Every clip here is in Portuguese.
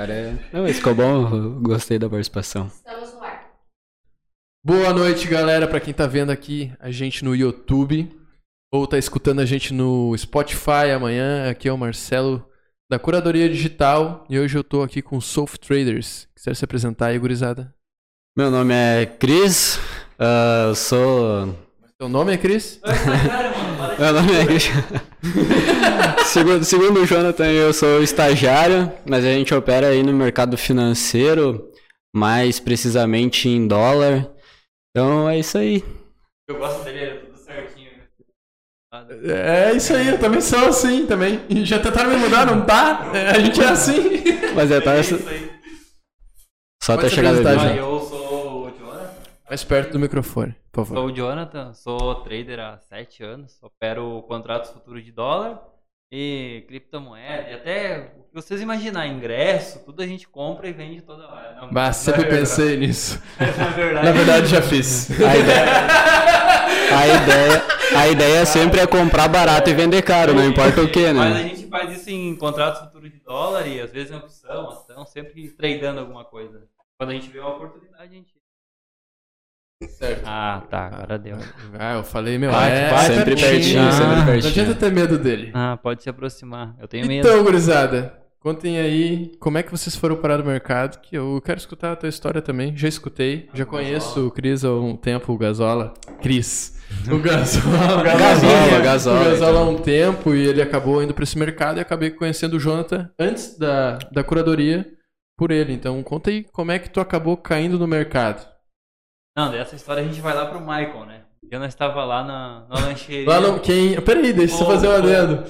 Cara, é... Não, esse ficou bom, gostei da participação. Estamos no ar. Boa noite, galera, pra quem tá vendo aqui a gente no YouTube ou tá escutando a gente no Spotify amanhã. Aqui é o Marcelo da Curadoria Digital e hoje eu tô aqui com o Soft Traders. Quiser se apresentar aí, gurizada? Meu nome é Cris, ah, eu sou... Seu nome é Cris? Meu nome é segundo, segundo o Jonathan, eu sou estagiário, mas a gente opera aí no mercado financeiro, mais precisamente em dólar. Então é isso aí. Eu gosto dele, é tudo certinho. É isso aí, eu também sou assim também. Já tentaram me mudar, não tá? É, a gente é assim. Mas é, tá, É isso aí. só apresentar, ali. Ah, eu sou. Mais perto do microfone, por favor. Sou o Jonathan, sou trader há 7 anos. Opero contratos futuros de dólar e criptomoeda. E até o que vocês imaginar, ingresso, tudo a gente compra e vende toda hora. Não, Mas sempre pensei nisso. Na verdade, Na verdade, já fiz. A ideia, a, ideia, a ideia sempre é comprar barato e vender caro, não importa o que, Mas a né? gente faz isso em contratos futuros de dólar e às vezes em opção, ação, sempre tradando alguma coisa. Quando a gente vê uma oportunidade, a gente. Certo. Ah, tá, agora deu. Ah, eu falei, meu, Vai, é, vai, Sempre pertinho, Ah, sempre Não pertinho. adianta ter medo dele. Ah, pode se aproximar. Eu tenho medo. Então, gurizada, contem aí como é que vocês foram parar no mercado, que eu quero escutar a tua história também. Já escutei, já conheço o Cris há um tempo, o Gasola. Cris. O Gasola. Gasola, Gasola, O Gasola há então. um tempo e ele acabou indo pra esse mercado e acabei conhecendo o Jonathan antes da, da curadoria por ele. Então, conta aí como é que tu acabou caindo no mercado. Não, dessa história a gente vai lá pro Michael, né? Eu não estava lá na, na lancheria. Lá no, quem... Peraí, deixa eu fazer um adendo.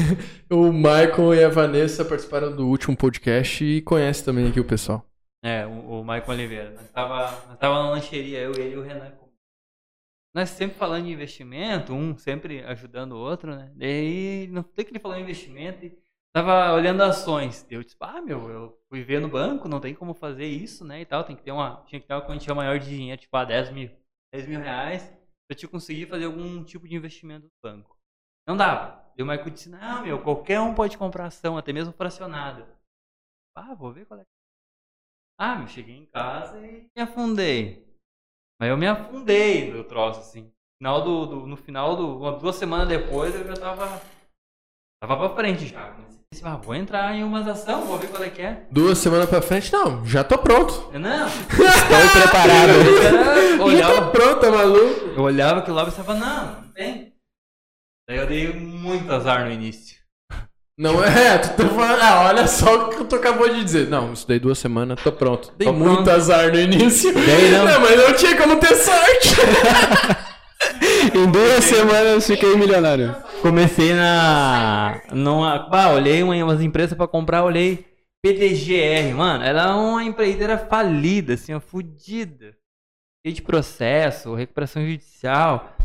o Michael e a Vanessa participaram do último podcast e conhece também aqui o pessoal. É, o, o Michael Oliveira. Nós tava, nós tava na lancheria, eu, ele e o Renan. Nós sempre falando de investimento, um sempre ajudando o outro, né? Daí, não sei que ele falou em investimento e tava olhando ações. Eu disse, ah, meu, eu fui ver no banco, não tem como fazer isso, né? E tal, tem que ter uma, tinha que ter uma quantia maior de dinheiro, tipo, ah, 10 mil, 10 mil reais, pra te conseguir fazer algum tipo de investimento no banco. Não dava. E o Michael disse, não, meu, qualquer um pode comprar ação, até mesmo fracionada. Ah, vou ver qual é. Ah, meu, cheguei em casa e me afundei. Mas eu me afundei no troço, assim. Final do, do- no final do. uma- Duas semanas depois eu já tava. Tava pra frente já. Ah, vou entrar em umas ação, vou ver qual é que é. Duas semanas pra frente, não, já tô pronto. Eu, não, Estou preparado. eu era- Já tô olhava, pronto, tá maluco? eu olhava aquilo lá e pensava, não, não tem. Daí eu dei muito azar no início. Não é, tu tá falando. Ah, olha só o que tu acabou de dizer. Não, isso daí duas semanas, tô pronto. Dei Tô muito pronto. azar no início. Daí não. mas não tinha como ter sorte. Em duas semanas fiquei milionário. Comecei na. Numa, bah, olhei uma- umas empresas pra comprar, olhei PDGR, mano. Ela é uma empreiteira falida, assim, ó, fudida. Cheio de processo, recuperação judicial.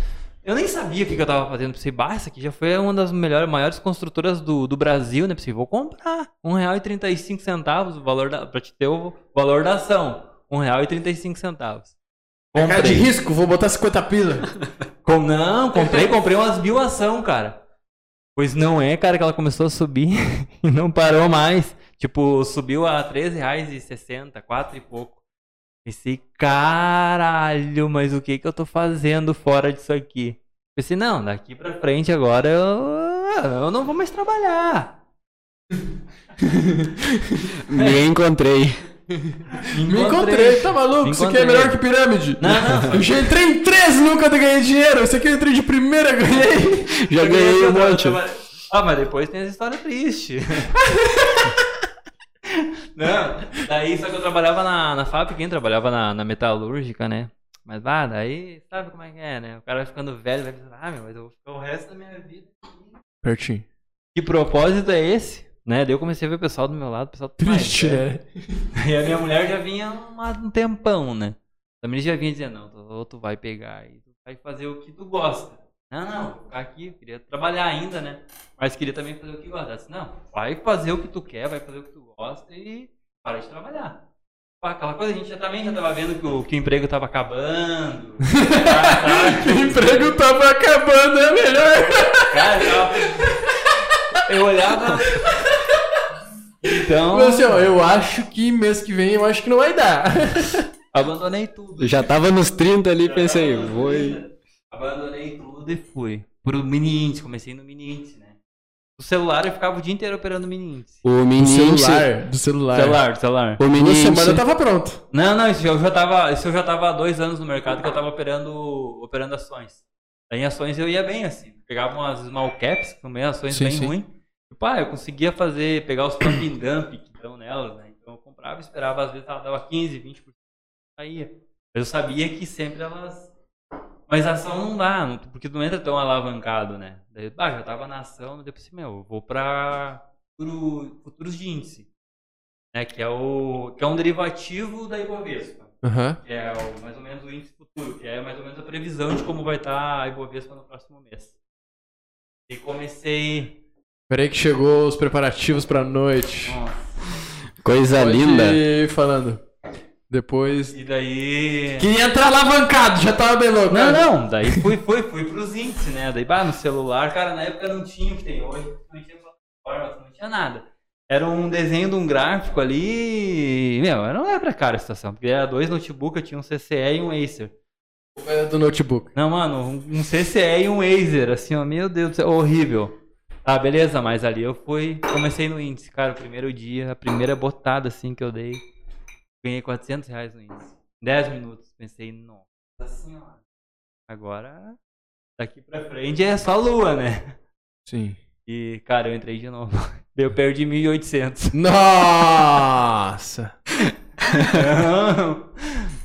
Eu nem sabia o que, que eu tava fazendo. Pensei, bah, essa aqui já foi uma das melhores, maiores construtoras do, do Brasil, né? Pensei, vou comprar. R$1,35 o valor da. Pra te ter o valor da ação. R$1,35. Cara de risco, vou botar 50 pila. Com, não, comprei, comprei umas mil ação, cara. Pois não é, cara, que ela começou a subir e não parou mais. Tipo, subiu a R$13,60, 4 e pouco. Pensei, caralho, mas o que que eu tô fazendo fora disso aqui? Pensei, não, daqui pra frente agora eu, eu não vou mais trabalhar. Me encontrei. Me encontrei, tá maluco? Me Isso aqui é encontrei. melhor que pirâmide. Não, não. Eu já entrei em 13 nunca ganhei dinheiro. Isso aqui eu entrei de primeira, ganhei. Já ganhei um monte. Ah, mas depois tem as histórias tristes. Não, daí só que eu trabalhava na, na fábrica, quem trabalhava na, na metalúrgica, né? Mas, bah, daí sabe como é que é, né? O cara vai ficando velho, vai pensar, ah, meu, mas eu vou ficar o resto da minha vida. Pertinho. Que propósito é esse? Né? Daí eu comecei a ver o pessoal do meu lado, o pessoal Triste, velho. né? E a minha mulher já vinha uma- um tempão, né? Também já vinha dizendo, não, tu, tu vai pegar e tu vai fazer o que tu gosta. Não, não, ficar aqui, eu queria trabalhar ainda, né? Mas queria também fazer o que gosta. Disse, não, vai fazer o que tu quer, vai fazer o que tu gosta e para de trabalhar. Aquela coisa, a gente já também já tava vendo que o, que o emprego tava acabando. o emprego tava acabando, é melhor. Cara, eu, eu olhava. O Então, Mas assim, ó, eu acho que mês que vem eu acho que não vai dar. abandonei tudo. Já tava nos 30 ali, pensei, vou. Abandonei tudo e fui. Pro mini índice, comecei no mini índice, né? O celular eu ficava o dia inteiro operando mini índice. O Do menino. celular, do celular. Celular, celular. O Uma menino. semana eu tava pronto. Não, não, isso eu já tava, isso eu já tava há dois anos no mercado que eu tava operando, operando ações. Aí em ações eu ia bem assim. Pegava umas small caps, também ações Sim, bem sim. ruins. E pá, eu conseguia fazer, pegar os pump and dump que estão nelas, né? Então eu comprava e esperava, às vezes ela dava 15, 20%. Saía. Eu sabia que sempre elas. Mas a ação não dá, porque não entra tão alavancado, né? Daí, bah, já tava na ação, depois assim, meu, eu vou pra futuro- futuros de índice. Né, que, é o, que é um derivativo da Ibovespa Aham. que é o- mais ou menos o índice futuro, que é mais ou menos a previsão de como vai estar a Ibovespa no próximo mês. E comecei. Peraí que chegou os preparativos pra noite. Nossa, Coisa Pode linda. ir falando. Depois. e daí. Queria entrar alavancado, já tava bem louco. Não, não, daí fui, fui, fui pros índices, né? Daí, bah, no celular, cara, na época não tinha o que tem hoje, não tinha plataforma, não tinha nada. Era um desenho de um gráfico ali. Meu, não era pra cara a situação, porque era dois notebooks, eu tinha um CCE e um Acer. É do notebook. Não, mano, um um CCE e um Acer, assim, ó, meu Deus do céu, horrível. Tá, beleza, mas ali eu fui, comecei no índice, cara, o primeiro dia, a primeira botada, assim, que eu dei, ganhei 400 reais no índice. 10 minutos, pensei, nossa senhora, agora, daqui pra frente é só lua, né? Sim. E, cara, eu entrei de novo, eu perdi 1.800. Nossa!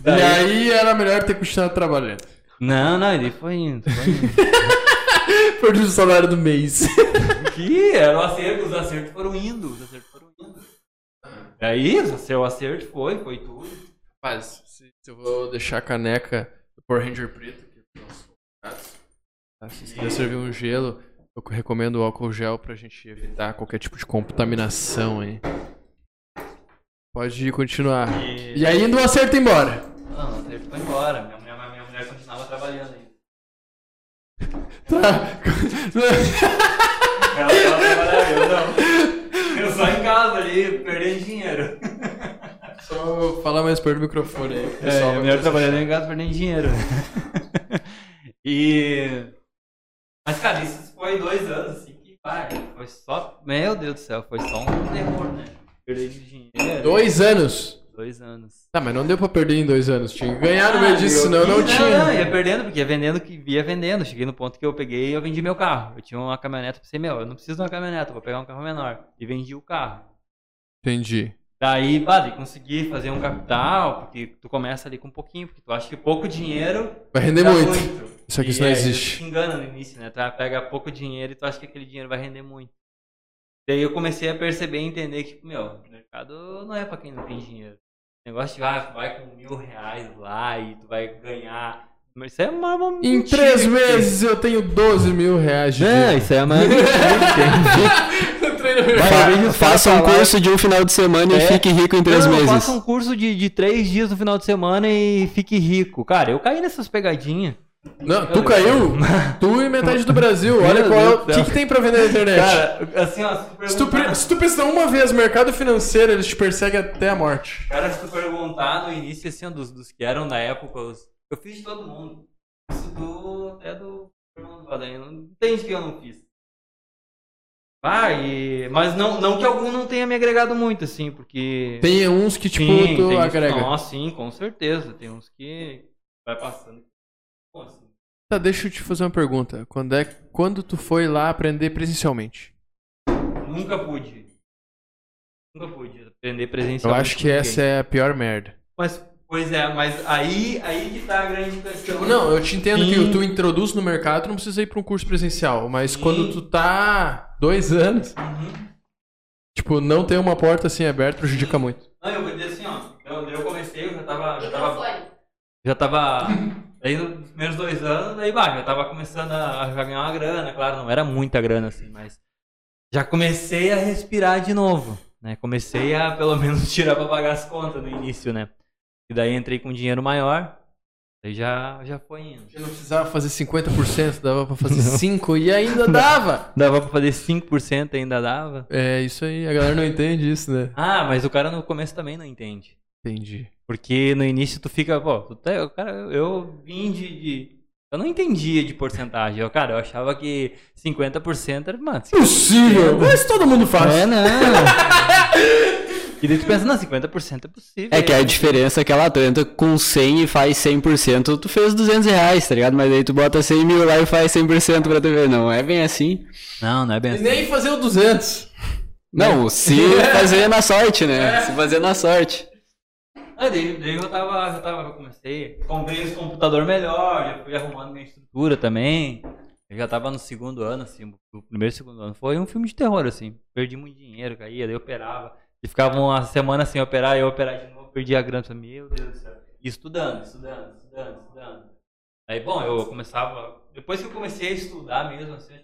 E Daí- aí era melhor ter continuado trabalhando. Não, não, ele foi indo, foi indo. Perdi o salário do mês. Que era o acerto, os acertos foram indo, os acertos foram indo. Aí, o seu acerto foi, foi tudo. Rapaz, se, se eu vou deixar a caneca do Power Ranger preto aqui tá? Se quiser servir um gelo, eu recomendo o álcool gel pra gente evitar qualquer tipo de contaminação aí. Pode continuar. E... E aí o acerto embora. Não, o acerto foi embora. Minha mulher, minha mulher continuava trabalhando ainda. Tá. Ela, ela trabalhava, eu não. Eu só em casa ali, perdendo dinheiro. Só falar mais perto do microfone aí. É, pessoal a vai mulher começar a trabalhando em casa, perdendo dinheiro. e... Mas, cara, isso foi dois anos, assim, que, vai, foi só... Meu Deus do céu, foi só um terror, né? Perder dinheiro. Dois anos. Dois anos. Tá, mas não deu pra perder em dois anos. Tinha que ganhar no meio Ah, disso, eu senão não quis- tinha. Não, ia perdendo, porque ia vendendo, que ia vendendo. Cheguei no ponto que eu peguei e eu vendi meu carro. Eu tinha uma caminhonete, pensei, meu, eu não preciso de uma caminhonete, eu vou pegar um carro menor. E vendi o carro. Entendi. Daí, bah, consegui fazer um capital, porque tu começa ali com um pouquinho, porque tu acha que pouco dinheiro Vai render muito. muito. Isso aqui E não é, existe. isso te engana no início, né? Tu pega pouco dinheiro e tu acha que aquele dinheiro vai render muito. Daí eu comecei a perceber e entender que, meu, o mercado não é pra quem não tem dinheiro. Negócio de, ah, vai com mil reais lá e tu vai ganhar. Mas isso é uma, uma Em mentira três meses eu tenho 12 mil reais de Não, dinheiro. isso é uma mentira Fa- faça um curso de um final de semana e É. fique rico em três não, meses. Faça um curso de, de três dias no final de semana e fique rico. Cara, eu caí nessas pegadinhas. Não, tu caiu? Tu e metade do Brasil. Olha Meu qual é o que, que tem pra vender na internet. Cara, assim, ó, se tu perguntar... se tu uma vez mercado financeiro, eles te perseguem até a morte. Cara, se tu perguntar no início, assim, dos, dos que eram da época, os- eu fiz de todo mundo. Isso do, até do Fernando não tem de que eu não fiz. Ah, e... Mas não, não que algum não tenha me agregado muito, assim, porque... Tem uns que, tipo, Sim, tu tem uns- agrega. Nossa, sim, com certeza. Tem uns que vai passando. Tá, deixa eu te fazer uma pergunta. Quando, é, quando tu foi lá aprender presencialmente? Nunca pude. Nunca pude aprender Eu presencialmente. acho que essa é a pior merda. Mas, pois é, mas aí, aí que tá a grande questão. Não, eu te entendo Sim. que tu introduz no mercado, tu não precisa ir pra um curso presencial. Mas Sim. quando tu tá dois anos, Uhum. tipo, não ter uma porta assim aberta prejudica muito. Não, eu vou dizer assim, ó. Eu, eu comecei, eu já tava. Já tava, já tava aí nos primeiros dois anos, daí bah, já tava começando a, a ganhar uma grana, claro, não era muita grana assim, mas já comecei a respirar de novo, né? Comecei a pelo menos tirar pra pagar as contas no início, né? E daí entrei com dinheiro maior. Aí já, já foi indo. Eu não precisava fazer 50%, dava pra fazer 5% e ainda dava. Dava pra fazer 5% ainda dava. É, isso aí, a galera não entende isso, né? Ah, mas o cara no começo também não entende. Entendi. Porque no início tu fica, pô, tu tá, cara, eu vim de, de- Eu não entendia de porcentagem. Eu, cara, eu achava que 50% era, mano, 50%. Possível! Mas todo mundo faz. É, não. e daí tu pensa, não, 50% é possível. É que a diferença é que ela tu entra com 100 e faz 100%, tu fez 200 reais, tá ligado? Mas aí tu bota 100 mil lá e faz 100% pra tu ver. Não é bem assim. Não, não é bem E assim. nem fazer o 200. Não, se fazer na sorte, né? Se fazer na sorte. Aí daí, daí eu tava, eu tava, eu comecei, comprei esse computador melhor, já fui arrumando minha estrutura também. Eu já tava no segundo ano, assim, o primeiro e segundo ano. Foi um filme de terror, assim. Perdi muito dinheiro, caía, daí eu operava. E ficava uma semana sem operar, eu operar de novo, perdi a grana. Meu Deus do céu. E estudando, estudando, estudando, estudando. Aí, bom, eu começava. Depois que eu comecei a estudar mesmo, assim,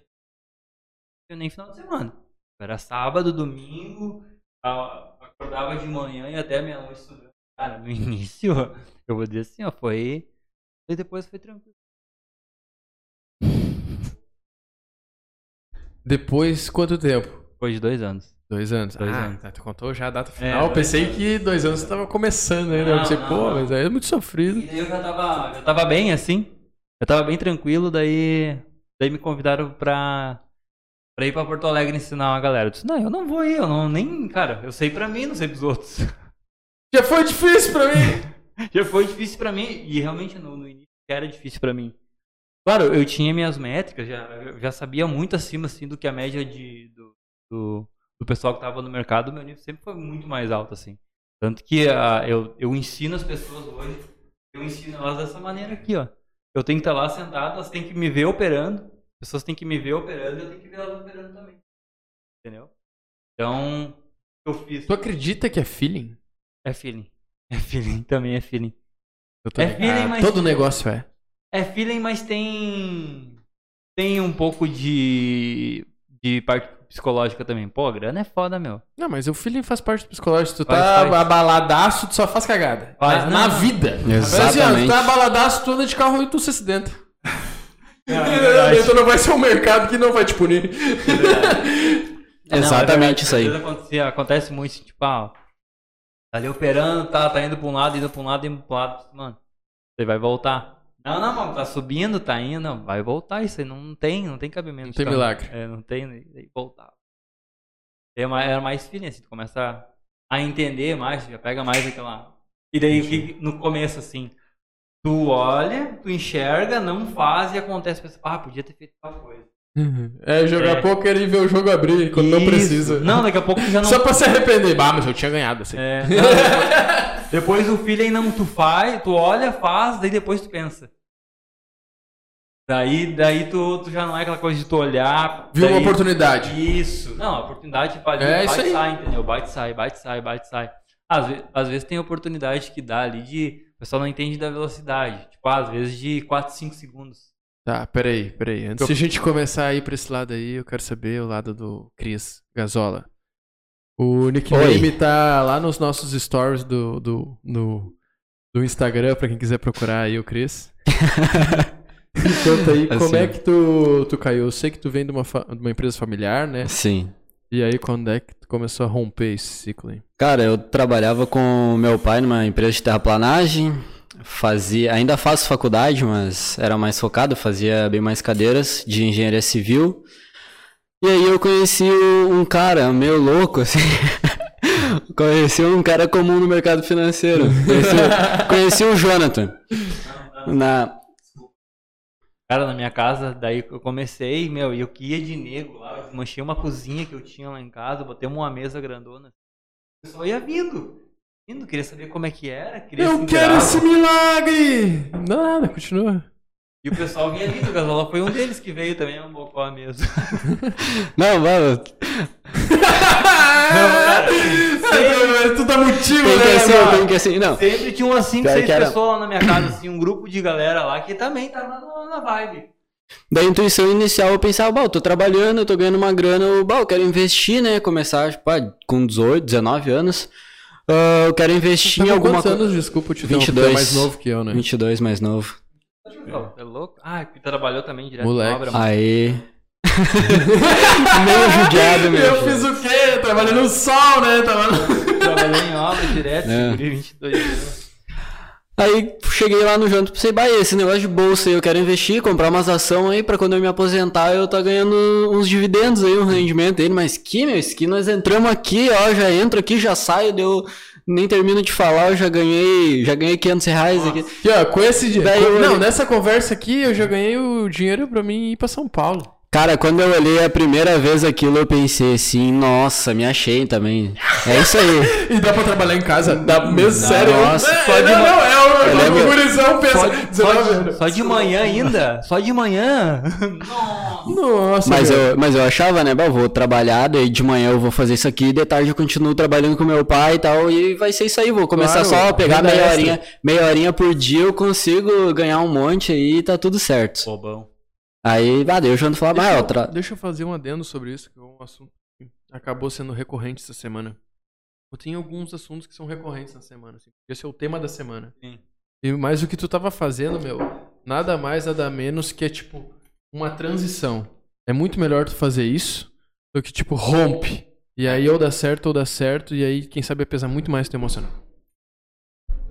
eu nem final de semana. Era sábado, domingo, acordava de manhã e até meia-noite estudando. Cara, no início, eu vou dizer assim, ó, foi. E depois foi tranquilo. Depois, quanto tempo? Depois de dois anos. Dois anos. Dois ah, anos. tá, tu contou já a data É, final. dois Pensei anos. que dois anos você tava começando ainda. Eu Não, pensei, não, pô, não. mas aí é muito sofrido. E eu já tava, eu tava bem assim. Eu tava bem tranquilo, daí. Daí me convidaram pra. Pra ir pra Porto Alegre ensinar uma galera. Eu disse, não, eu não vou ir, eu não nem. Cara, eu sei pra mim, não sei pros outros. Já foi difícil pra mim. já foi difícil pra mim e realmente no, no início era difícil pra mim. Claro, eu tinha minhas métricas, já, eu já sabia muito acima assim do que a média de, do, do, do pessoal que tava no mercado, meu nível sempre foi muito mais alto assim. Tanto que ah, eu, eu ensino as pessoas hoje, eu ensino elas dessa maneira aqui, ó. Eu tenho que estar lá sentado, elas têm que me ver operando, as pessoas têm que me ver operando e eu tenho que ver elas operando também. Entendeu? Então, eu fiz. Tu acredita que é feeling? É feeling. É feeling, também é feeling. Eu tô É ligado. feeling, mas- Todo negócio é. É feeling, mas tem. Tem um pouco de. de parte psicológica também. Pô, a grana é foda, meu. Não, mas o feeling faz parte do psicológico. Tu Faz, tá faz. abaladaço, tu só faz cagada. Faz, na, não, na não. vida. Exatamente. Mas, assim, ó, tu tá abaladaço, tu anda de carro e tu se acidenta. então não vai ser um mercado que não vai te punir. Exatamente isso aí. Acontece, acontece muito, tipo, ah, tá ali operando, tá, tá indo pra um lado, indo pra um lado, indo pro lado. Mano, você vai voltar. Não, não, mano, tá subindo, tá indo, não, vai voltar isso aí, não tem, não tem cabimento. Não tem Tá- milagre. É, não tem, daí voltar. É mais, era mais assim, tu começa a entender mais, já pega mais aquela... E daí, que- no começo, assim, tu olha, tu enxerga, não faz e acontece, pensa, ah, podia ter feito tal coisa. É jogar É. poker e ver o jogo abrir quando não Isso. precisa. Não, daqui a pouco já não Só pra se arrepender. Ah, mas eu tinha ganhado assim. É, não, depois, depois o feeling não, tu faz, tu olha, faz, daí depois tu pensa. Daí, daí tu, tu já não é aquela coisa de tu olhar. Viu uma oportunidade. Isso. Não, a oportunidade vai É bate aí. sai, entendeu? Bate sai, bate sai, bate sai. Às, ve- às vezes tem oportunidade que dá ali de. O pessoal não entende da velocidade. Tipo, às vezes de 4, 5 segundos. Tá, peraí, peraí. Antes de a gente começar a ir pra esse lado aí, eu quero saber o lado do Cris Gazola. O nickname tá lá nos nossos stories do, do, no, do Instagram, pra quem quiser procurar aí o Cris. Conta aí, como Assim. é que tu, tu caiu? Eu sei que tu vem de uma, de uma empresa familiar, né? Sim. E aí, quando é que tu começou a romper esse ciclo aí? Cara, eu trabalhava com meu pai numa empresa de terraplanagem. Fazia, ainda faço faculdade, mas era mais focado, fazia bem mais cadeiras de engenharia civil. E aí eu conheci um cara meio louco, assim. conheci um cara comum no mercado financeiro. Conheci, conheci o Jonathan. Na, Cara, na minha casa, daí eu comecei, meu, e eu que ia de nego lá, manchei uma cozinha que eu tinha lá em casa, botei uma mesa grandona. O pessoal ia vindo, vindo, queria saber como é que era, Eu quero esse milagre! Não, nada, continua. E o pessoal vinha vindo, o Gasola foi um deles que veio também, um bocó mesmo. não, mano, É, tu dá motivo, tem que né? assim, mano? tem que assim. Não, Sempre tinha umas 5, Pior 6 que era- pessoas lá na minha casa, assim, um grupo de galera lá que também tava na, na vibe. Da intuição inicial eu pensava, bah, eu tô trabalhando, eu tô ganhando uma grana, eu, bah, eu quero investir, né? Começar, tipo, ah, com 18, 19 anos. Ah, eu quero investir Tá em alguma quantos coisa. anos, desculpa te 22. interromper, é mais novo que eu, né? 22 mais novo. É louco? Ah, que trabalhou também direto Moleque. na obra. mano. Aí. Meio judiado, meu. Eu fiz o quê? Trabalhei no sol, né? Tava no... Trabalhei em obra direto, É. segurei 22 anos. Aí cheguei lá no janto e pensei, bah, esse negócio de bolsa aí, eu quero investir, comprar umas ações aí pra quando eu me aposentar eu tá ganhando uns dividendos aí, um rendimento dele. Mas que, meu, que nós entramos aqui, ó, já entro aqui, já saio, deu. Nem termino de falar, eu já ganhei. Já ganhei 500 reais aqui. Aqui, ó, com esse eu Não, olhei- nessa conversa aqui eu já ganhei o dinheiro pra mim ir pra São Paulo. Cara, quando eu olhei a primeira vez aquilo, eu pensei assim, nossa, me achei também. É isso aí. E dá pra trabalhar em casa? Dá mesmo, sério? Nossa, é, só de não, ma- não, é o, é lembro- gurizão pensa. Só, 19 só, anos. de, só de manhã ainda? Só de manhã? Nossa, Mas eu, mas eu achava, né, eu vou trabalhar, daí de manhã eu vou fazer isso aqui, de tarde eu continuo trabalhando com meu pai e tal, e vai ser isso aí, vou começar Claro, só a pegar meia extra. horinha, meia horinha por dia, eu consigo ganhar um monte aí e tá tudo certo. Bobão. Aí, ah, daí eu já não falava, ah, Deixa, eu eu, tra... deixa eu fazer um adendo sobre isso, que é um assunto que acabou sendo recorrente essa semana. Eu tenho alguns assuntos que são recorrentes na semana. Assim. Esse é o tema da semana. Sim. E, mas o que tu tava fazendo, meu, nada mais, nada menos que é tipo uma transição. É muito melhor tu fazer isso do que tipo rompe. E aí ou dá certo ou dá certo, e aí quem sabe pesa muito mais teu emocional.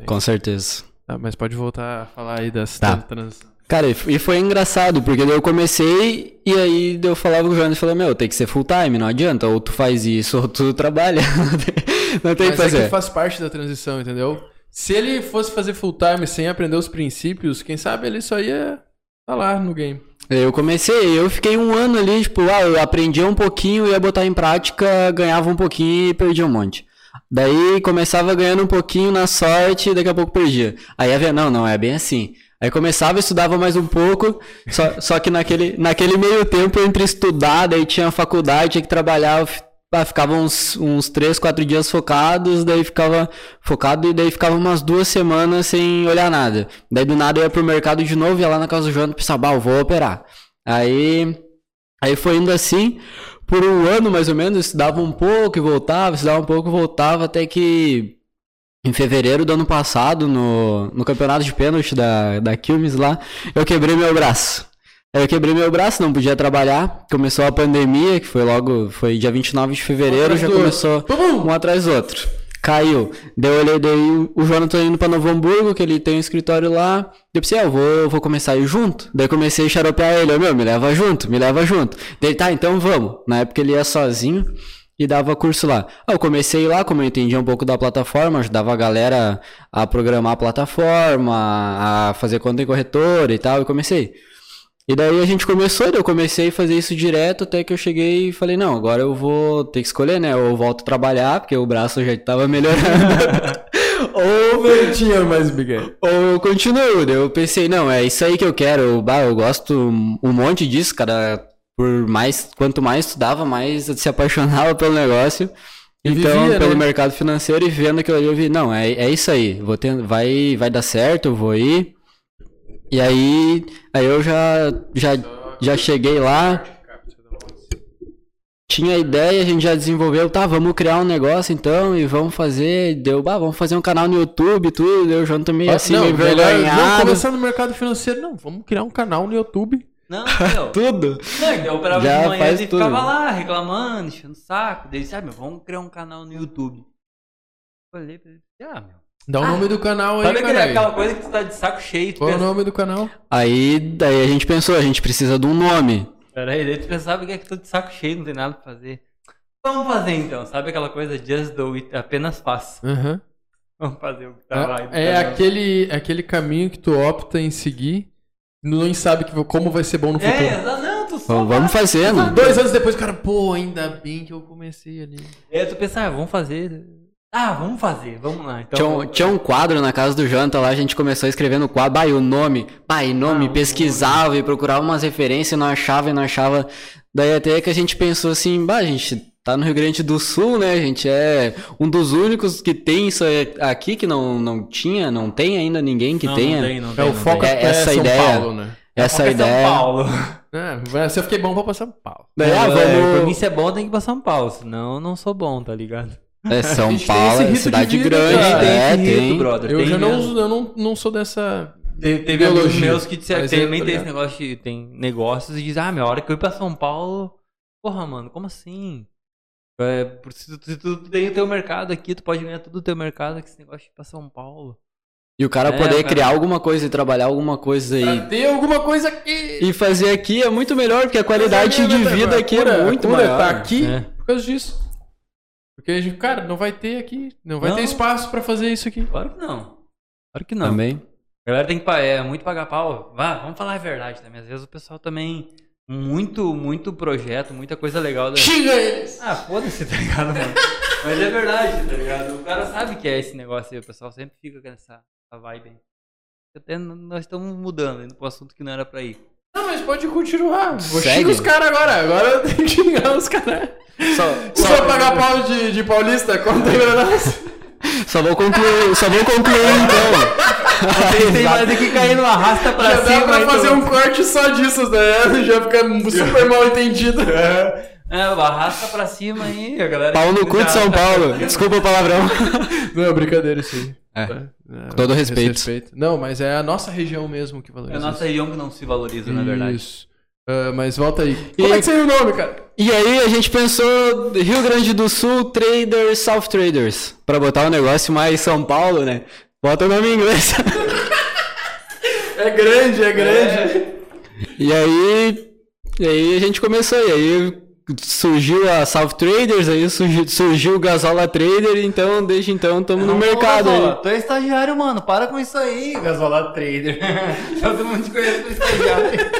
com certeza. Tá, mas pode voltar a falar aí das Tá. tran- transição. Cara, e foi engraçado, porque daí eu comecei e aí eu falava com o Jonas e falei, meu, tem que ser full time, não adianta, ou tu faz isso ou tu trabalha, não tem, o que Mas é fazer. que faz parte da transição, entendeu? Se ele fosse fazer full time sem aprender os princípios, quem sabe ele só ia tá lá no game. Daí Eu comecei, eu fiquei um ano ali, tipo, ah, eu aprendia um pouquinho, ia botar em prática, ganhava um pouquinho e perdia um monte. Daí começava ganhando um pouquinho na sorte e daqui a pouco perdia. Aí ia ver, não, não, é bem assim. Aí começava, estudava mais um pouco, só, só que naquele, naquele meio tempo entre estudar, daí tinha faculdade, tinha que trabalhar, ah, ficava uns, uns três, quatro dias focados, daí ficava focado e daí ficava umas duas semanas sem olhar nada. Daí do nada eu ia pro mercado de novo, ia lá na casa do João e pensava, bah, eu vou operar. Aí, aí foi indo assim, por um ano mais ou menos, estudava um pouco e voltava, estudava um pouco e voltava, até que em fevereiro do ano passado, no, no campeonato de pênalti da, da Quilmes lá, eu quebrei meu braço. Aí eu quebrei meu braço, não podia trabalhar. Começou a pandemia, que foi logo, foi dia 29 de fevereiro, já outro. começou um atrás do outro. Caiu. Daí eu olhei, daí o Jonathan indo pra Novo Hamburgo, que ele tem um escritório lá. Eu pensei, ah, eu vou, eu vou começar a ir junto. Daí comecei a xaropear ele, ô meu, me leva junto, me leva junto. Daí, tá, então vamos. Na época ele ia sozinho e dava curso lá. Eu comecei lá, como eu entendia um pouco da plataforma, ajudava a galera a programar a plataforma, a fazer conta em corretora e tal, e comecei. E daí a gente começou, eu comecei a fazer isso direto, até que eu cheguei e falei, não, agora eu vou ter que escolher, né? Ou eu volto a trabalhar, porque o braço já tava melhorando. ou, Não tinha mais Miguel. ou eu continuo. Eu pensei, não, é isso aí que eu quero. Bah, eu gosto um monte disso, cara. Por mais, quanto mais estudava, mais se apaixonava pelo negócio. Então, vivia, pelo né? mercado financeiro e vendo aquilo ali, eu vi, não, é, é isso aí. Vou ter, vai, vai dar certo, eu vou ir. E aí, aí eu já, já, já cheguei lá, tinha a ideia, a gente já desenvolveu, tá, vamos criar um negócio então e vamos fazer, deu, bah, vamos fazer um canal no YouTube e tudo, eu já tô meio assim, não, meio melhor não envergonhado, começar no mercado financeiro, não. Vamos criar um canal no YouTube. Não, meu. tudo. Não, então eu operava Já de manhã faz e tudo. ficava lá reclamando, enchendo o saco. Daí disse, ah, meu, vamos criar um canal no YouTube. Falei pra ele, ah, meu. Dá o nome do canal aí, Sabe aquela coisa que tu tá de saco cheio, tu Qual é o nome do canal? Aí, daí a gente pensou, a gente precisa de um nome. Peraí, daí tu pensava que é que tô de saco cheio, não tem nada pra fazer. Vamos fazer então, sabe aquela coisa just do it, apenas faça. Aham. Vamos fazer o que tá lá. É, é aquele, aquele caminho que tu opta em seguir, não sabe que, como vai ser bom no futuro. É, não, tu só Vamos, vamos faz. fazendo. Dois anos depois, cara, pô, ainda bem que eu comecei ali. É, tu pensa, ah, vamos fazer. Ah, vamos fazer, vamos lá. Então, Tinha um, tinha um quadro na casa do Janta lá, a gente começou a escrever no quadro, bah, e o nome, bah, e nome, Ah, o pesquisava e procurava umas referências, não achava e não achava. Daí até que a gente pensou assim, bah, a gente tá no Rio Grande do Sul, né? Gente é um dos únicos que tem isso aqui, que não, não tinha, não tem ainda ninguém que não, tenha. Não tem, não É tem, o não foco tem. É é, essa São ideia. Paulo, né? Essa é ideia. São Paulo. É, se eu fiquei bom, vou pra São Paulo. Daí, ah, É, Pra mim, vamos. se é bom, tem que ir pra São Paulo. Senão, eu não sou bom, tá ligado? É, São tem Paulo é cidade vida, grande. cara. É, esse rito, tem. brother. Eu tem já não, eu não, não sou dessa. Teve, teve amigos meus que disseram, eu também tô tem esse negócio de, tem negócios e diz, ah, minha hora que eu ir pra São Paulo, porra, mano, como assim? É, por- se, tu, se tu tem o teu mercado aqui, tu pode ganhar tudo o teu mercado, que esse negócio de ir pra São Paulo. E o cara É, poder cara. criar alguma coisa e trabalhar alguma coisa Pra aí. ter alguma coisa aqui. E fazer aqui é muito melhor, porque a qualidade de vida aqui é muito cura maior. tá aqui É. por causa disso. Porque, a gente, cara, não vai ter aqui. Não vai Não. ter espaço pra fazer isso aqui. Claro que não. Claro que não. Também. A galera tem que é, muito pagar pau. Vá, vamos falar a verdade também. Às vezes o pessoal também. Muito, muito projeto, muita coisa legal. Da... Xinga eles! Ah, foda-se, tá ligado, mano? Mas é verdade, tá ligado? O cara sabe que é esse negócio aí, o pessoal sempre fica com essa, essa vibe aí. Até nós estamos mudando, indo pro assunto que não era pra ir. Não, mas pode continuar. Vou Segue. xingar os caras agora. Agora eu tenho que xingar os caras. Só, Só pagar pau de, de paulista, conta aí pra nós. só vou concluir, só vou concluir então. Tem, mais aqui cair no arrasta pra Já cima. dá pra então. fazer um corte só disso, né? Já fica super mal entendido. É, arrasta pra cima aí, a galera. Pau no cu de São Paulo. Desculpa o palavrão. Não, é brincadeira isso aí. É. É, Com todo respeito. Não, mas é a nossa região mesmo que É valoriza. a nossa região que não se valoriza, na verdade. Isso. Ah, mas volta aí. E Como é aí- que saiu o nome, cara? E aí a gente pensou Rio Grande do Sul Traders, South Traders. Pra botar um negócio mais São Paulo, né? Bota o nome em inglês. É grande, é grande. E aí, e aí a gente começou. E aí surgiu a South Traders, aí surgiu, surgiu o Gasola Trader, então desde então estamos no mercado Gasola, aí. Tu é estagiário, mano. Para com isso aí, Gasola Trader. Todo mundo te conhece como estagiário.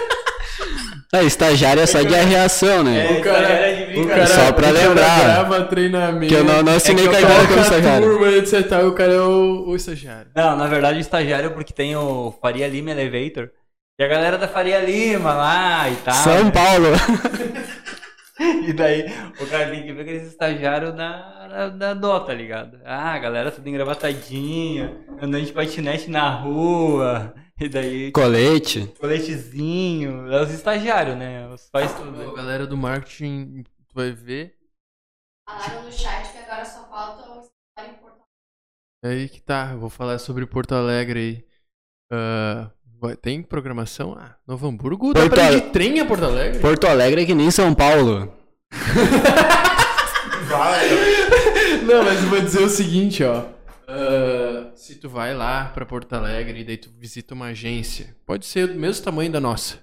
É, estagiário é só de reação, né? É, O cara, de o cara, Só pra o cara lembrar. grava treinamento. Que eu não, não assinei É que carteira como estagiário. turma, etc. O cara é o, o estagiário. Não, na verdade o estagiário é porque tem o Faria Lima Elevator. E a galera da Faria Lima lá e tal. São né? Paulo. E daí o cara tem que ver aqueles estagiários da, da, da DO, tá ligado? Ah, a galera tudo engravatadinha, andando de patinete na rua. E daí Colete. coletezinho. É os estagiários, né? Os A tudo. galera do marketing, tu vai ver. Falaram no chat que agora só falta o escritório em Porto É aí que tá. Eu vou falar sobre Porto Alegre aí. Vai- tem programação? Ah, Novo Hamburgo? Dá Porto pra ir de trem a Porto Alegre? Porto Alegre é que nem São Paulo. Não, mas eu vou dizer o seguinte, ó. Ah, se tu vai lá pra Porto Alegre e daí tu visita uma agência, pode ser do mesmo tamanho da nossa.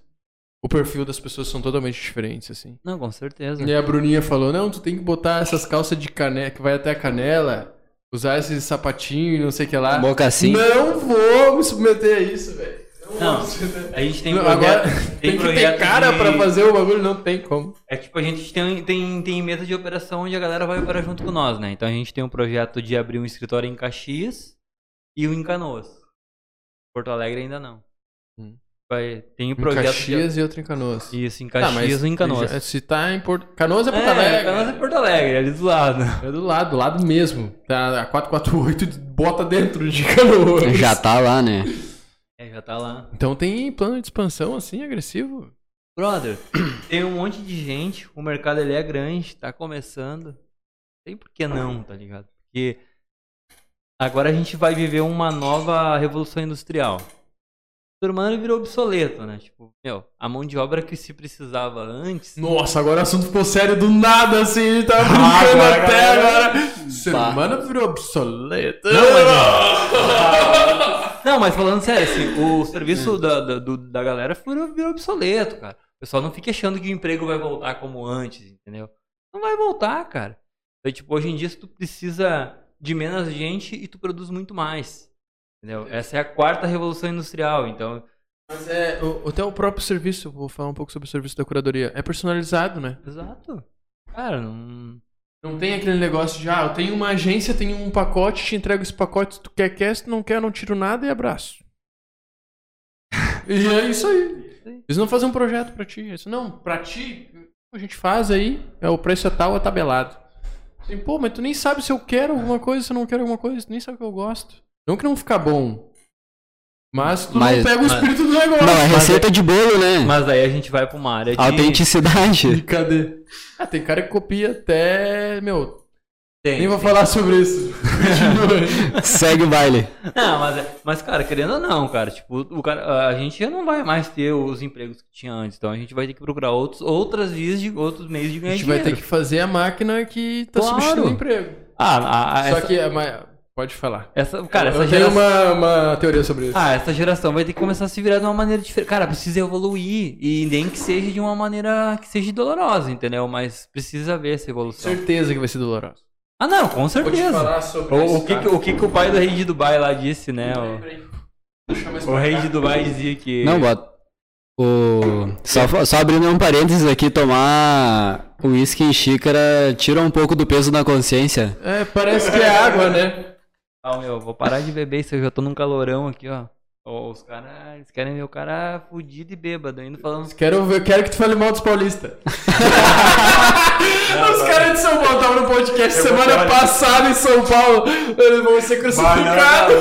O perfil das pessoas são totalmente diferentes, assim. Não, com certeza. E a Bruninha falou: não, tu tem que botar essas calças de canela que vai até a canela, usar esse sapatinho e não sei o que lá. Boca assim. Não vou me submeter a isso, velho. Não. A gente tem projeto. agora tem, tem, que ter cara de- pra fazer o bagulho, não tem como. É tipo, a gente tem, tem, tem mesa de operação onde a galera vai operar junto com nós, né? Então a gente tem um projeto de abrir um escritório em Caxias e um em Canoas. Porto Alegre ainda não. Hum. Vai, tem o Em projeto Caxias e outro em Canoas. de... Isso, em Tá, Caxias ou em Canoas. já- Se tá em Porto... Canoas é Porto é, Alegre. Canoas é Porto Alegre, ali do lado. É do lado, do lado mesmo. Tá a 448 bota dentro de Canoas. Já tá lá, né? É, já tá lá. Então tem plano de expansão assim, agressivo? Brother, tem um monte de gente, o mercado ele é grande, tá começando. Tem por que não, tá ligado? Porque agora a gente vai viver uma nova revolução industrial. O ser humano virou obsoleto, né? Tipo, meu, a mão de obra que se precisava antes. Nossa, agora o assunto ficou sério do nada, assim, ele tava Ah, brincando agora, até agora- agora. Ser Tá. humano virou obsoleto. Não, mas- Não, mas falando sério, assim, o serviço da, da, do- da galera virou, virou obsoleto, cara. O pessoal não fica achando que o emprego vai voltar como antes, entendeu? Não vai voltar, cara. Então, tipo, hoje em dia, se tu precisa de menos gente e tu produz muito mais. Entendeu? Essa é a quarta revolução industrial, então. Mas é, o, até o próprio serviço, vou falar um pouco sobre o serviço da curadoria. É personalizado, né? Exato. Cara, não. Não tem aquele negócio de, ah, eu tenho uma agência, tenho um pacote, te entrego esse pacote, se tu quer, quer, se tu não quer, não tiro nada e abraço. e é isso aí. Eles não fazem um projeto pra ti. Eles, não, pra ti, a gente faz aí, é o preço é tal, é tabelado. Assim, pô, mas tu nem sabe se eu quero alguma coisa, se eu não quero alguma coisa, tu nem sabe o que eu gosto. Não que não fica bom. Mas tu Mas- não pega o mas- espírito do negócio. Não, é receita de bolo, né? Mas daí a gente vai pra uma área de. Autenticidade. E cadê? Ah, tem cara que copia até, meu, Tem, Nem vou tem. falar sobre isso. Segue o baile. Não, mas, é- mas, cara, querendo ou não, cara, tipo, o cara, a gente já não vai mais ter os empregos que tinha antes. Então a gente vai ter que procurar outros, outras vias de outros meios de A ganhar gente vai ter dinheiro. que fazer a máquina que tá Claro. substituindo o emprego. Ah, a- a- Só essa, que, a ma- pode falar. essa, cara, eu essa tenho geração. uma, uma teoria sobre isso. Ah, essa geração vai ter que começar a se virar de uma maneira diferente. Cara, precisa evoluir. E nem que seja de uma maneira que seja dolorosa, entendeu? Mas precisa ver essa evolução. Certeza que vai ser doloroso. Ah, não, com Vou te certeza. falar sobre O, isso. o que, que- o que, que o pai do rei de Dubai lá disse, né? O, o rei de Dubai dizia que. Não, bota. O... Só, só abrindo um parênteses aqui, tomar uísque em xícara tira um pouco do peso na consciência. É, parece que é água, né? Ah, meu, vou parar de beber isso, eu já tô num calorão aqui, ó. Ó, Os caras, eles querem ver o cara fudido e bêbado, ainda falando. Quero, ver- quero que tu fale mal dos paulistas. Os caras de São Paulo estavam no podcast semana passada em São Paulo. Eles vão ser crucificados.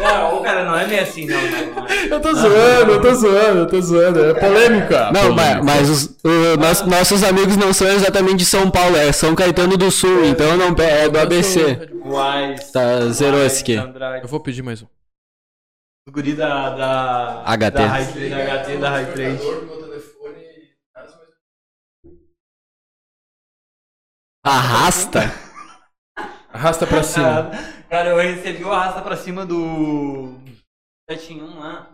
Não, o cara não é meio assim, não. não, não. Eu tô zoando, eu tô zoando, eu tô zoando. É polêmica. Não, mas, mas os, o- nossos amigos não são exatamente de São Paulo, é São Caetano do Sul, então não é do ABC. Wise. Tá, zerou esse aqui. Eu vou pedir mais um. O guri da. da HT. Da, High- da HT, da High Trade. Arrasta? Arrasta pra cima. Cara, eu recebi o arrasta pra cima do. 7 em 1 lá.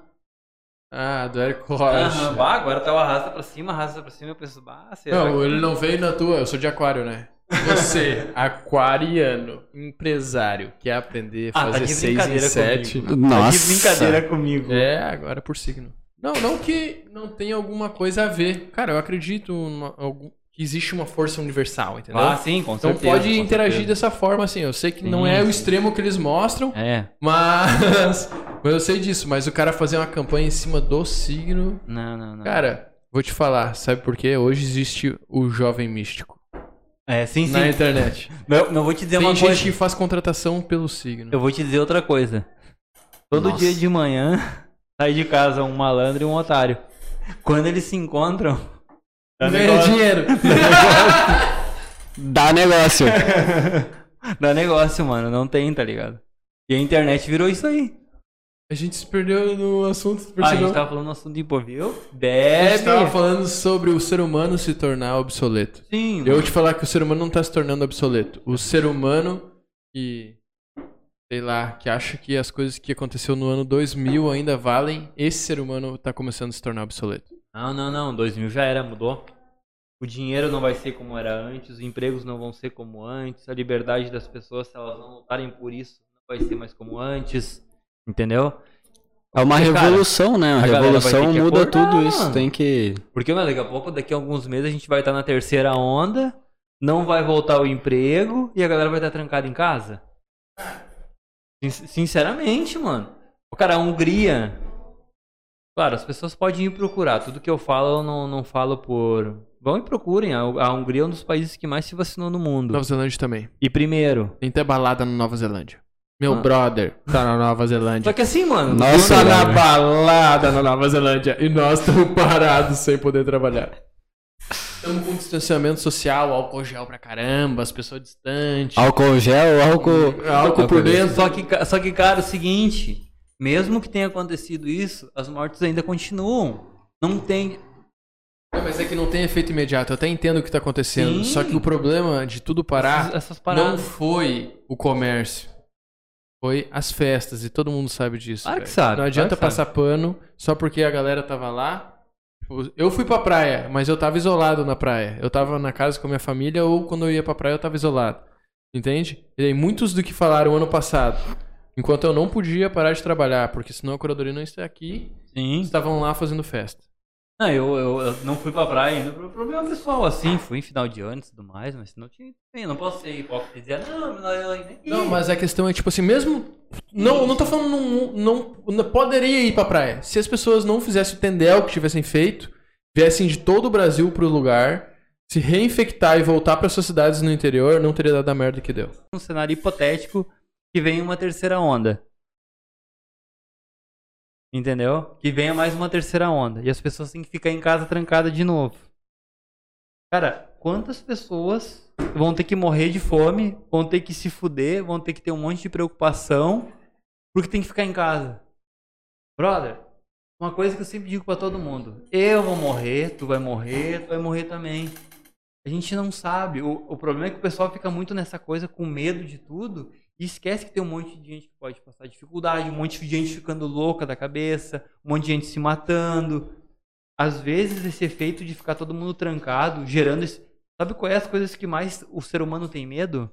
Ah, do Érico Aham, Rocha. bah, agora tá o arrasta pra cima, arrasta pra cima. Eu penso, bah, será Não, que- ele não veio na tua, eu sou de aquário, né? Você, aquariano, empresário, quer aprender a Ah, tá fazer de 6 em brincadeira 7. comigo. Tá de Nossa. brincadeira comigo. É, agora por signo. Não, não que não tenha alguma coisa a ver. Cara, eu acredito numa- algum- que existe uma força universal, entendeu? Ah, sim, com então certeza. pode com interagir certeza. dessa forma, assim. Eu sei que não Sim, é o extremo que eles mostram, É. mas, mas eu sei disso. Mas o cara fazer uma campanha em cima do signo. Não, não, não. Cara, vou te falar, sabe por quê? Hoje existe o jovem místico é, sim, sim. na internet. Não, não vou te dizer Tem uma gente coisa. que faz contratação pelo signo. Eu vou te dizer outra coisa. Todo Nossa. dia de manhã sai de casa um malandro e um otário. Quando eles se encontram. dá Ganha negócio. dinheiro. Dá negócio. Dá negócio, mano. Não tem, tá ligado? E a internet virou isso aí. A gente se perdeu no assunto, Ah, a gente tava falando no assunto de pô, viu? A gente Bebe. tava falando sobre o ser humano se tornar obsoleto. Sim. Eu vou te falar que o ser humano não tá se tornando obsoleto. O ser humano que, sei lá, que acha que as coisas que aconteceu no ano 2000 ainda valem, esse ser humano tá começando a se tornar obsoleto. Não, não, não. 2000 já era, mudou. O dinheiro não vai ser como era antes, os empregos não vão ser como antes, a liberdade das pessoas, se elas não lutarem por isso, não vai ser mais como antes. Entendeu? É uma Porque, cara, revolução, né? A, revolução muda acordar, tudo isso. mano. Tem que. Porque, mano, daqui a pouco, daqui a alguns meses, a gente vai estar na terceira onda, não vai voltar o emprego e a galera vai estar trancada em casa. Sin- Sinceramente, mano. O cara, a Hungria. Claro, as pessoas podem ir procurar. Tudo que eu falo, eu não, não falo por. Vão e procurem. A, a Hungria é um dos países que mais se vacinou no mundo. Nova Zelândia também. E primeiro. Tem até balada na Nova Zelândia. Meu Ah. brother tá na Nova Zelândia. Só que assim, mano. Nossa, tá na balada na Nova Zelândia e nós estamos parados sem poder trabalhar. Estamos com distanciamento social, álcool gel pra caramba, as pessoas distantes. Álcool gel, álcool. Álcool por dentro. Só que, só que, cara, é o seguinte, mesmo que tenha acontecido isso, as mortes ainda continuam. Não tem. Não, mas é que não tem efeito imediato. Eu até entendo o que tá acontecendo. Sim. Só que o problema de tudo parar essas, essas não foi o comércio. Foi as festas, e todo mundo sabe disso. Claro que velho. sabe, Não adianta claro passar pano só porque a galera tava lá. Eu fui pra praia, mas eu tava isolado na praia. Eu tava na casa com a minha família ou quando eu ia pra praia eu tava isolado. Entende? E aí, muitos do que falaram ano passado, enquanto eu não podia parar de trabalhar, porque senão a curadoria não está aqui, Sim. estavam lá fazendo festa. Não, eu, eu, eu não fui pra praia ainda por problema pessoal, assim. Fui em final de ano e tudo mais, mas não tinha. Eu não posso ser hipócrita e dizer, não, não, eu. Não, mas a questão é tipo assim, mesmo. Não, não tô falando não, não, não poderia ir pra praia. Se as pessoas não fizessem o tendel que tivessem feito, viessem de todo o Brasil pro lugar, se reinfectar e voltar para suas cidades no interior, não teria dado a merda que deu. um cenário hipotético que venha uma terceira onda. Entendeu? Que venha mais uma terceira onda. E as pessoas têm que ficar em casa trancada de novo. Cara, quantas pessoas vão ter que morrer de fome, vão ter que se fuder, vão ter que ter um monte de preocupação, porque tem que ficar em casa. Brother, uma coisa que eu sempre digo pra todo mundo: eu vou morrer, tu vai morrer, tu vai morrer também. A gente não sabe. O, o problema é que o pessoal fica muito nessa coisa com medo de tudo e esquece que tem um monte de gente que pode passar dificuldade, um monte de gente ficando louca da cabeça, um monte de gente se matando. Às vezes esse efeito de ficar todo mundo trancado, gerando esse... Sabe qual é as coisas que mais o ser humano tem medo?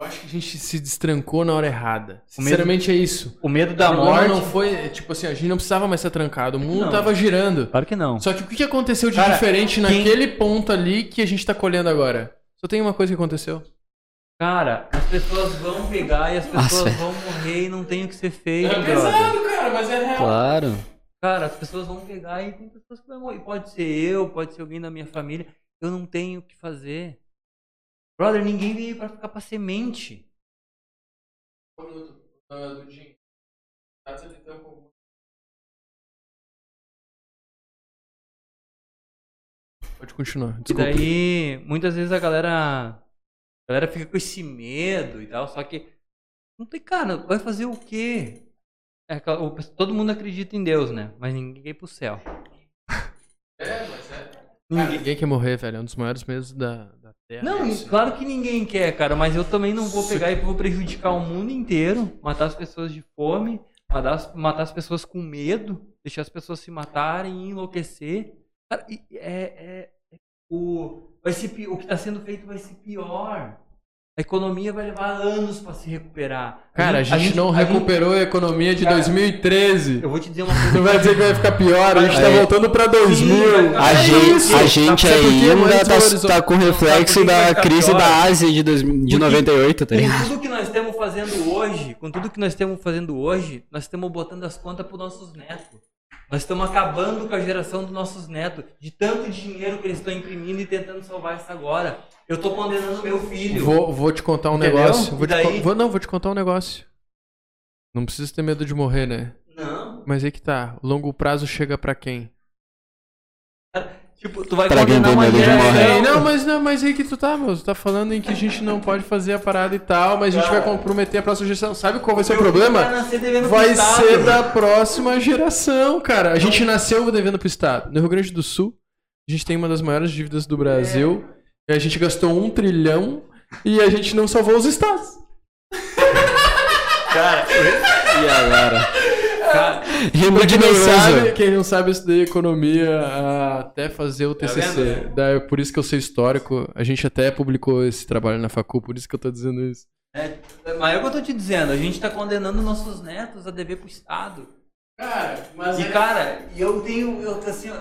Eu acho que a gente se destrancou na hora errada. O medo- Sinceramente é isso. O medo da O morte. não foi, tipo assim, a gente não precisava mais ser trancado, o mundo Não. tava girando. Claro que não. Só que o que que aconteceu de Cara, diferente quem- naquele ponto ali que a gente tá colhendo agora? Só tem uma coisa que aconteceu. Cara, as pessoas vão pegar e as pessoas Nossa. vão morrer e não tem o que ser feito, É brother. pesado, cara, mas é real. Claro. Cara, as pessoas vão pegar e tem pessoas que vão morrer. Pode ser eu, pode ser alguém da minha família. Eu não tenho o que fazer. Brother, ninguém veio pra ficar pra semente. Pode continuar, E desculpa. daí, muitas vezes a galera. A galera fica com esse medo e tal, só que. Não tem, cara, vai fazer o quê? É, todo mundo acredita em Deus, né? Mas ninguém quer ir pro céu. É, mas é. Cara, ninguém quer morrer, velho. É um dos maiores medos da, da Terra. Não, claro que ninguém quer, cara, mas eu também não vou pegar e vou prejudicar o mundo inteiro, matar as pessoas de fome, matar as, matar as pessoas com medo, deixar as pessoas se matarem e enlouquecer. Cara, é- é- o, vai ser, o que está sendo feito vai ser pior. A economia vai levar anos para se recuperar. Cara, a gente, não a gente- recuperou a economia de Cara, 2013. eu vou te dizer uma coisa. Tu vai dizer que vai ficar pior, a gente tá Aí- voltando pra 2000. vai ficar- A É gente, a gente Sabe por quê? ainda Mas tá, tá com reflexo da crise pior? da Ásia de, dois, de Porque- 98, tá ligado? Com tudo que nós estamos fazendo hoje, com tudo que nós estamos fazendo hoje, nós estamos botando as contas para nossos netos. Nós estamos acabando com a geração dos nossos netos, de tanto dinheiro que eles estão imprimindo e tentando salvar isso agora. Eu estou condenando meu filho. Vou, vou te contar um Entendeu? negócio. Vou te daí? vou, não, vou te contar um negócio. Não precisa ter medo de morrer, né? Não. Mas aí que tá. Longo prazo chega pra quem? Tipo, tu vai Pra quem condenar uma geração. morrer. Ei, não, mas não, mas aí que tu tá, meu. Tu tá falando em que a gente não pode fazer a parada e tal, mas a gente vai comprometer a próxima geração. Sabe qual vai ser o problema? Vai ser da próxima geração, cara. A gente nasceu devendo pro Estado. No Rio Grande do Sul, a gente tem uma das maiores dívidas do Brasil. E a gente gastou um trilhão e a gente não salvou os estados. Cara, E agora? Cara, Pra quem não sabe, quem não sabe, eu estudei economia ah, até fazer o TCC. vendo? Daí, é por isso que eu sei histórico. A gente até publicou esse trabalho na facu, por isso que eu tô dizendo isso. é, mas é o que eu tô te dizendo, a gente tá condenando nossos netos a dever pro Estado. Cara, mas E cara, e eu tenho. Eu, assim, eu-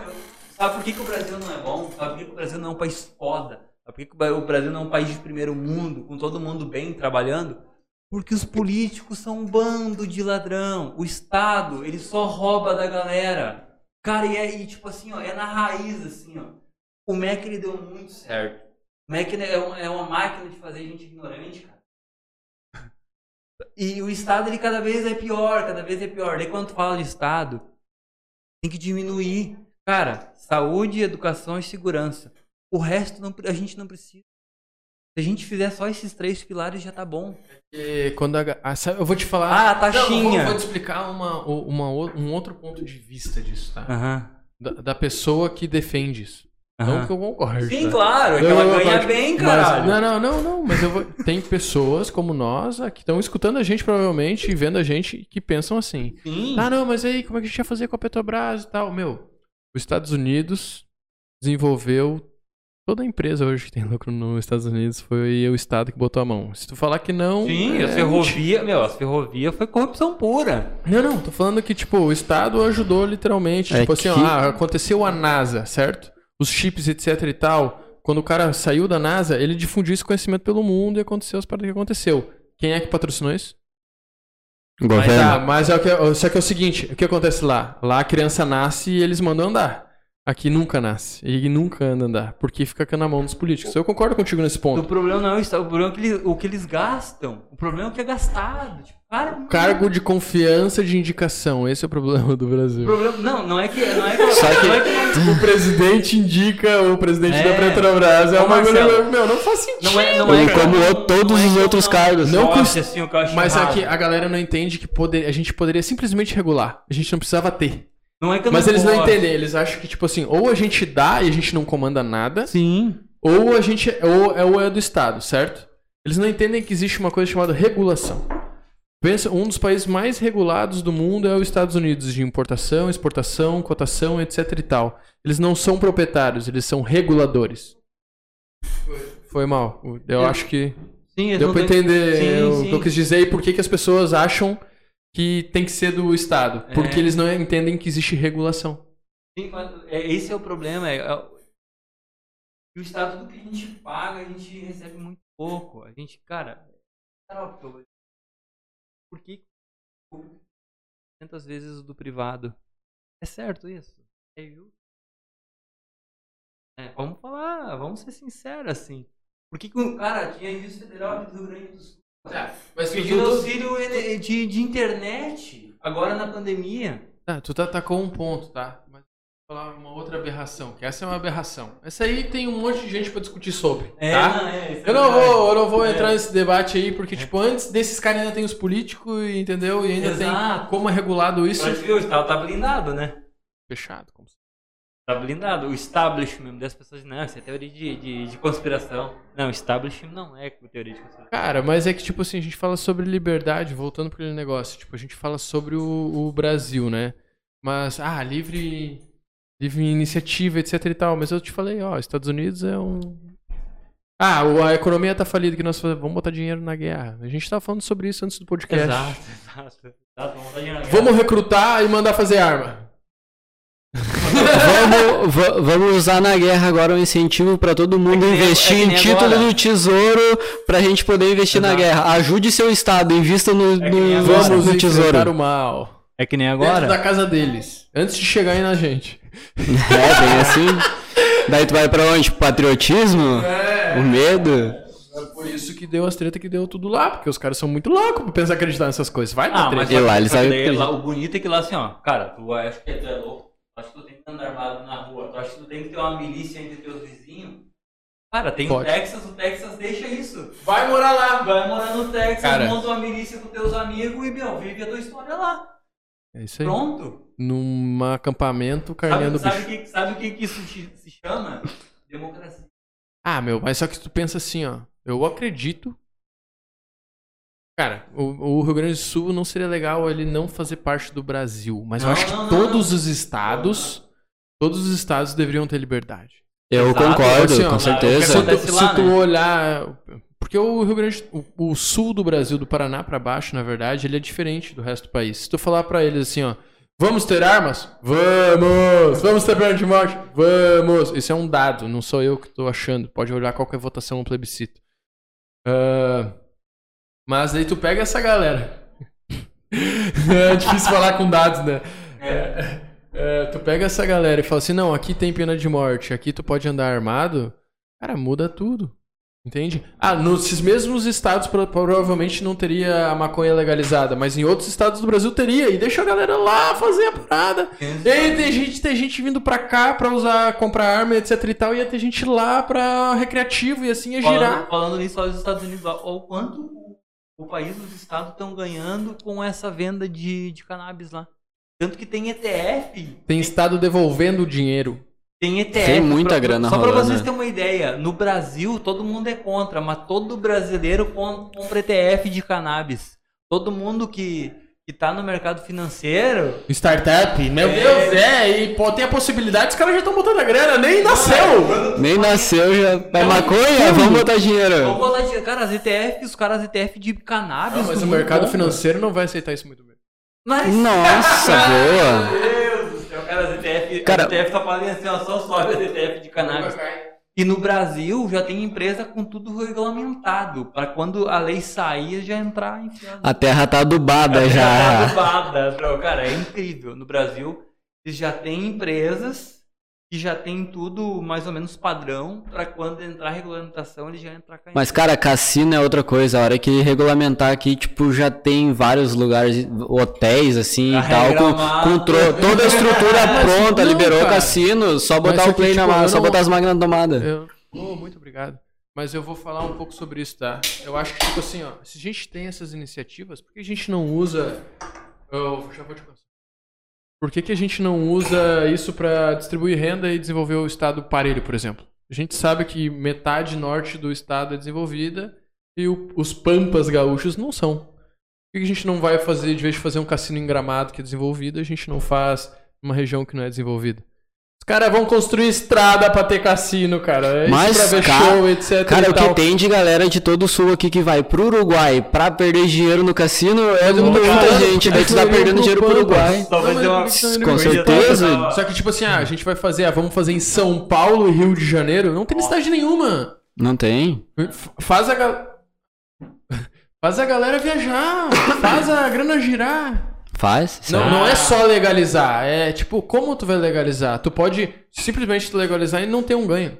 sabe por que, que o Brasil não é bom? Sabe por que, que o Brasil não é um país foda? Sabe por que, que o Brasil não é um país de primeiro mundo, com todo mundo bem trabalhando? Porque os políticos são um bando de ladrão. O Estado, ele só rouba da galera. Cara, e aí, tipo assim, ó, é na raiz, assim, ó. O MEC ele deu muito certo. O MEC né, é, é uma máquina de fazer gente ignorante, cara. E o Estado, ele cada vez é pior, cada vez é pior. Daí quando fala de Estado, tem que diminuir. Cara, saúde, educação e segurança. O resto não, a gente não precisa. Se a gente fizer só esses três pilares já tá bom. E quando a, ga- ah, eu vou te falar. Ah, a Não, eu taxinha. vou, vou te explicar uma, uma, um outro ponto de vista disso, tá? Aham. Da, da pessoa que defende isso. Não que eu concordo. Sim, tá? claro, é que ela ganha bem, caralho. não, não, não, não, mas eu vou. Tem pessoas como nós ah, que estão escutando a gente, provavelmente, e vendo a gente, que pensam assim. Sim. Ah, não, mas aí, como é que a gente ia fazer com a Petrobras e tal? Meu, os Estados Unidos desenvolveu. Toda empresa hoje que tem lucro nos Estados Unidos foi o Estado que botou a mão. Se tu falar que não. Sim, é a ferrovia, meu, a ferrovia foi corrupção pura. Não, não, tô falando que, tipo, o Estado ajudou literalmente. É tipo assim, ó, que- ah, aconteceu a NASA, certo? Os chips, etc e tal. Quando o cara saiu da NASA, ele difundiu esse conhecimento pelo mundo e aconteceu as paradas que aconteceu. Quem é que patrocinou isso? Tá, Governo. mas é o que, só que é o seguinte, o que acontece lá? Lá a criança nasce e eles mandam andar. Aqui nunca nasce. E nunca anda andar. Porque fica na mão dos políticos. Eu concordo contigo nesse O ponto. problema não é o Estado, o problema é que eles- o que eles gastam. O problema é o que é gastado. Tipo, cara, Cargo de confiança de indicação. Esse é o problema do o Brasil. problema, não, não é que não é que, Só que- não é que não- O presidente indica o presidente É. da Petrobras. É uma coisa. Meu, não faz sentido. não é, não é que- como não- o- todos não é os outros não- cargos. Não custa- assim, o que eu acho Mas errado. aqui a galera não entende que poder, a gente poderia simplesmente regular. A gente não precisava ter. Não é que eu Mas eles não gosto. entendem. Eles acham que, tipo assim, ou a gente dá e a gente não comanda nada, Sim. ou a gente ou é, ou é do Estado, certo? Eles não entendem que existe uma coisa chamada regulação. Pensa, um dos países mais regulados do mundo é os Estados Unidos, de importação, exportação, cotação, etc e tal. Eles não são proprietários, eles são reguladores. Foi mal. Eu acho que Sim, eles deu não pra têm- entender Sim, o sim. que eu quis dizer e por que, que as pessoas acham que tem que ser do Estado. É. Porque eles não entendem que existe regulação. Sim, é, esse é o problema. É, é o- Estado, tudo que a gente paga, a gente recebe muito pouco. A gente, cara, por que o público tantas vezes o do privado? É certo isso? É justo? É, vamos falar, vamos ser sinceros assim. Por que, que o cara tinha juiz federal do Rio Grande do Sul? Mas Pedindo auxílio ele- de, de internet, agora na pandemia. Tá, tu tá, tacou um ponto, tá? Mas vou falar uma outra aberração, que essa é uma aberração. Essa aí tem um monte de gente pra discutir sobre, É, tá? não, é, é Eu não vou, eu não vou É. entrar nesse debate aí, porque, tipo, antes desses caras ainda tem os políticos, entendeu? E ainda tem Exato. como é regulado isso. Mas viu, o Estado tá blindado, né? Fechado, como se- Tá blindado. O establishment das pessoas, não, isso é teoria de, de, de conspiração. Não, establishment não é teoria de conspiração. Cara, mas é que, tipo assim, a gente fala sobre liberdade, voltando pro aquele negócio. Tipo, a gente fala sobre o, o Brasil, né? Mas, ah, livre, livre iniciativa, etc e tal. Mas eu te falei, ó, Estados Unidos é um. Ah, a economia tá falida que nós. Vamos botar dinheiro na guerra. A gente tava falando sobre isso antes do podcast. Exato, exato. exato vamos dar dinheiro na Vamos recrutar e mandar fazer arma. Vamos, va- vamos usar na guerra agora um incentivo pra todo mundo É investir é em título agora. do tesouro pra gente poder investir na Exato. guerra. Ajude seu estado, invista no, É no. Vamos no tesouro. o mal. É que nem Dentro agora. da casa deles. Antes de chegar aí na gente. É, bem assim. Daí tu vai pra onde? Patriotismo? O medo? É por isso que deu as tretas que deu tudo lá, porque os caras são muito loucos pra pensar acreditar nessas coisas. Vai Ah, mas treta. E lá eles lá, o bonito é que lá assim, ó, cara, tu acha que tu é louco, tu acha que tu tem que andar armado na rua, tu acha que tu tem que ter uma milícia entre teus vizinhos. Cara, tem Pode. o Texas, o Texas deixa isso. Vai morar lá. Vai morar no Texas, Cara. monta uma milícia com teus amigos e, meu, vive a tua história lá. É isso aí. Pronto. Num acampamento Sabe, carneando sabe, bicho. que, sabe o que, que isso se se chama? Democracia. Ah, meu, mas só que tu pensa assim, ó. Eu acredito. Cara, o, o Rio Grande do Sul não seria legal ele não fazer parte do Brasil. Mas eu Não, acho que não, todos não. os estados. Todos os estados deveriam ter liberdade. Eu Exato. concordo, Assim, ó, com certeza. Se tu, se lá, tu né? olhar. Porque o Rio Grande, o, o sul do Brasil, do Paraná pra baixo, na verdade, ele é diferente do resto do país. Se tu falar pra eles assim, ó, vamos ter armas? Vamos! Vamos ter pena de morte? Vamos! Isso é um dado, não sou eu que tô achando. Pode olhar qualquer votação no plebiscito. Ah, mas aí tu pega essa galera. é difícil falar com dados, né? É. É, tu pega essa galera e fala assim, não, aqui tem pena de morte, aqui tu pode andar armado, cara, muda tudo. Entende? Ah, nesses mesmos estados pro- provavelmente não teria a maconha legalizada, mas em outros estados do Brasil teria. E deixa a galera lá fazer a parada. E aí tem gente, tem gente vindo pra cá pra usar, comprar arma, etc e tal, e ia ter gente lá pra recreativo e assim ia Falando, girar. falando nisso, olha os Estados Unidos, ó, o quanto o, país e os estados estão ganhando com essa venda de, de cannabis lá. Tanto que tem ETF. Tem estado devolvendo o dinheiro. Tem ETF. Tem muita pra- grana Só pra rolando, vocês né? terem uma ideia, no Brasil todo mundo é contra, mas todo brasileiro com- compra ETF de cannabis. Todo mundo que, que tá no mercado financeiro. Startup, meu É. Deus, é, e pô, tem a possibilidade, os caras já estão botando a grana, nem nasceu! Nem nasceu já. É um maconha? Vamos botar dinheiro. Vamos botar de- Cara, as ETF, os caras ETF de cannabis. Não, mas todo o mercado compra. financeiro não vai aceitar isso muito bem. Mas- Nossa, boa. Meu Deus do céu, cara, as ETF, Cara- as ETF tá fazendo assim, ó, só sobe as ETF de cannabis. E no Brasil já tem empresa com tudo regulamentado, pra quando a lei sair já entrar enfiando. A terra tá adubada Tá já. adubada, bro. Cara, é incrível. No Brasil, já têm empresas que já tem tudo mais ou menos padrão pra quando entrar a regulamentação ele já entrar caindo. Mas, cara, cassino é outra coisa. A hora que regulamentar aqui, tipo, já tem vários lugares, hotéis, assim, A e tal, com, com tro- toda a estrutura pronta, Não, liberou o cara. cassino, só botar o play que, na tipo, mala, eu só não- botar as máquinas na tomada. Eu... Oh, muito obrigado. Mas eu vou falar um pouco sobre isso, tá? Eu acho que, tipo assim, ó, se a gente tem essas iniciativas, por que a gente não usa. Eu já vou te passar. Por que, que a gente não usa isso pra distribuir renda e desenvolver o estado parelho, por exemplo? A gente sabe que metade norte do estado é desenvolvida e o- os pampas gaúchos não são. Por que que a gente não vai fazer, de vez de fazer um cassino em gramado que é desenvolvido, a gente não faz uma região que não é desenvolvida? Os caras vão construir estrada pra ter cassino, cara. É isso Mas, pra ver cara- show, etc. Cara, e o que tem de galera de todo o sul aqui que vai pro Uruguai pra perder dinheiro no cassino é não muita falando, gente. Daí eles tu tá perdendo dinheiro pro. Uruguai. Uma... não Com certeza. Só que, tipo assim, ah, a gente vai fazer, ah, vamos fazer em São Paulo e Rio de Janeiro. Não tem necessidade nenhuma. Não tem? Faz a. Faz a galera viajar. Faz a grana girar. Faz? Não, não é só legalizar. É tipo, como tu vai legalizar? Tu pode simplesmente legalizar e não ter um ganho.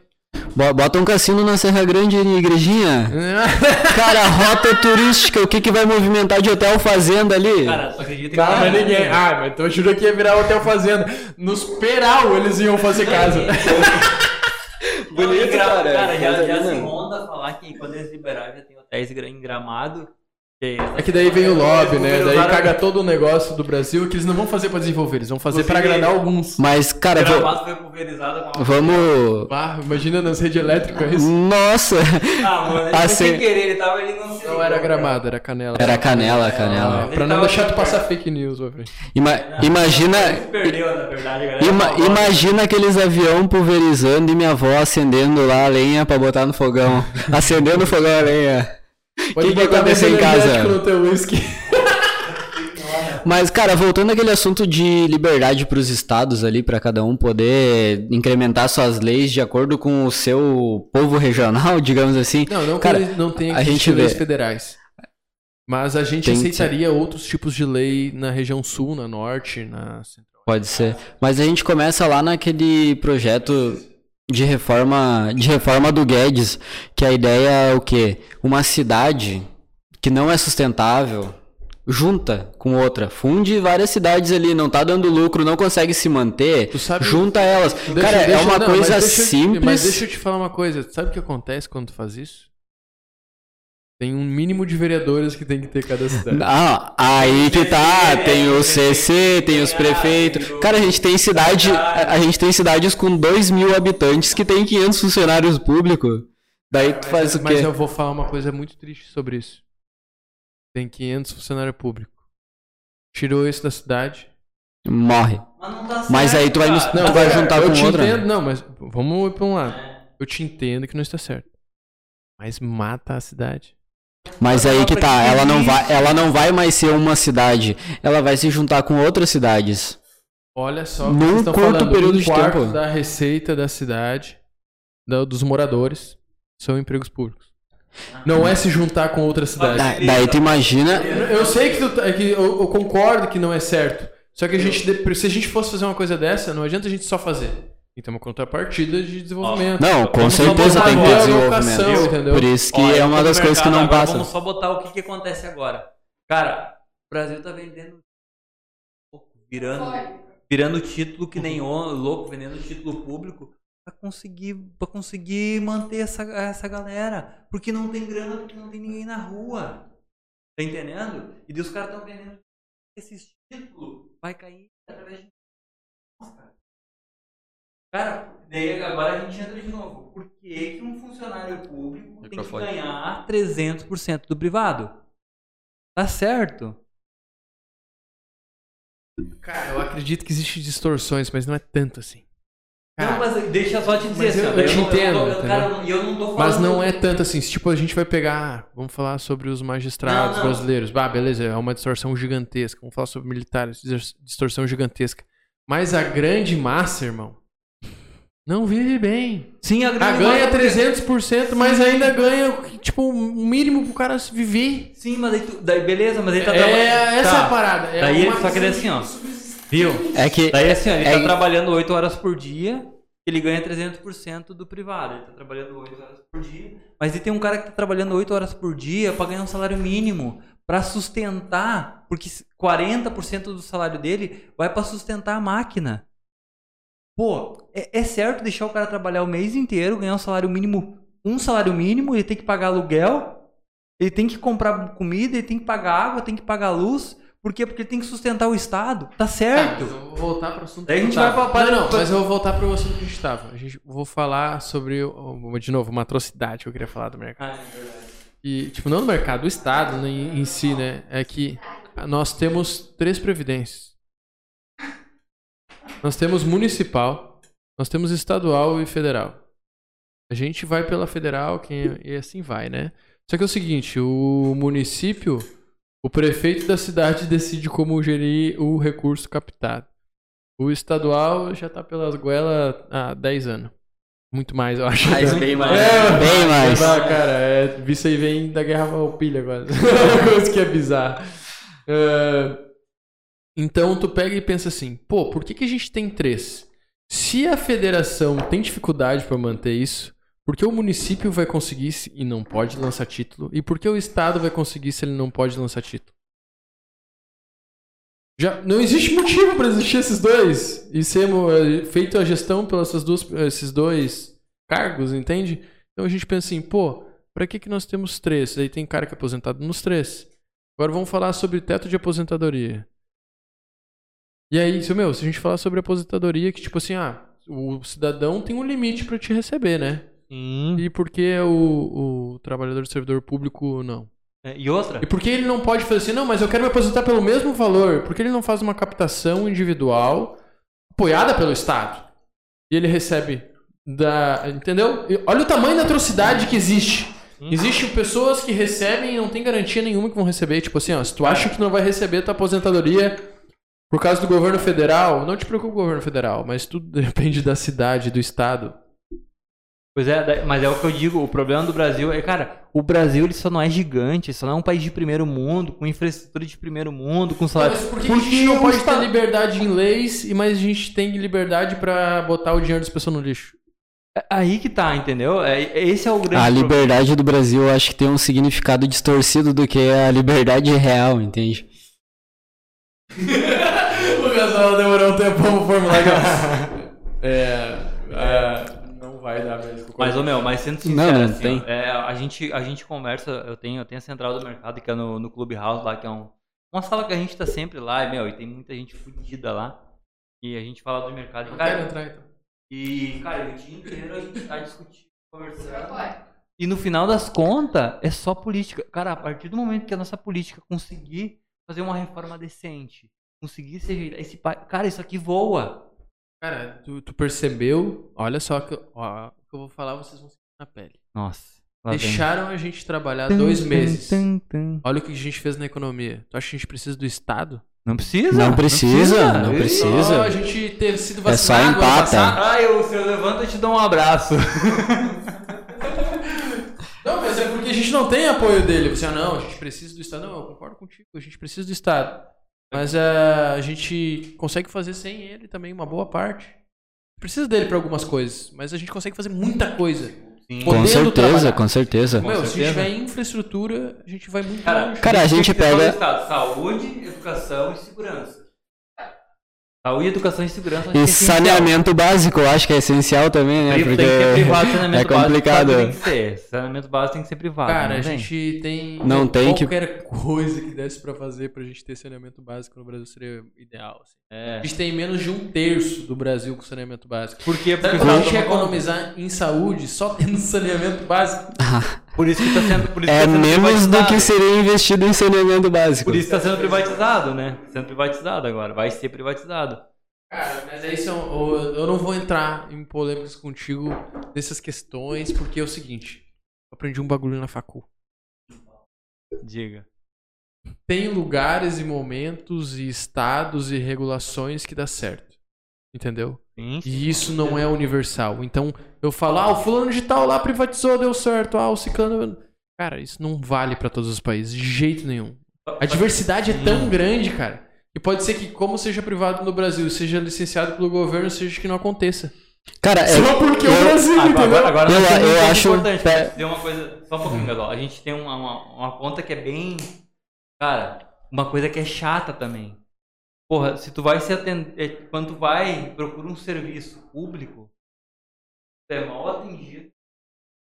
Bo- Bota um cassino na Serra Grande e Igrejinha. Cara, rota turística, o que que vai movimentar de hotel fazenda ali? Cara, tu acredita que... Cara, mas ninguém. Ah, mas então eu juro que ia virar hotel fazenda. Nos Peral eles iam fazer casa. Bonito, cara. Cara, já, já se ronda falar que quando eles liberaram já tem hotéis em gramado. É que daí vem o lobby, né? Daí caga todo o negócio do Brasil que eles não vão fazer pra desenvolver, eles vão fazer pra agradar alguns. Mas, cara, vou- vamos. Ah, imagina nas redes elétricas isso. Nossa! Ah, mano, ele Ah, foi sim. sem querer, ele tava ali não se Não era gramado, era canela. Era canela, canela. Ah, pra não deixar tu passar fake news, ô, frente. Ima- imagina. se perdeu, na verdade, galera. ima- Falou, imagina aqueles avião pulverizando e minha avó acendendo lá a lenha pra botar no fogão. Acendendo o fogão a lenha. Pode que que botar aconteceu em casa? no teu whisky. Mas, cara, voltando àquele assunto de liberdade pros estados ali, pra cada um poder incrementar suas leis de acordo com o seu povo regional, digamos assim. Não, não, Cara, que não tem a que gente existir vê- leis federais. Mas a gente Tem que aceitaria outros tipos de lei na região sul, na norte, na central. Pode ser. Mas a gente começa lá naquele projeto de reforma, de reforma do Guedes, que a ideia é o quê? Uma cidade que não é sustentável junta com outra, funde várias cidades ali, não tá dando lucro, não consegue se manter, junta elas. Deixa- Cara, é deixa- uma não, coisa mas deixa simples. Mas deixa eu te falar uma coisa. Sabe o que acontece quando tu faz isso? Tem um mínimo de vereadores que tem que ter cada cidade. Ah, aí que tá, tem o CC, tem os prefeitos. Cara, a gente tem cidade, a gente tem cidades com 2 mil habitantes que tem 500 funcionários públicos. Daí tu faz o Mas quê? eu vou falar uma coisa muito triste sobre isso. Tem 500 funcionários públicos. Tirou isso da cidade. Morre. Mas não tá Mas certo, aí tu vai, tu vai juntar eu com te outra. entendo. Não, mas vamos ir pra um lado. É. Eu te entendo que não está certo. Mas mata a cidade. Mas aí que tá, ela não vai, ela não vai mais ser uma cidade, ela vai se juntar com outras cidades. Olha só, Num curto falando, período um de tempo. da receita da cidade, da- dos moradores, são empregos públicos. Não é se juntar com outra cidade. Da- daí tu imagina, Eu sei que, tu tá- é que eu, eu concordo que não é certo. Só que a gente, se a gente fosse fazer uma coisa dessa, não adianta a gente só fazer. Tem que ter uma contrapartida de desenvolvimento. não, com Vamos certeza tem que ter desenvolvimento. entendeu? Por isso que é uma das coisas que não agora, passa. Vamos só botar o que, que acontece agora. Cara, o Brasil tá vendendo. Virando, virando título que nem louco, vendendo título público pra conseguir, pra conseguir manter essa, essa galera. Porque não tem grana, porque não tem ninguém na rua. Tá entendendo? E daí os caras estão vendendo esses títulos. Vai cair através de. Cara. Daí agora a gente entra de novo. Por que, que um funcionário público Microfone. tem que ganhar 300% do privado? Tá certo. Cara, eu acredito que existem distorções, mas não é tanto assim. Cara, não, mas deixa eu só te dizer assim, eu- eu te não- entendo, eu, entendeu? cara, e eu não tô falando. Mas não é tanto assim. Se, Tipo, a gente vai pegar. Vamos falar sobre os magistrados Não, não. brasileiros. Bah, beleza, é uma distorção gigantesca. Vamos falar sobre militares, dis- distorção gigantesca. Mas a grande massa, irmão, não vive bem. Sim, a Ah, grande ganha massa- 300%, mas ainda ganha, tipo, um mínimo pro cara viver. Sim, mas daí, tu- daí beleza, mas ele tá É, trabalhando. essa tá. é a parada. É daí ele só queria assim, ó. Viu? É que Daí assim, ó, ele É- tá trabalhando 8 horas por dia ele ganha 300% do privado. Ele tá trabalhando 8 horas por dia. Mas e tem um cara que tá trabalhando 8 horas por dia para ganhar um salário mínimo. Pra sustentar. Porque 40% do salário dele vai pra sustentar a máquina. Pô, é, é certo deixar o cara trabalhar o mês inteiro, ganhar um salário mínimo, um salário mínimo, ele tem que pagar aluguel, ele tem que comprar comida, ele tem que pagar água, tem que pagar luz. Por quê? Porque ele tem que sustentar o Estado. Tá Tá, certo. mas eu vou voltar pro assunto Daí a que gente eu vai pra- Não, não, pra- mas eu vou voltar pro assunto que a gente tava. A gente, vou falar sobre, o- de novo, uma atrocidade que eu queria falar do mercado. Ah, é verdade. E, tipo, não no mercado, o Estado né, em, em si, né? É que nós temos três previdências. Nós temos municipal, nós temos estadual e federal. A gente vai pela federal quem, e assim vai, né? Só que é o seguinte, o município, o prefeito da cidade decide como gerir o recurso captado. O estadual já tá pelas goelas há 10 anos. Muito mais, eu acho. Né? bem mais. É, Bem mais. Ah, cara, é, isso aí vem da Guerra Valpilha agora. Uma coisa que é bizarra. É, então tu pega e pensa assim, pô, por que, que a gente tem três? Se a federação tem dificuldade pra manter isso, por que o município vai conseguir se- e não pode lançar título? E por que o estado vai conseguir se ele não pode lançar título? Já não existe motivo pra existir esses dois e ser eh, feito a gestão pelos essas duas, esses dois cargos, entende? Então a gente pensa assim, pô, pra que que nós temos três? Aí tem cara que é aposentado nos três. Agora vamos falar sobre teto de aposentadoria. E aí, seu meu, se a gente falar sobre aposentadoria, que tipo assim, ah, o cidadão tem um limite pra te receber, né? Sim. E por que o, o trabalhador servidor público não? É, E outra? E por que ele não pode fazer assim, não, mas eu quero me aposentar pelo mesmo valor? Por que ele não faz uma captação individual apoiada pelo Estado? E ele recebe da. Entendeu? Olha o tamanho da atrocidade que existe. Existem pessoas que recebem e não tem garantia nenhuma que vão receber. Tipo assim, ó, se tu acha que não vai receber tua aposentadoria por causa do governo federal, não te preocupe com o governo federal, mas tudo depende da cidade, do estado. Pois é, mas é o que eu digo, o problema do Brasil é, cara, o Brasil ele só não é gigante, só não é um país de primeiro mundo, com infraestrutura de primeiro mundo, com salário. Mas por que, que a gente não pode Estado- ter liberdade em leis, e mas a gente tem liberdade pra botar o dinheiro das pessoas no lixo? É Aí que tá, entendeu? É, esse é o grande A problema. liberdade do Brasil eu acho que tem um significado distorcido do que a liberdade real, entende? casal demorou um tempão pra formular que é, é, não vai dar mesmo. Mas, ô meu, mas sendo Não, sincero, não assim, tem. ó, é, a, gente, a gente conversa, eu tenho, eu tenho a central do mercado, que é no, no Clubhouse lá, que é um, uma sala que a gente tá sempre lá, e, meu, e tem muita gente fodida lá. E a gente fala do mercado. E, Não quero cara, entrar então. e, cara, o dia inteiro a gente tá discutindo, conversando. E no final das contas, é só política. Cara, a partir do momento que a nossa política conseguir fazer uma reforma decente, conseguir se ajeitar, esse cara, isso aqui voa. Cara, tu, tu percebeu? Olha só que, ó, o que eu vou falar, vocês vão sentir na pele. Nossa. lá vem. Deixaram a gente trabalhar Tum, dois meses. tum, tum. Olha o que a gente fez na economia. Tu acha que a gente precisa do Estado? Não precisa. Não precisa, não Ih, precisa. Só a gente ter sido É só vacinado empata. Ah, eu, se eu levanto, eu te dou um abraço. Não, mas é porque a gente não tem apoio dele. Você, ah, não, a gente precisa do Estado. Não, eu concordo contigo, a gente precisa do Estado. Mas ah, a gente consegue fazer sem ele também uma boa parte. Precisa dele para algumas coisas, mas a gente consegue fazer muita coisa. Sim. Com certeza, trabalhar. com certeza. Meu, se certeza. tiver infraestrutura, a gente vai muito Cara, longe. Cara, a gente que ter pega- Saúde, educação e segurança. Saúde, educação e segurança. acho que é E essencial. saneamento básico eu acho que é essencial também, né? Porque Tem que ter privado, saneamento é complicado. básico. Tem que ser. Saneamento básico tem que ser privado. Cara, não a gente tem. Não tem que- Qualquer coisa que desse pra fazer pra gente ter saneamento básico no Brasil seria ideal. assim. É. A gente tem menos de um terço do Brasil com saneamento básico. Por quê? Porque a gente economizar em saúde só tendo saneamento básico? Por isso que tá sendo, por isso é que tá sendo menos do que seria investido em saneamento básico. Por isso tá sendo privatizado, né? Sendo privatizado agora. Vai ser privatizado. Cara, mas aí são, eu eu não vou entrar em polêmicas contigo dessas questões, porque é o seguinte. Eu aprendi um bagulho na facul. Diga. Tem lugares e momentos e estados e regulações que dá certo. Entendeu? Sim. E isso não é universal. Então, eu falo, ah, o fulano de tal lá privatizou, deu certo. Ah, o ciclano... Cara, isso não vale pra todos os países, de jeito nenhum. A diversidade é tão grande, cara, que pode ser que, como seja privado no Brasil, seja licenciado pelo governo, seja que não aconteça. Cara, é, Só porque é o eu- Brasil, Agora, entendeu? agora, agora Eu- eu acho- importante. é- Tem uma coisa. Só um pouquinho, Gadol. A gente tem uma, uma, uma ponta que é bem. Cara, uma coisa que é chata também. Porra, se tu vai se atender. Quando tu vai, procura um serviço público, tu é mal atendido,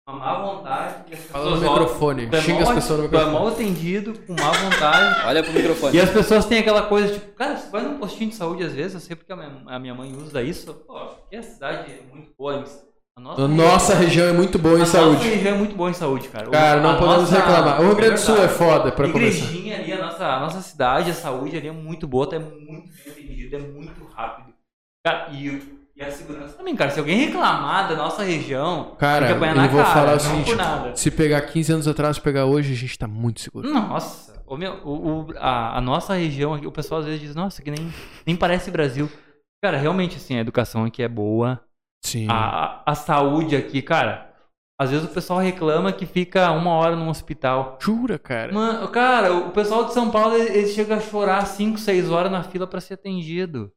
com uma má vontade. as Fala no microfone. tu é Xinga as mal- pessoas no Tu é microfone. mal atendido, com má vontade. Olha pro microfone. E as pessoas têm aquela coisa, tipo, cara, você vai num postinho de saúde às vezes, eu sei porque a minha, a minha mãe usa isso, pô, porque a cidade é muito boa. A nossa, A nossa região é muito boa em a saúde. nossa região é muito boa em saúde, cara. Cara, não A podemos nossa- reclamar. O Rio Grande do Sul é foda pra começar. Igrejinha ali, a nossa, a nossa cidade, a saúde ali é muito boa, tá? é muito bem atendida, é muito rápido. Cara, e, e a segurança também, cara. Se alguém reclamar da nossa região, Cara, tem que apanhar na vou cara, falar o seguinte: se pegar 15 anos atrás, pegar hoje, a gente tá muito seguro. Nossa, o meu, o, o- a, a nossa região aqui, o pessoal às vezes diz, nossa, que nem, nem parece Brasil. Cara, realmente, assim, a educação aqui é boa. Sim. A, a saúde aqui, cara, às vezes o pessoal reclama que fica uma hora num hospital. Jura, cara? Mano, cara, o pessoal de São Paulo, ele, ele chega a chorar 5, 6 horas na fila pra ser atendido.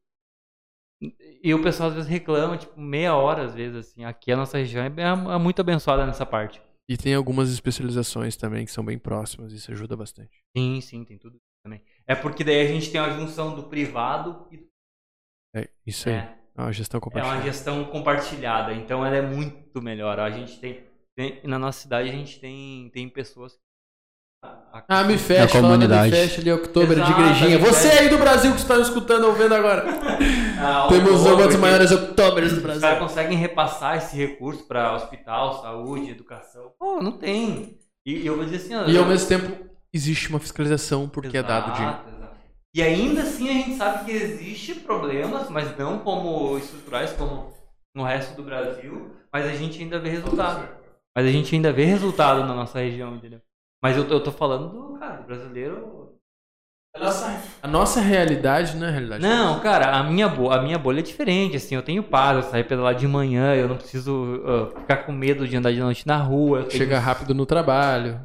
E o pessoal às vezes reclama, tipo, meia hora às vezes, assim. Aqui a nossa região é, bem- é muito abençoada nessa parte. E tem algumas especializações também que são bem próximas, isso ajuda bastante. Sim, sim, tem tudo também. É porque daí a gente tem a junção do privado e do É isso aí. é, É uma gestão é uma compartilhada. gestão compartilhada. Então ela é muito melhor. A gente tem, tem- na nossa cidade a gente tem, tem pessoas a- Ah, me fecha, comunidade. me fecha ali, outubro de Exato, igrejinha. Me Você Fecha. aí do Brasil que está escutando ou vendo agora. Ah, Temos uma das porque maiores outubers do Os Brasil. caras conseguem repassar esse recurso para hospital, saúde, educação. Pô, não tem. E, e eu vou dizer assim, ó, E ao eu- mesmo tempo existe uma fiscalização porque é dado dinheiro. E ainda assim a gente sabe que existe problemas, mas não como estruturais como no resto do Brasil, mas a gente ainda vê resultado. Mas a gente ainda vê resultado na nossa região, entendeu? Mas eu tô, eu tô falando do, cara, do brasileiro. A nossa realidade não é a realidade. Não, cara, a minha, a minha bolha é diferente, assim, eu tenho paz, eu saio pedalar de manhã, eu não preciso ah, ficar com medo de andar de noite na rua. Eu tenho... Chega rápido no trabalho.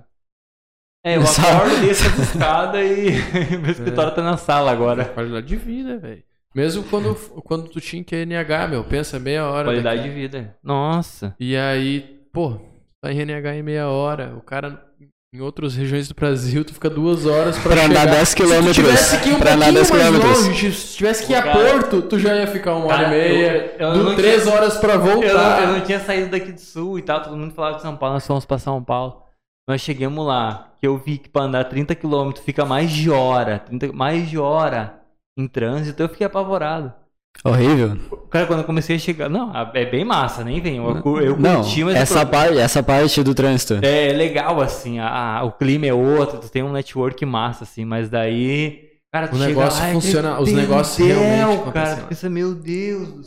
É, eu acordo, desço as escadas e meu escritório tá na sala agora. Qualidade de vida, velho. Mesmo quando, quando tu tinha que NH, meu, pensa meia hora. Qualidade daqui. de vida. Nossa. E aí, pô, tá em NH em meia hora. O cara em outras regiões do Brasil, tu fica duas horas pra, Pra andar chegar. 10 Se tu quilômetros. tivesse que ir um Pra andar pouquinho 10 mais quilômetros. longe, se tivesse que ir a Porto, tu já ia ficar uma hora cara, e meia. eu- eu três tinha- horas pra Eu não, voltar. eu não tinha saído daqui do sul e tal, todo mundo falava de São Paulo, nós fomos pra São Paulo. Nós chegamos lá, que eu vi que pra andar 30 km fica mais de hora, 30, mais de hora em trânsito, eu fiquei apavorado. Horrível. Cara, quando eu comecei a chegar. Não, é bem massa, nem vem. Eu, eu Não, curti, mas. essa, pro- parte, essa parte do trânsito. É legal, assim, a, a- o clima é outro, tu tem um network massa, assim, mas daí. Cara, tu O negócio lá, é funciona- os negócios hotel, realmente Cara, tu pensa, meu Deus do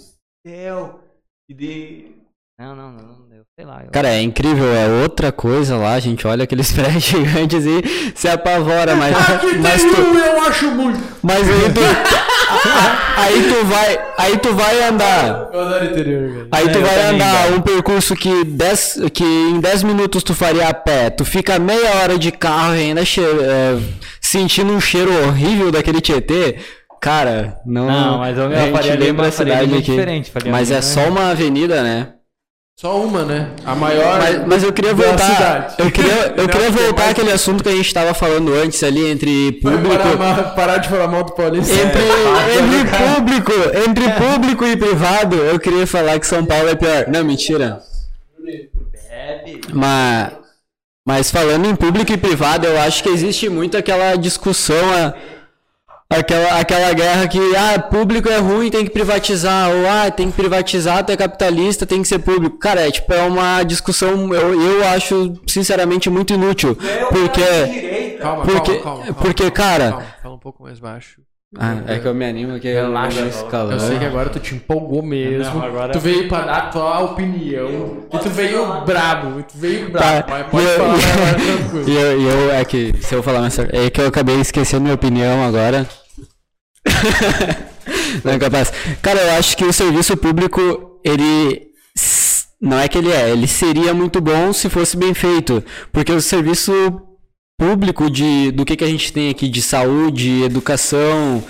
céu. E de. Não, não, não, sei lá. Eu... Cara, é incrível, é outra coisa lá, a gente olha aqueles prédios gigantes e se apavora, mas, Aqui mas, tem tu, um, eu acho muito. mas aí tu. aí tu vai. Aí tu vai andar. Eu adoro interior, velho. Aí tu É, vai andar um percurso que, 10, que em 10 minutos tu faria a pé, tu fica meia hora de carro e ainda che- é, sentindo um cheiro horrível daquele Tietê. Cara, não. Não, mas eu- eu a gente faria lembra uma- a cidade aqui. Mas é só uma avenida, né? Só uma, né? A maior. Mas, mas eu queria voltar. cidade. Eu queria, eu Não, queria voltar mais- àquele assunto que a gente estava falando antes ali entre público. parar, parar de falar mal do Paulista. Entre, É, entre cara. público, entre público e privado, eu queria falar que São Paulo é pior. Não, mentira. Mas, mas falando em público e privado, eu acho que existe muito aquela discussão, a- aquela, aquela guerra que, ah, público é ruim, tem que privatizar, ou ah, tem que privatizar, tu é capitalista, tem que ser público. Cara, é tipo, é uma discussão, eu, eu acho, sinceramente, muito inútil. Porque. Calma, Porque- calma, calma, calma, porque, calma, cara- calma, fala um pouco mais baixo. Ah, é que eu me animo que Relaxa. eu escalando. Eu sei que agora tu te empolgou mesmo. Não, agora- Tu veio pra dar a tua opinião. E tu veio brabo. E tu veio brabo. Tá, Mas pode e eu- falar agora tranquilo. E eu, e eu, é que, se eu falar mais é que eu acabei esquecendo minha opinião agora. não é capaz. Cara, eu acho que o serviço público, ele. Não é que ele é, ele seria muito bom se fosse bem feito. Porque o serviço público de, do que, que a gente tem aqui de saúde, educação,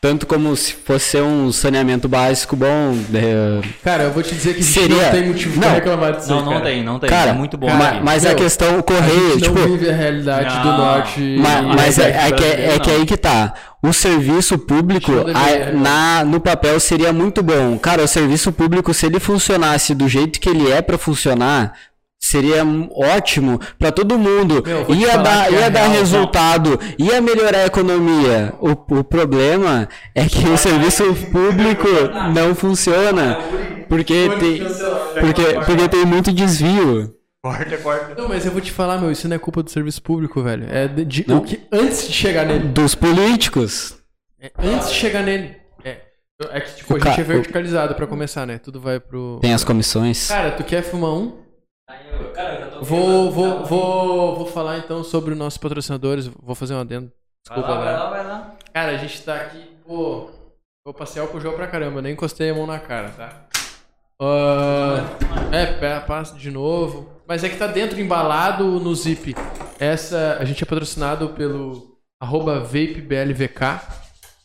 tanto como se fosse um saneamento básico bom. é, Cara, eu vou te dizer que a Seria- não tem motivo Não. pra reclamar disso. Não, aí, não cara. tem, não tem. Cara, é muito bom. ma- aqui. mas a Meu, questão, o A correio, gente tipo. não vive a realidade do Não. norte. Ma- e- Mas, e- é, é que, é brasileiro, que aí que tá. O serviço público, a- na, no papel, seria muito bom. Cara, o serviço público, se ele funcionasse do jeito que ele é pra funcionar, seria ótimo pra todo mundo. Meu, ia dar, que é ia dar real, resultado, ia melhorar a economia. O, o problema é que o serviço público não funciona. Porque tem, porque, porque tem muito desvio. Corta, corta. Não, mas eu vou te falar, meu, isso não é culpa do serviço público, velho. É de, de- Não? o que antes de chegar nele. Dos políticos. É, antes de chegar nele. É, é que, tipo, O a gente ca- é verticalizado pra começar, né? Tudo vai pro. Tem as comissões. Cara, tu quer fumar um? Cara, Vou, vou, vou, vou falar então sobre os nossos patrocinadores. Vou fazer um adendo. Vai Desculpa, lá, vai lá, vai lá. Cara, a gente tá aqui, pô. Vou passear o João pra caramba, nem encostei a mão na cara, tá? Ah, é, pé, passa de novo. Mas é que tá dentro, embalado no zip. Essa, a gente é patrocinado pelo arroba VapeBLVK.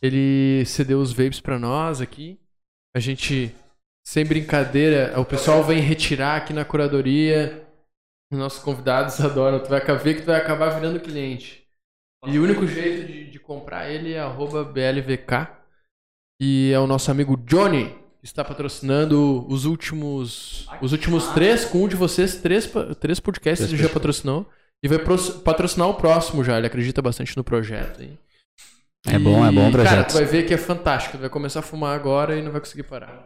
Ele cedeu os vapes pra nós aqui. A gente, sem brincadeira, o pessoal vem retirar aqui na curadoria. Os nossos convidados adoram. Tu vai ver que tu vai acabar virando cliente. E o único jeito de, de comprar ele é arroba BLVK. E é o nosso amigo Johnny, que está patrocinando os últimos. Os últimos três, com um de vocês, três, três podcasts ele já patrocinou. E vai patrocinar o próximo já. Ele acredita bastante no projeto. Hein? É bom, é bom o Cara, projeto. tu vai ver que é fantástico. Tu vai começar a fumar agora e não vai conseguir parar.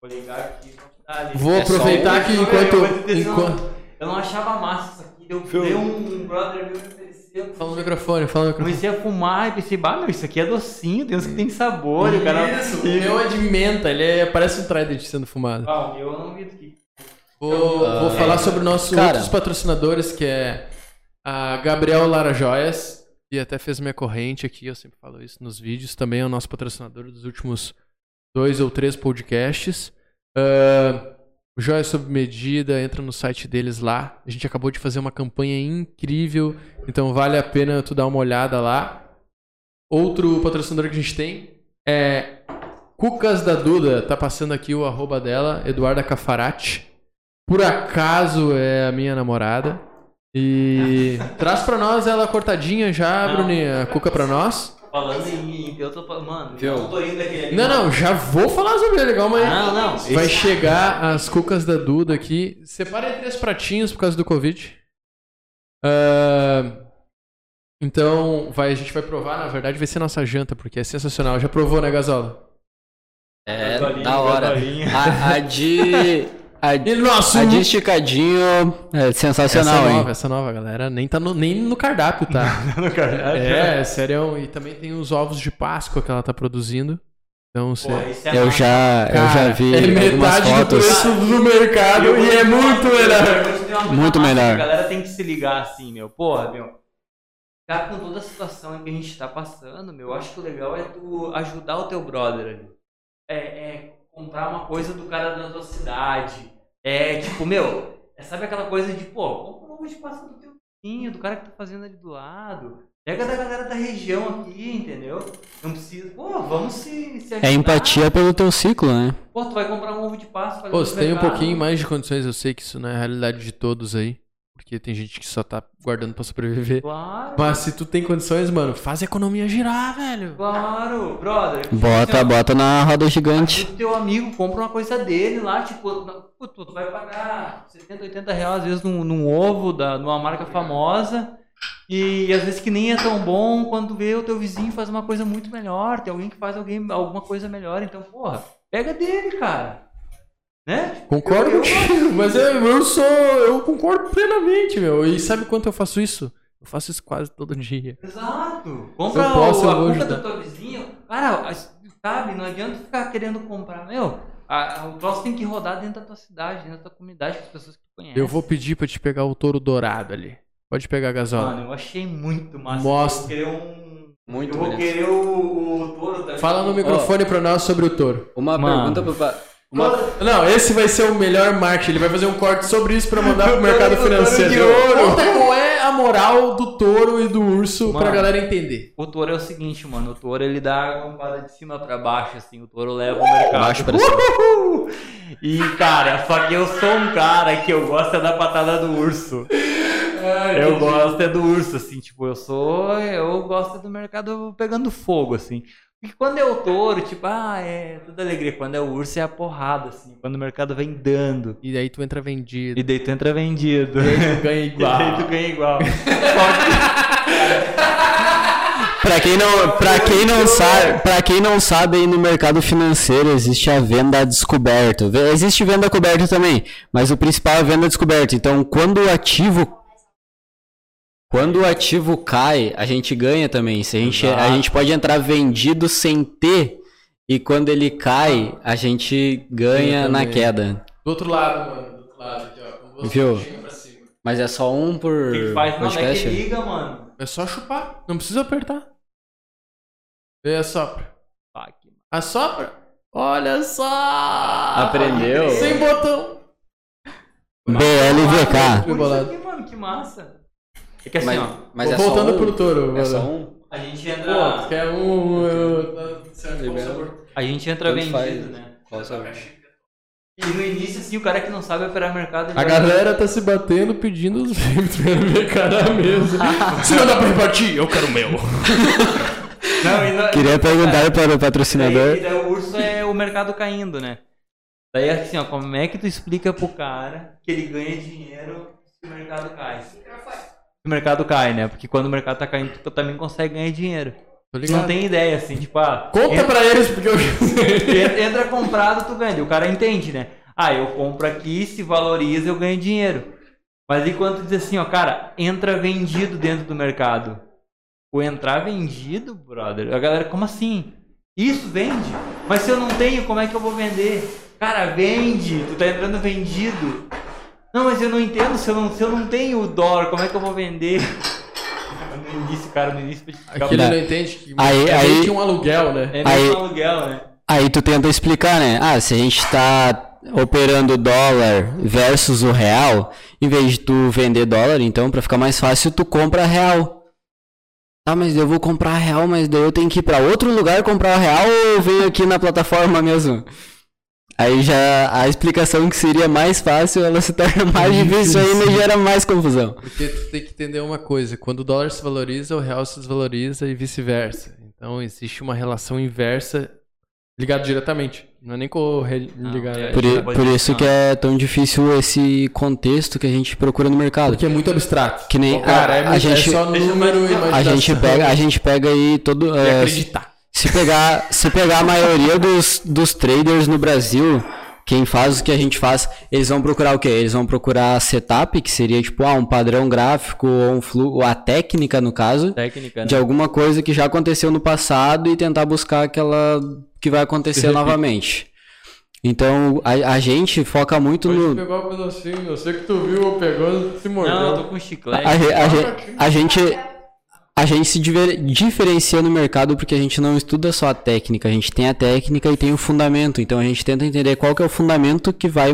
Vou ligar aqui. Tá ali. Vou É aproveitar um- que Eu enquanto. Eu não achava massa isso aqui. Deu, deu um brother meu me ofereceu. Fala no microfone, fala no microfone. Comecei a fumar e pensei, bah, meu, isso aqui é docinho, tem uns que tem sabor. e o cara... Isso, o meu é de menta, ele é, parece um Trident sendo fumado. Ah, eu não vi aqui. Vou, vou falar sobre nossos Cara. outros patrocinadores, que é a Gabriel Lara Joias, e até fez minha corrente aqui, eu sempre falo isso nos vídeos, também é o nosso patrocinador dos últimos dois ou três podcasts. Ah, o Joia Sob Medida, entra no site deles lá. A gente acabou de fazer uma campanha incrível, então vale a pena tu dar uma olhada lá. Outro patrocinador que a gente tem é Cucas da Duda, tá passando aqui o arroba dela, Eduarda Cafarati. Por acaso é a minha namorada. E traz pra nós ela cortadinha já. Bruninha, a cuca pra nós. Falando em. Eu tô. Mano, Viu? eu não tô indo aqui. Não, não, já vou falar sobre ele, calma aí. Não, não. Vai esse- chegar as cucas da Duda aqui. Separa três pratinhos por causa do Covid. Ah, então, vai, a gente vai provar, na verdade vai ser nossa janta, porque é sensacional. Já provou, né, Gasola? É, da hora. A, a de. A, E nosso a de esticadinho é sensacional, essa hein? nova, essa nova, galera, nem tá no, nem no cardápio, tá? no cardápio. é, sério. E também tem os ovos de Páscoa que ela tá produzindo. Então, você... Pô, esse é Eu já, eu já Cara, vi é algumas metade do fotos. preço do mercado Eu e é muito melhor. Muito melhor. A galera tem que se ligar assim, meu. Porra, meu. Cara, com toda a situação que a gente tá passando, meu, eu acho que o legal é tu ajudar o teu brother ali. É, é comprar uma coisa do cara da tua cidade. É tipo, meu, é, sabe aquela coisa de, pô, compra um ovo de passa do teu vizinho, do cara que tá fazendo ali do lado. Pega da galera da região aqui, entendeu? Não precisa. Pô, vamos se, se ajudar. É empatia pelo teu ciclo, né? Pô, tu vai comprar um ovo de passa. vai Pô, se tem um pouquinho mais de condições, eu sei que isso não é a realidade de todos aí. Porque tem gente que só tá guardando pra sobreviver. Claro. Mas se tu tem condições, mano, faz a economia girar, velho. Claro, brother. Bota, bota na roda gigante. o teu amigo, compra uma coisa dele lá, tipo, tu tu vai pagar 70, 80 reais às vezes num, num ovo da, numa marca famosa. E, às vezes que nem é tão bom quando vê o teu vizinho faz uma coisa muito melhor, tem alguém que faz alguém, alguma coisa melhor, então, porra, pega dele, cara. Né? Concordo Eu- eu contigo, mas eu, eu sou. Eu concordo plenamente, meu. E sabe quanto eu faço isso? Eu faço isso quase todo dia. Exato. Compra eu posso, o, eu a ajudar. do teu vizinho. Cara, sabe, não adianta ficar querendo comprar. Meu, a- a- o troço tem que rodar dentro da tua cidade, dentro da tua comunidade, com as pessoas que tu conhece. Eu vou pedir pra te pegar o touro dourado ali. Pode pegar a gasola. Mano, eu achei muito massa. Mostra. Eu vou querer um. Muito eu vou bonito. querer o, o touro também. Fala no microfone pra nós sobre o touro. Uma Mano. pergunta pro. Uma... Não, esse vai ser o melhor marketing. Ele vai fazer um corte sobre isso pra mandar pro mercado touro de financeiro. ouro. Conta qual é a moral do touro e do urso pra Mano. galera entender? O touro é o seguinte, mano. O touro ele dá a gambada de cima pra baixo, assim. O touro leva o mercado. Baixo pra cima. Uhul! E, cara, só que eu sou um cara que eu gosto é da patada do urso. Eu gosto é do urso, assim, tipo, eu sou. Eu gosto do mercado pegando fogo, assim. Porque quando é o touro, tipo, ah, é tudo alegria. Quando é o urso, é a porrada, assim. Quando o mercado vem dando. E daí tu entra vendido. E daí tu entra vendido. E daí tu ganha E igual. daí tu ganha igual. Pra quem não, pra quem não sabe, para quem não sabe aí no mercado financeiro existe a venda descoberta. Existe venda coberta também, mas o principal é a venda descoberta. Então, quando o ativo quando o ativo cai, a gente ganha também. Se a gente a gente pode entrar vendido sem ter e quando ele cai, a gente ganha na queda. Do outro lado, mano. Do outro lado aqui, ó. Viu? Mas é só um por O que que faz? Não, é que liga, mano. É só chupar. Não precisa apertar. Vê, assopra. Ah, Assopra. Olha só. Aprendeu? Sem botão. BLVK. Por isso aqui, mano, que massa. É que assim, Mas, ó. mas é Voltando só um? pro touro, É só um? A gente Pô, entra. tu quer um. eu-. A gente entra Tanto vendido, faz. né? Qual sabor? E no início, assim, o cara que não sabe operar mercado. A vai- galera tá se batendo pedindo os ver cara na mesa. Se não dá pra repartir, eu quero o meu. Não, e não- Queria perguntar para o patrocinador. Daí, daí o urso é o mercado caindo, né? Daí assim, ó, como é que tu explica pro cara que ele ganha dinheiro se o mercado cai? O mercado cai, né? Porque quando o mercado tá caindo, tu também consegue ganhar dinheiro. Tu não tem ideia, assim, tipo, ah, Conta entra, pra eles porque eu. en- entra comprado, tu vende. O cara entende, né? Ah, eu compro aqui, se valoriza, eu ganho dinheiro. Mas e quando tu diz assim, ó, cara, entra vendido dentro do mercado. O entrar vendido, brother, a galera, como assim? Isso vende? Mas se eu não tenho, como é que eu vou vender? Cara, vende! Tu tá entrando vendido. Não, mas eu não entendo, se eu não, se eu não tenho o dólar, como é que eu vou vender? No início, cara, no início pra te Não. entende que Aí- é aí- meio que um aluguel, né? É Aí- um aluguel, né? Aí tu tenta explicar, né? Ah, se a gente tá operando dólar versus o real, em vez de tu vender dólar, então, pra ficar mais fácil, tu compra real. Ah, mas eu vou comprar real, mas daí eu tenho que ir pra outro lugar comprar real ou eu venho aqui na plataforma mesmo? Aí já a explicação que seria mais fácil, ela se torna mais difícil ainda e gera mais confusão. Porque tu tem que entender uma coisa: quando o dólar se valoriza, o real se desvaloriza e vice-versa. Então existe uma relação inversa ligada diretamente. Não é nem corre ligado. é. Por, Pode por isso que é tão difícil esse contexto que a gente procura no mercado. Porque é muito abstrato. Que nem Pô, cara, é, a- a muito- gente- é só número e A gente pega, a gente pega aí todo. e é, acreditar. Se pegar, se pegar a maioria dos, dos traders no Brasil, quem faz o que a gente faz, eles vão procurar o quê? Eles vão procurar setup, que seria tipo ah, um padrão gráfico ou um fluxo, ou a técnica no caso, Técnica, né? de alguma coisa que já aconteceu no passado e tentar buscar aquela que vai acontecer novamente. Então a, a gente foca muito Pode no, pegar o pedacinho. Eu sei que tu viu, pegou, se mordeu. Não, eu tô com chiclete. A, a ge- a gente, a gente se diferencia no mercado porque a gente não estuda só a técnica, a gente tem a técnica e tem o fundamento. Então a gente tenta entender qual que é o fundamento que vai,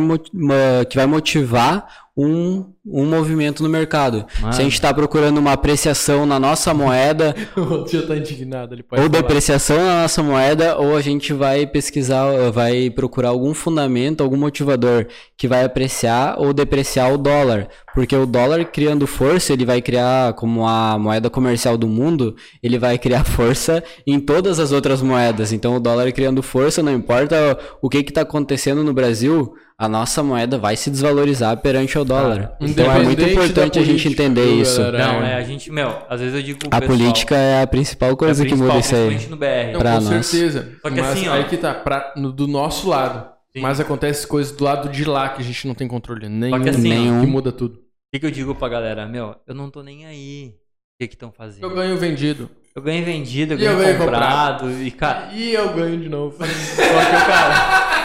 que vai motivar um, um movimento no mercado. Mano. Se a gente está procurando uma apreciação na nossa moeda, O tio tá indignado, ele pode ou falar. depreciação na nossa moeda, ou a gente vai pesquisar, vai procurar algum fundamento, algum motivador que vai apreciar ou depreciar o dólar. Porque o dólar criando força, ele vai criar, como a moeda comercial do mundo, ele vai criar força em todas as outras moedas. Então o dólar criando força, não importa o que está acontecendo no Brasil, a nossa moeda vai se desvalorizar perante o dólar. então é muito importante a gente entender viu, isso. galera? Não, é, a gente, meu, às vezes eu digo A pessoal, política é a principal é coisa que muda isso aí. principalmente no BR. Não, pra com nós. certeza. Só que Mas assim, ó. aí que tá, pra, no- do nosso lado. Sim. Mas acontece coisas do lado de lá que a gente não tem controle nenhum. que assim, Nenhum. que muda tudo. O que, que eu digo pra galera? Meu, eu não tô nem aí. O que que estão fazendo? Eu ganho vendido. Eu ganhei vendido, eu E eu ganhei ganhei comprado. E, cara, E eu ganho de novo. só que o cara.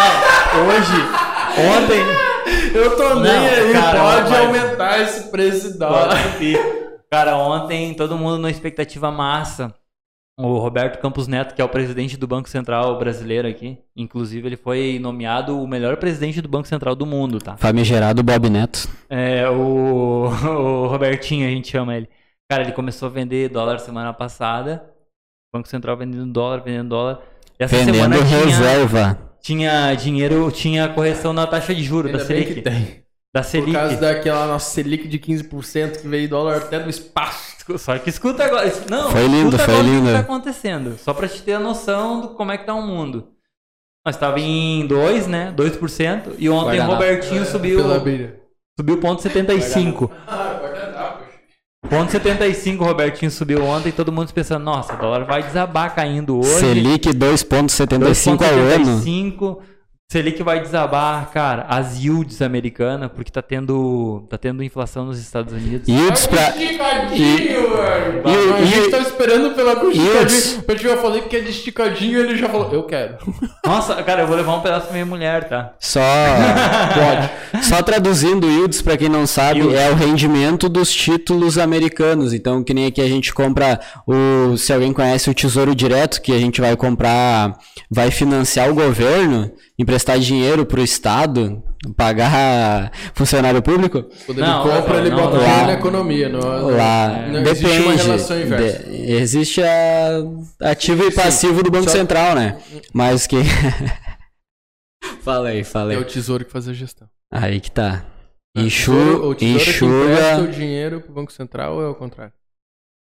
Não, hoje, ontem. Eu tô nem aí, cara, pode mas- aumentar esse preço de dólar. Cara, ontem todo mundo numa expectativa massa. o Roberto Campos Neto, que é o presidente do Banco Central brasileiro aqui. Inclusive, ele foi nomeado o melhor presidente do Banco Central do mundo, tá? Famigerado Bob Neto. É, o, o Robertinho, a gente chama ele. Cara, ele começou a vender dólar semana passada. Banco Central vendendo dólar, vendendo dólar. E essa Vendendo semana tinha, reserva. Tinha dinheiro, tinha correção na taxa de juros da Ainda bem que Selic. tem. Da Por Selic. causa daquela nossa Selic de 15% que veio dólar até do espaço. Só que escuta agora. Não, Foi lindo, escuta foi agora o que lindo. que tá acontecendo. Só pra te ter a noção do como é que tá o mundo. Nós tava em 2, né? 2%. E ontem o. Robertinho subiu, Pela beira. subiu ponto 75. Ah, guardanapo. Ponto 75 o Robertinho subiu ontem. Todo mundo pensando, nossa, o dólar vai desabar caindo hoje. Selic 2,75 ao ano. 2,75. Selic vai desabar, cara, as yields americanas, porque tá tendo, tá tendo inflação nos Estados Unidos. Yields pra. Esticadinho. E- a gente tava esperando pela esticadinho. Eu já falei que é de esticadinho ele já falou, eu quero. Nossa, cara, eu vou levar um pedaço pra minha mulher, tá? Só. Pode. Só traduzindo, yields, pra quem não sabe, Yields. é o rendimento dos títulos americanos. Então, que nem aqui a gente compra o. Se alguém conhece o Tesouro Direto, que a gente vai comprar. Vai financiar o governo, emprestar dinheiro pro Estado, pagar funcionário público. Quando ele Não, compra, ele não, bota não. dinheiro Lá- na economia. Não, Lá não depende. existe uma relação inversa. De- existe a ativo e Sim, passivo do Banco só- Central, né? Mas que. fala aí, fala É o tesouro que faz a gestão. Aí que tá. O Enxu, tesouro- o tesouro que empresta o enxuga. dinheiro pro Banco Central ou é o contrário?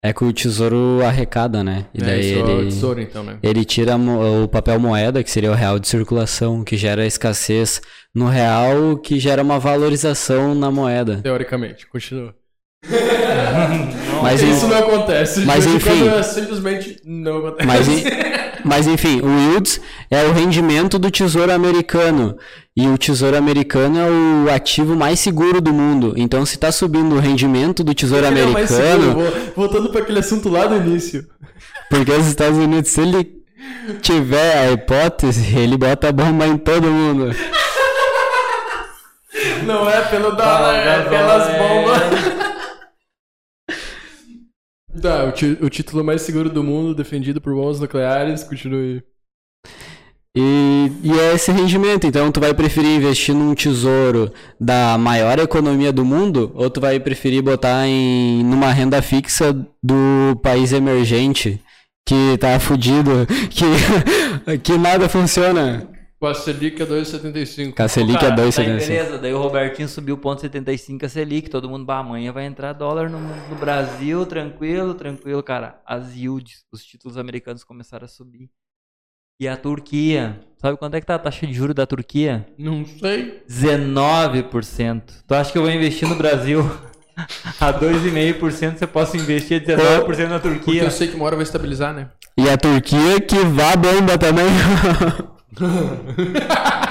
É que o tesouro arrecada, né? E é, daí isso é o ele, tesouro então, né? ele tira o papel moeda, que seria o real de circulação, que gera escassez no real, que gera uma valorização na moeda. Teoricamente, continua. Mas, Isso em- não acontece. mas enfim. é simplesmente não acontece. mas, mas enfim, o yields é o rendimento do tesouro americano. E o tesouro americano é o ativo mais seguro do mundo. Então, se tá subindo o rendimento do tesouro Ele é americano, seguro. Vou- Voltando para aquele assunto lá do início. Porque os Estados Unidos, se ele tiver a hipótese, ele bota a bomba em todo mundo. Não é pelo dólar, é pelas bombas. Tá, o, o título mais seguro do mundo, defendido por bombas nucleares, continue. E, e é esse rendimento. Então, tu vai preferir investir num tesouro da maior economia do mundo ou tu vai preferir botar em numa renda fixa do país emergente que tá fudido, que, que nada funciona? Com a Selic é 2,75. Com a Selic é Cara, 2,75. daí beleza, daí o Robertinho subiu ponto 75 a Selic, todo mundo, bah, amanhã vai entrar dólar no, no Brasil, tranquilo, tranquilo, cara. As yields, os títulos americanos começaram a subir. E a Turquia, sabe quanto é que tá a taxa de juros da Turquia? Não sei. 19%. Tu acha que eu vou investir no Brasil a 2,5% você possa investir 19% na Porque Turquia? eu sei que uma hora vai estabilizar, né? E a Turquia que vá bomba também.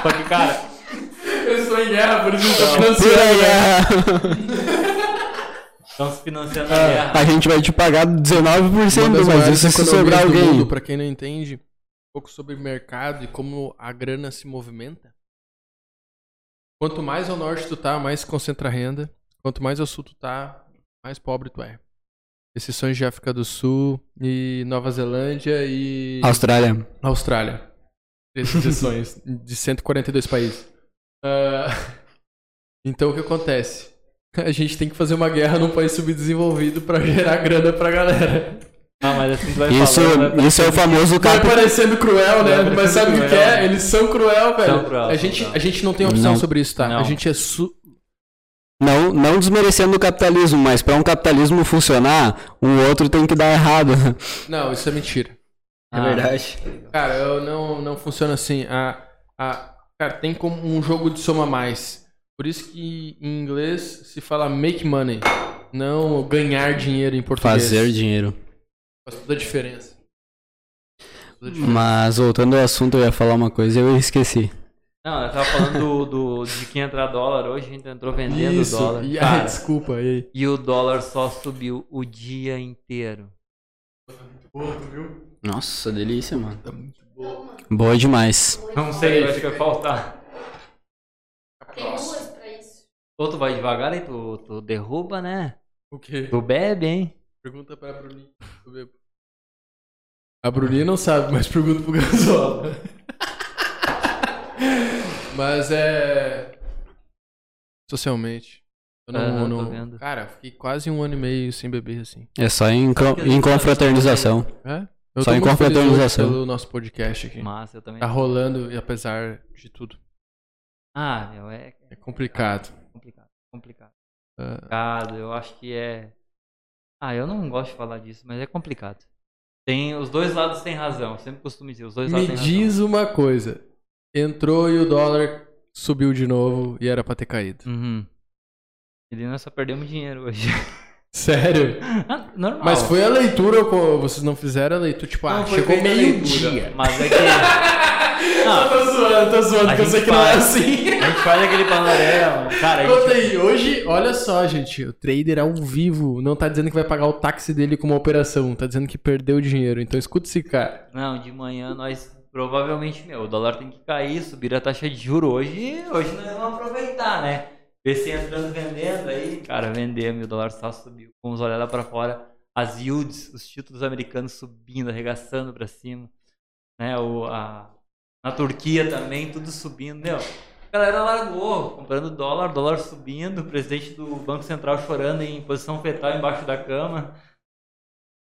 Só que, cara, Eu estou em guerra, por isso Pura financiando. guerra. estão se financiando a guerra. A gente vai te pagar 19%, Uma das mas isso se sobrar alguém. mundo, pra quem não entende pouco sobre mercado e como a grana se movimenta. Quanto mais ao norte tu tá, mais concentra a renda. Quanto mais ao sul tu tá, mais pobre tu é. Exceções de África do Sul e Nova Zelândia e Austrália. Austrália. Três exceções de 142 países. Ah, então o que acontece? A gente tem que fazer uma guerra num país subdesenvolvido pra gerar grana pra galera. Ah, mas assim tu vai Isso, falando, vai isso é o famoso Vai capi... parecendo cruel, né? Vai Mas sabe o que, é? Eles são cruel, velho. São cruel, a, gente, cruel. a gente não tem opção Não. sobre isso, tá? Não. A gente é su... Não, não desmerecendo o capitalismo, mas para um capitalismo funcionar, um outro tem que dar errado. Não, isso é mentira. Ah, Cara, eu não, não funciona assim. A, a, cara, tem como um jogo de soma mais. Por isso que em inglês se fala make money, não ganhar dinheiro em português. Fazer dinheiro. Faz toda a diferença. Toda a diferença. Mas voltando ao assunto, eu ia falar uma coisa e eu esqueci. Não, eu tava falando do, do- de que entrar dólar hoje, a gente entrou vendendo Isso. dólar. E, Cara, desculpa. Aí? e o dólar só subiu o dia inteiro. Boa, tu viu? Nossa, delícia, mano. Tá muito boa. Boa demais. Não sei, eu acho que vai faltar. Tem duas pra isso. Ou tu vai devagar e tu, tu derruba, né? O quê? Tu bebe, hein? Pergunta pra Bruninho. Deixa eu ver. A Bruninha não sabe, mas pergunta pro Gasola. mas é. Socialmente. Eu não, Ah, tô não- vendo. Cara, fiquei quase um ano e meio sem beber assim. É só em, co- em confraternização. É? Eu Só tô em confraternização. pelo nosso podcast aqui. Massa, eu também. Tá rolando, e apesar de tudo. Ah, meu, é É complicado. complicado. Complicado. Ah, complicado. Eu acho que é. Ah, eu não gosto de falar disso, mas é complicado. Tem, os dois lados têm razão. Sempre costumo dizer, os dois me lados têm razão. diz uma coisa. Entrou e o dólar subiu de novo e era pra ter caído. Uhum. E nós só perdemos dinheiro hoje. Sério? Ah, Normal. Mas foi a leitura, vocês não fizeram a leitura, tipo, ah, Não, foi chegou meio-dia. Mas é que. Não, tô zoando, tô zoando, A que eu sei que não é faz. assim. a gente faz aquele panorama. Cara, Conta gente. aí, hoje, olha só, gente, o trader ao vivo não tá dizendo que vai pagar o táxi dele com uma operação, tá dizendo que perdeu dinheiro. Então escuta esse cara. Não, de manhã nós provavelmente, meu, o dólar tem que cair, subir a taxa de juro hoje. Hoje nós vamos aproveitar, né? PC entrando vendendo aí, cara, vendemos, o dólar só subiu. Vamos olhar lá pra fora, as yields, os títulos americanos subindo, arregaçando pra cima, né? O, a, na Turquia também, tudo subindo, meu. A galera largou, comprando dólar, dólar subindo, o presidente do Banco Central chorando em posição fetal embaixo da cama.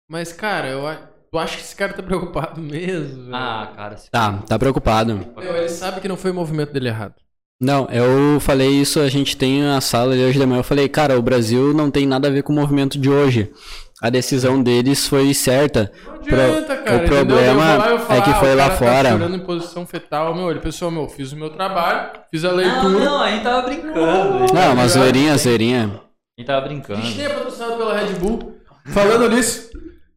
Mas, cara, eu, tu acha que esse cara tá preocupado mesmo? velho? Ah, cara, se Tá, tá preocupado. Meu, ele sabe que não foi o movimento dele errado. Não, eu falei isso, a gente tem a sala ali hoje de manhã, eu falei, cara, o Brasil não tem nada a ver com o movimento de hoje. A decisão deles foi certa. Não adianta, Pro- cara. o problema Eu e eu é que ah, foi o lá cara fora. Tá chorando em posição fetal. Meu, ele pessoal, meu, fiz o meu trabalho, fiz a leitura. Não, não, a gente tava brincando. Não, uma ligado? zoeirinha, zoeirinha. A gente tava A brincando. gente nem é patrocinado pela Red Bull. Falando nisso,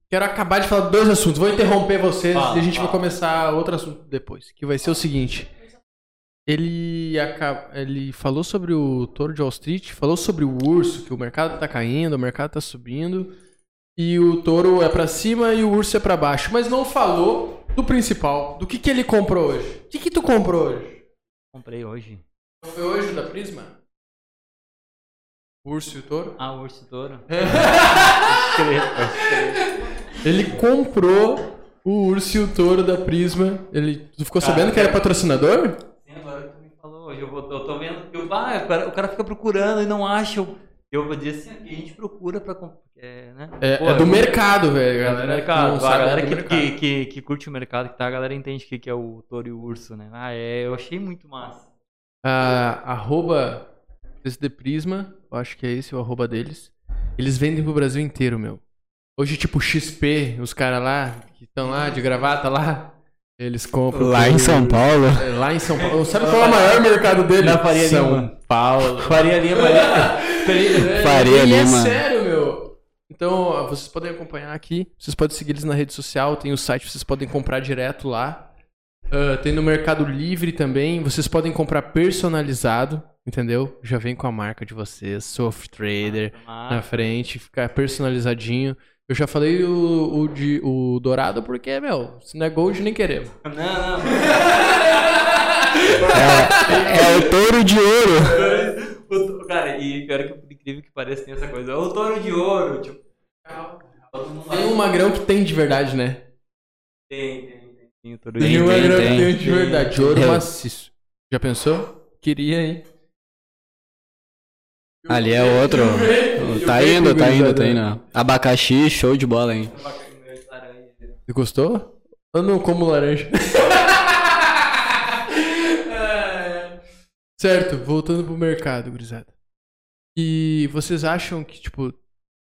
quero acabar de falar dois assuntos. Vou interromper vocês Fala, e a gente fala. vai começar outro assunto depois. Que vai ser o seguinte. Ele, ele falou sobre o touro de Wall Street, falou sobre o urso, que o mercado tá caindo, o mercado tá subindo. E o touro é pra cima e o urso é pra baixo. Mas não falou do principal, do que, que ele comprou hoje. O que, que tu comprou hoje? Comprei hoje. Foi hoje o da Prisma? O urso e o touro? Ah, o urso touro. Ele comprou o urso e o touro da Prisma. Ele. Tu ficou Cara, sabendo que era patrocinador? Sim, agora tu me falou hoje, eu, vou, eu tô vendo que o, ah, o, cara, o cara fica procurando e não acha. Eu, eu vou dizer assim, a gente procura pra comprar. É, né? É, Pô, é do eu- mercado, velho. É A do galera que mercado. não a é galera do que, mercado. que, que, que curte o mercado, que tá, a galera entende o que, que é o touro e o urso, né? Ah, é, eu achei muito massa. Ah, arroba SD Prisma, eu acho que é esse o arroba deles. Eles vendem pro Brasil inteiro, meu. Hoje, tipo, XP, os caras lá, que estão lá de gravata lá, eles compram. Lá em São Paulo. É, Lá em São Paulo. Sabe qual é o maior mercado dele? Na Faria São Lima. Paulo. Faria Lima, Faria, É, Faria e é Lima. sério, meu. Então, vocês podem acompanhar aqui. Vocês podem seguir eles na rede social. Tem o site, vocês podem comprar direto lá. Ah, tem no Mercado Livre também. Vocês podem comprar personalizado, entendeu? Já vem com a marca de vocês, Soft Trader, na frente, ficar personalizadinho. Eu já falei o, o, de, o dourado porque, meu, se não é gold, nem queremos. Não, não. É o touro de ouro. O Cara, e pior que por incrível que pareça tem essa coisa. O touro de ouro, tipo. Tem um magrão que tem de verdade, né? Tem, tem, tem. Tem o touro Tem, de um tem, magrão que tem. tem de verdade. De ouro maciço. Já pensou? Queria, hein? Ali é outro. Tá indo, tá indo, tá indo. Abacaxi, show de bola, hein? Você gostou? Eu não como laranja. certo, voltando pro mercado, gurizada. E vocês acham que, tipo,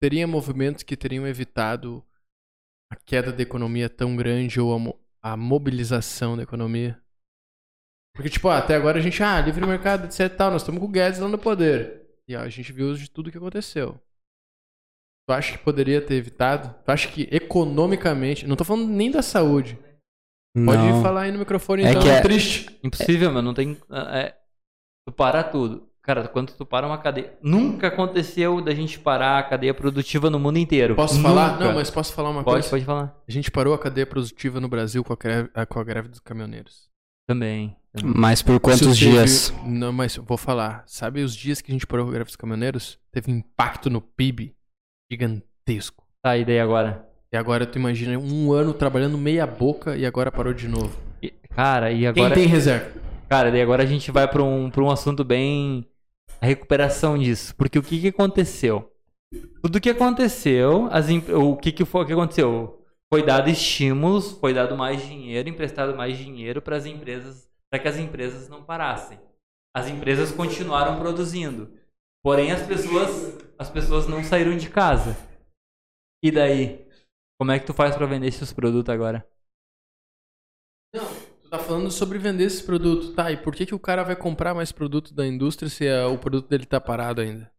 teria movimentos que teriam evitado a queda da economia tão grande ou a, mo- a mobilização da economia? Porque, tipo, ah, até agora a gente, ah, livre mercado, etc e tal, nós estamos com o Guedes lá no poder. E ó, a gente viu de tudo que aconteceu. Tu acha que poderia ter evitado? Tu acha que economicamente. Não tô falando nem da saúde. Pode Não. falar aí no microfone, É então. que é- triste. Impossível, mano. Não tem. É, tu parar tudo. Cara, quando tu para uma cadeia. Nunca aconteceu da gente parar a cadeia produtiva no mundo inteiro. Posso falar? Nunca. Não, mas posso falar uma Pode, coisa? pode falar. A gente parou a cadeia produtiva no Brasil com a greve, ah, com a greve dos caminhoneiros. Também. também. Mas por quantos teve- dias? Não, mas vou falar. Sabe os dias que a gente parou com a greve dos caminhoneiros? Teve um impacto no PIB gigantesco. Tá, e daí agora? E agora tu imagina um ano trabalhando meia boca e agora parou de novo. E- Cara, e Quem agora. tem reserva? Cara, daí agora a gente vai pra um, um assunto bem. A recuperação disso. Porque o que, que aconteceu? Tudo que aconteceu, as em- o que, que foi que aconteceu? Foi dado estímulos, foi dado mais dinheiro, emprestado mais dinheiro para as empresas, para que as empresas não parassem. As empresas continuaram produzindo. Porém, as pessoas, as pessoas não saíram de casa. E daí? Como é que tu faz para vender esses produtos agora? Não, tá falando sobre vender esse produto. Tá, e por que, que o cara vai comprar mais produto da indústria se ah, o produto dele tá parado ainda?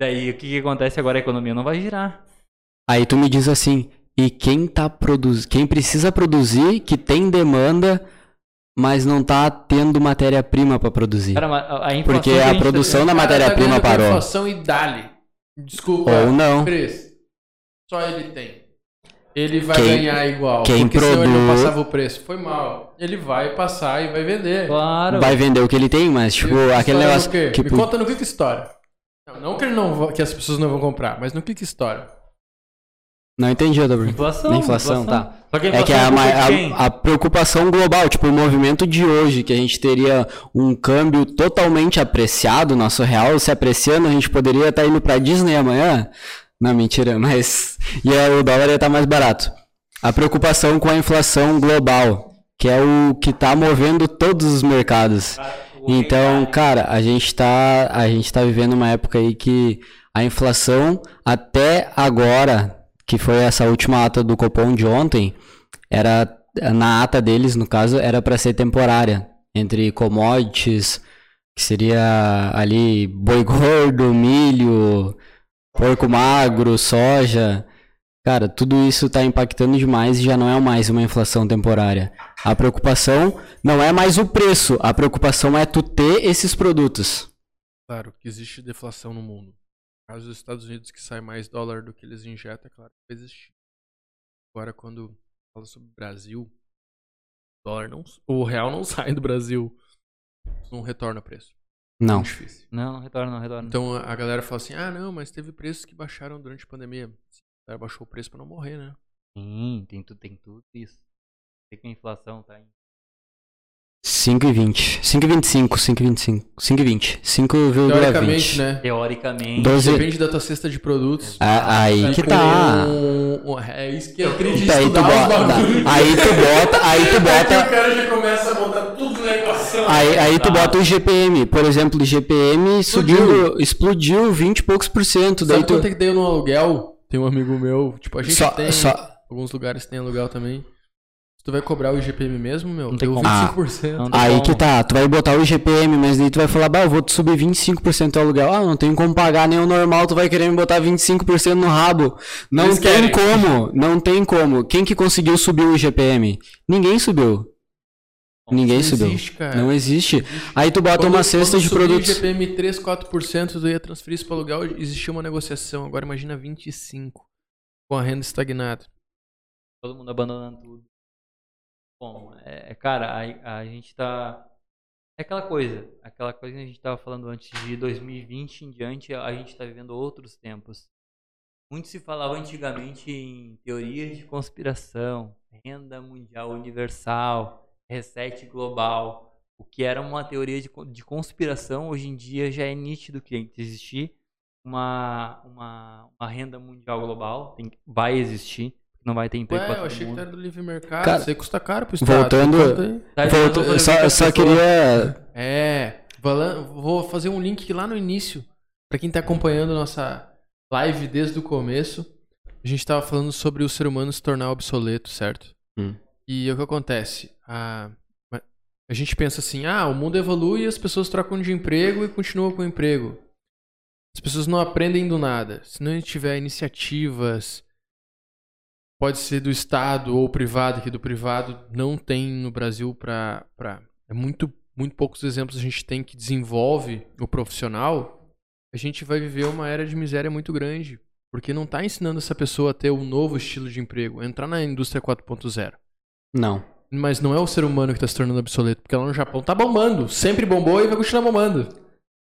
Daí, o que, que acontece agora? A economia não vai girar. Aí tu me diz assim, e quem tá produz... quem precisa produzir, que tem demanda, mas não tá tendo matéria-prima pra produzir. Cara, a, a Porque que a tá produção vivendo- da matéria-prima tá parou. inflação e dali. Desculpa. Ou não. Preço. Só ele tem. Ele vai Quem- ganhar igual. quem porque senão ele não passava o preço. Foi mal. Ele vai passar e vai vender. Claro. Vai vender o que ele tem, mas tipo, E aquele negócio que Me conta no que que estoura. Não, não que, ele não que as pessoas não vão comprar, mas no que que estoura. Não entendi, Dobro. Inflação. Na inflação, tá. Só que a É que inflação a, a, a preocupação global, tipo, o movimento de hoje, que a gente teria um câmbio totalmente apreciado, nosso real se apreciando, a gente poderia estar indo pra Disney amanhã. Não, mentira, mas. E aí o dólar ia estar mais barato. A preocupação com a inflação global, que é o que tá movendo todos os mercados. Então, cara, a gente tá, a gente tá vivendo uma época aí que a inflação até agora, que foi essa última ata do Copom de ontem, era na ata deles, no caso, era para ser temporária, entre commodities, que seria ali boi gordo, milho, porco magro, soja. Cara, tudo isso tá impactando demais e já não é mais uma inflação temporária. A preocupação não é mais o preço, a preocupação é tu ter esses produtos. Claro que existe deflação no mundo. No caso dos Estados Unidos, que sai mais dólar do que eles injetam, é claro que vai existir. Agora, quando fala sobre o Brasil, o, dólar não, o real não sai do Brasil. Não retorna preço. Não. Muito difícil. Não, não retorna, não retorna. Então a a galera fala assim: ah, não, mas teve preços que baixaram durante a pandemia. A galera baixou o preço pra não morrer, né? Sim, tem tudo, tem tudo isso. Sei que a inflação tá em 5,20. 5,25, 5,25. 5,20. 5,20. Teoricamente, né? teoricamente. Doze- Depende da tua cesta de produtos. Ah, aí que tá. um- um- é isso que eu acredito. Aí tu bota, bagulhos. aí tu bota, aí tu Aí bota, o cara já começa a botar tudo na equação. aí, aí tu Tá. bota o GPM, por exemplo, o GPM subiu, explodiu 20 e poucos por cento, daí Sabe tu quanto é que deu no aluguel? Tem um amigo meu, tipo, a gente só, tem. só Alguns lugares tem aluguel também. Tu vai cobrar o IGPM mesmo, meu, Não tem como. 25%. Não tem Aí como. que tá, tu vai botar o GPM, mas daí tu vai falar, bah, eu vou te subir 25% do aluguel. Ah, não tem como pagar nem o normal, tu vai querer me botar 25% no rabo. Não Eles tem querem. como, não tem como. Quem que conseguiu subir o GPM? Ninguém subiu. Ninguém Não subiu. existe, cara. Não existe. Aí tu bota Quando- uma cesta quando de produtos. o IGPM 3, 4%, tu ia transferir isso para aluguel, existia uma negociação. Agora imagina 25% com a renda estagnada. Todo mundo abandonando tudo. Bom, é, é, cara, a, a gente tá. É aquela coisa, aquela coisa que a gente tava falando antes de 2020 em diante, a gente tá vivendo outros tempos. Muito se falava antigamente em teorias de conspiração, renda mundial universal, reset global. O que era uma teoria de, de conspiração, hoje em dia já é nítido que existir uma, uma, uma renda mundial global, tem, vai existir, não vai ter emprego Ué, pra eu achei que mundo. era do livre mercado. Cara, isso aí custa caro pro Estado. voltando-. Tá, Volta- então, toda só que a só queria. É, vou fazer um link lá no início. Pra quem tá acompanhando nossa live desde o começo. A gente tava falando sobre o ser humano se tornar obsoleto, certo? Hum. E o que acontece? A, a gente pensa assim, ah, o mundo evolui e as pessoas trocam de emprego e continuam com o emprego. As pessoas não aprendem do nada. Se não tiver iniciativas, pode ser do Estado ou privado, que do privado não tem no Brasil pra... pra é muito, muito poucos exemplos a gente tem que desenvolve o profissional, a gente vai viver uma era de miséria muito grande. Porque não tá ensinando essa pessoa a ter um novo estilo de emprego, entrar na indústria 4.0. Não. Mas não é o ser humano que tá se tornando obsoleto, porque lá no Japão tá bombando. Sempre bombou e vai continuar bombando.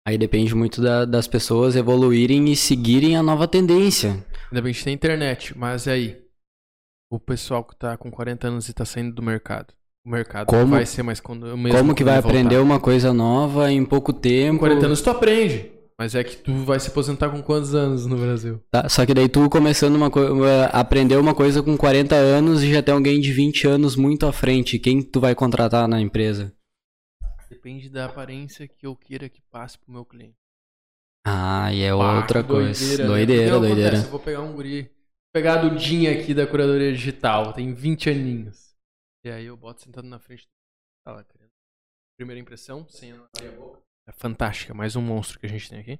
Aí depende muito da- das pessoas evoluírem e seguirem a nova tendência. Ainda bem que a gente tem internet, mas aí? O pessoal que tá com 40 anos e tá saindo do mercado? O mercado Como- vai ser mais quando mesmo Como que vai voltar? aprender uma coisa nova em pouco Com tempo? 40 anos tu aprende. Mas é que tu vai se aposentar com quantos anos no Brasil? Tá, Só que daí tu começando uma coisa, aprender uma coisa com 40 anos e já tem alguém de 20 anos muito à frente. Quem tu vai contratar na empresa? Depende da aparência que eu queira que passe pro meu cliente. Ah, e é outra coisa. né? Doideira, Porque doideira. Eu vou pegar um guri. Pegar a Dudinha aqui da curadoria digital, tem 20 aninhos. E aí eu boto sentado na frente. Lá, querendo. Primeira impressão, sem abrir a boca. É fantástica, mais um monstro que a gente tem aqui.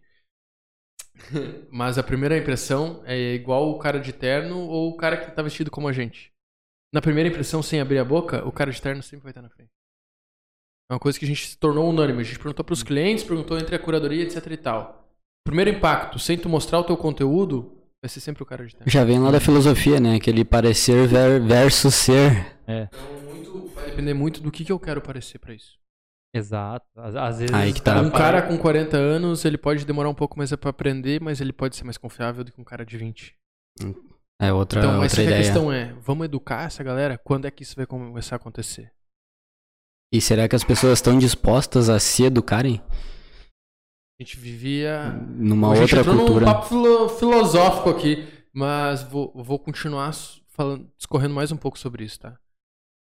Mas a primeira impressão é igual o cara de terno ou o cara que tá vestido como a gente. Na primeira impressão, sem abrir a boca, o cara de terno sempre vai estar na frente. É uma coisa que a gente se tornou unânime. A gente perguntou pros clientes, perguntou entre a curadoria, etc e tal. Primeiro impacto, sem tu mostrar o teu conteúdo, vai ser sempre o cara de terno. Já vem lá da filosofia, né? Aquele parecer ver- versus ser. Então, muito, vai depender muito do que, que eu quero parecer pra isso. Exato. Às, às vezes. Aí que tá. Um cara com 40 anos, ele pode demorar um pouco mais pra aprender, mas ele pode ser mais confiável do que um cara de 20. É outra, Então, outra que é a ideia. questão é, vamos educar essa galera? Quando é que isso vai começar a acontecer? E será que as pessoas estão dispostas a se educarem? A gente vivia Numa a gente outra cultura? num papo filo- filosófico aqui, mas vou, vou continuar falando, discorrendo mais um pouco sobre isso, tá?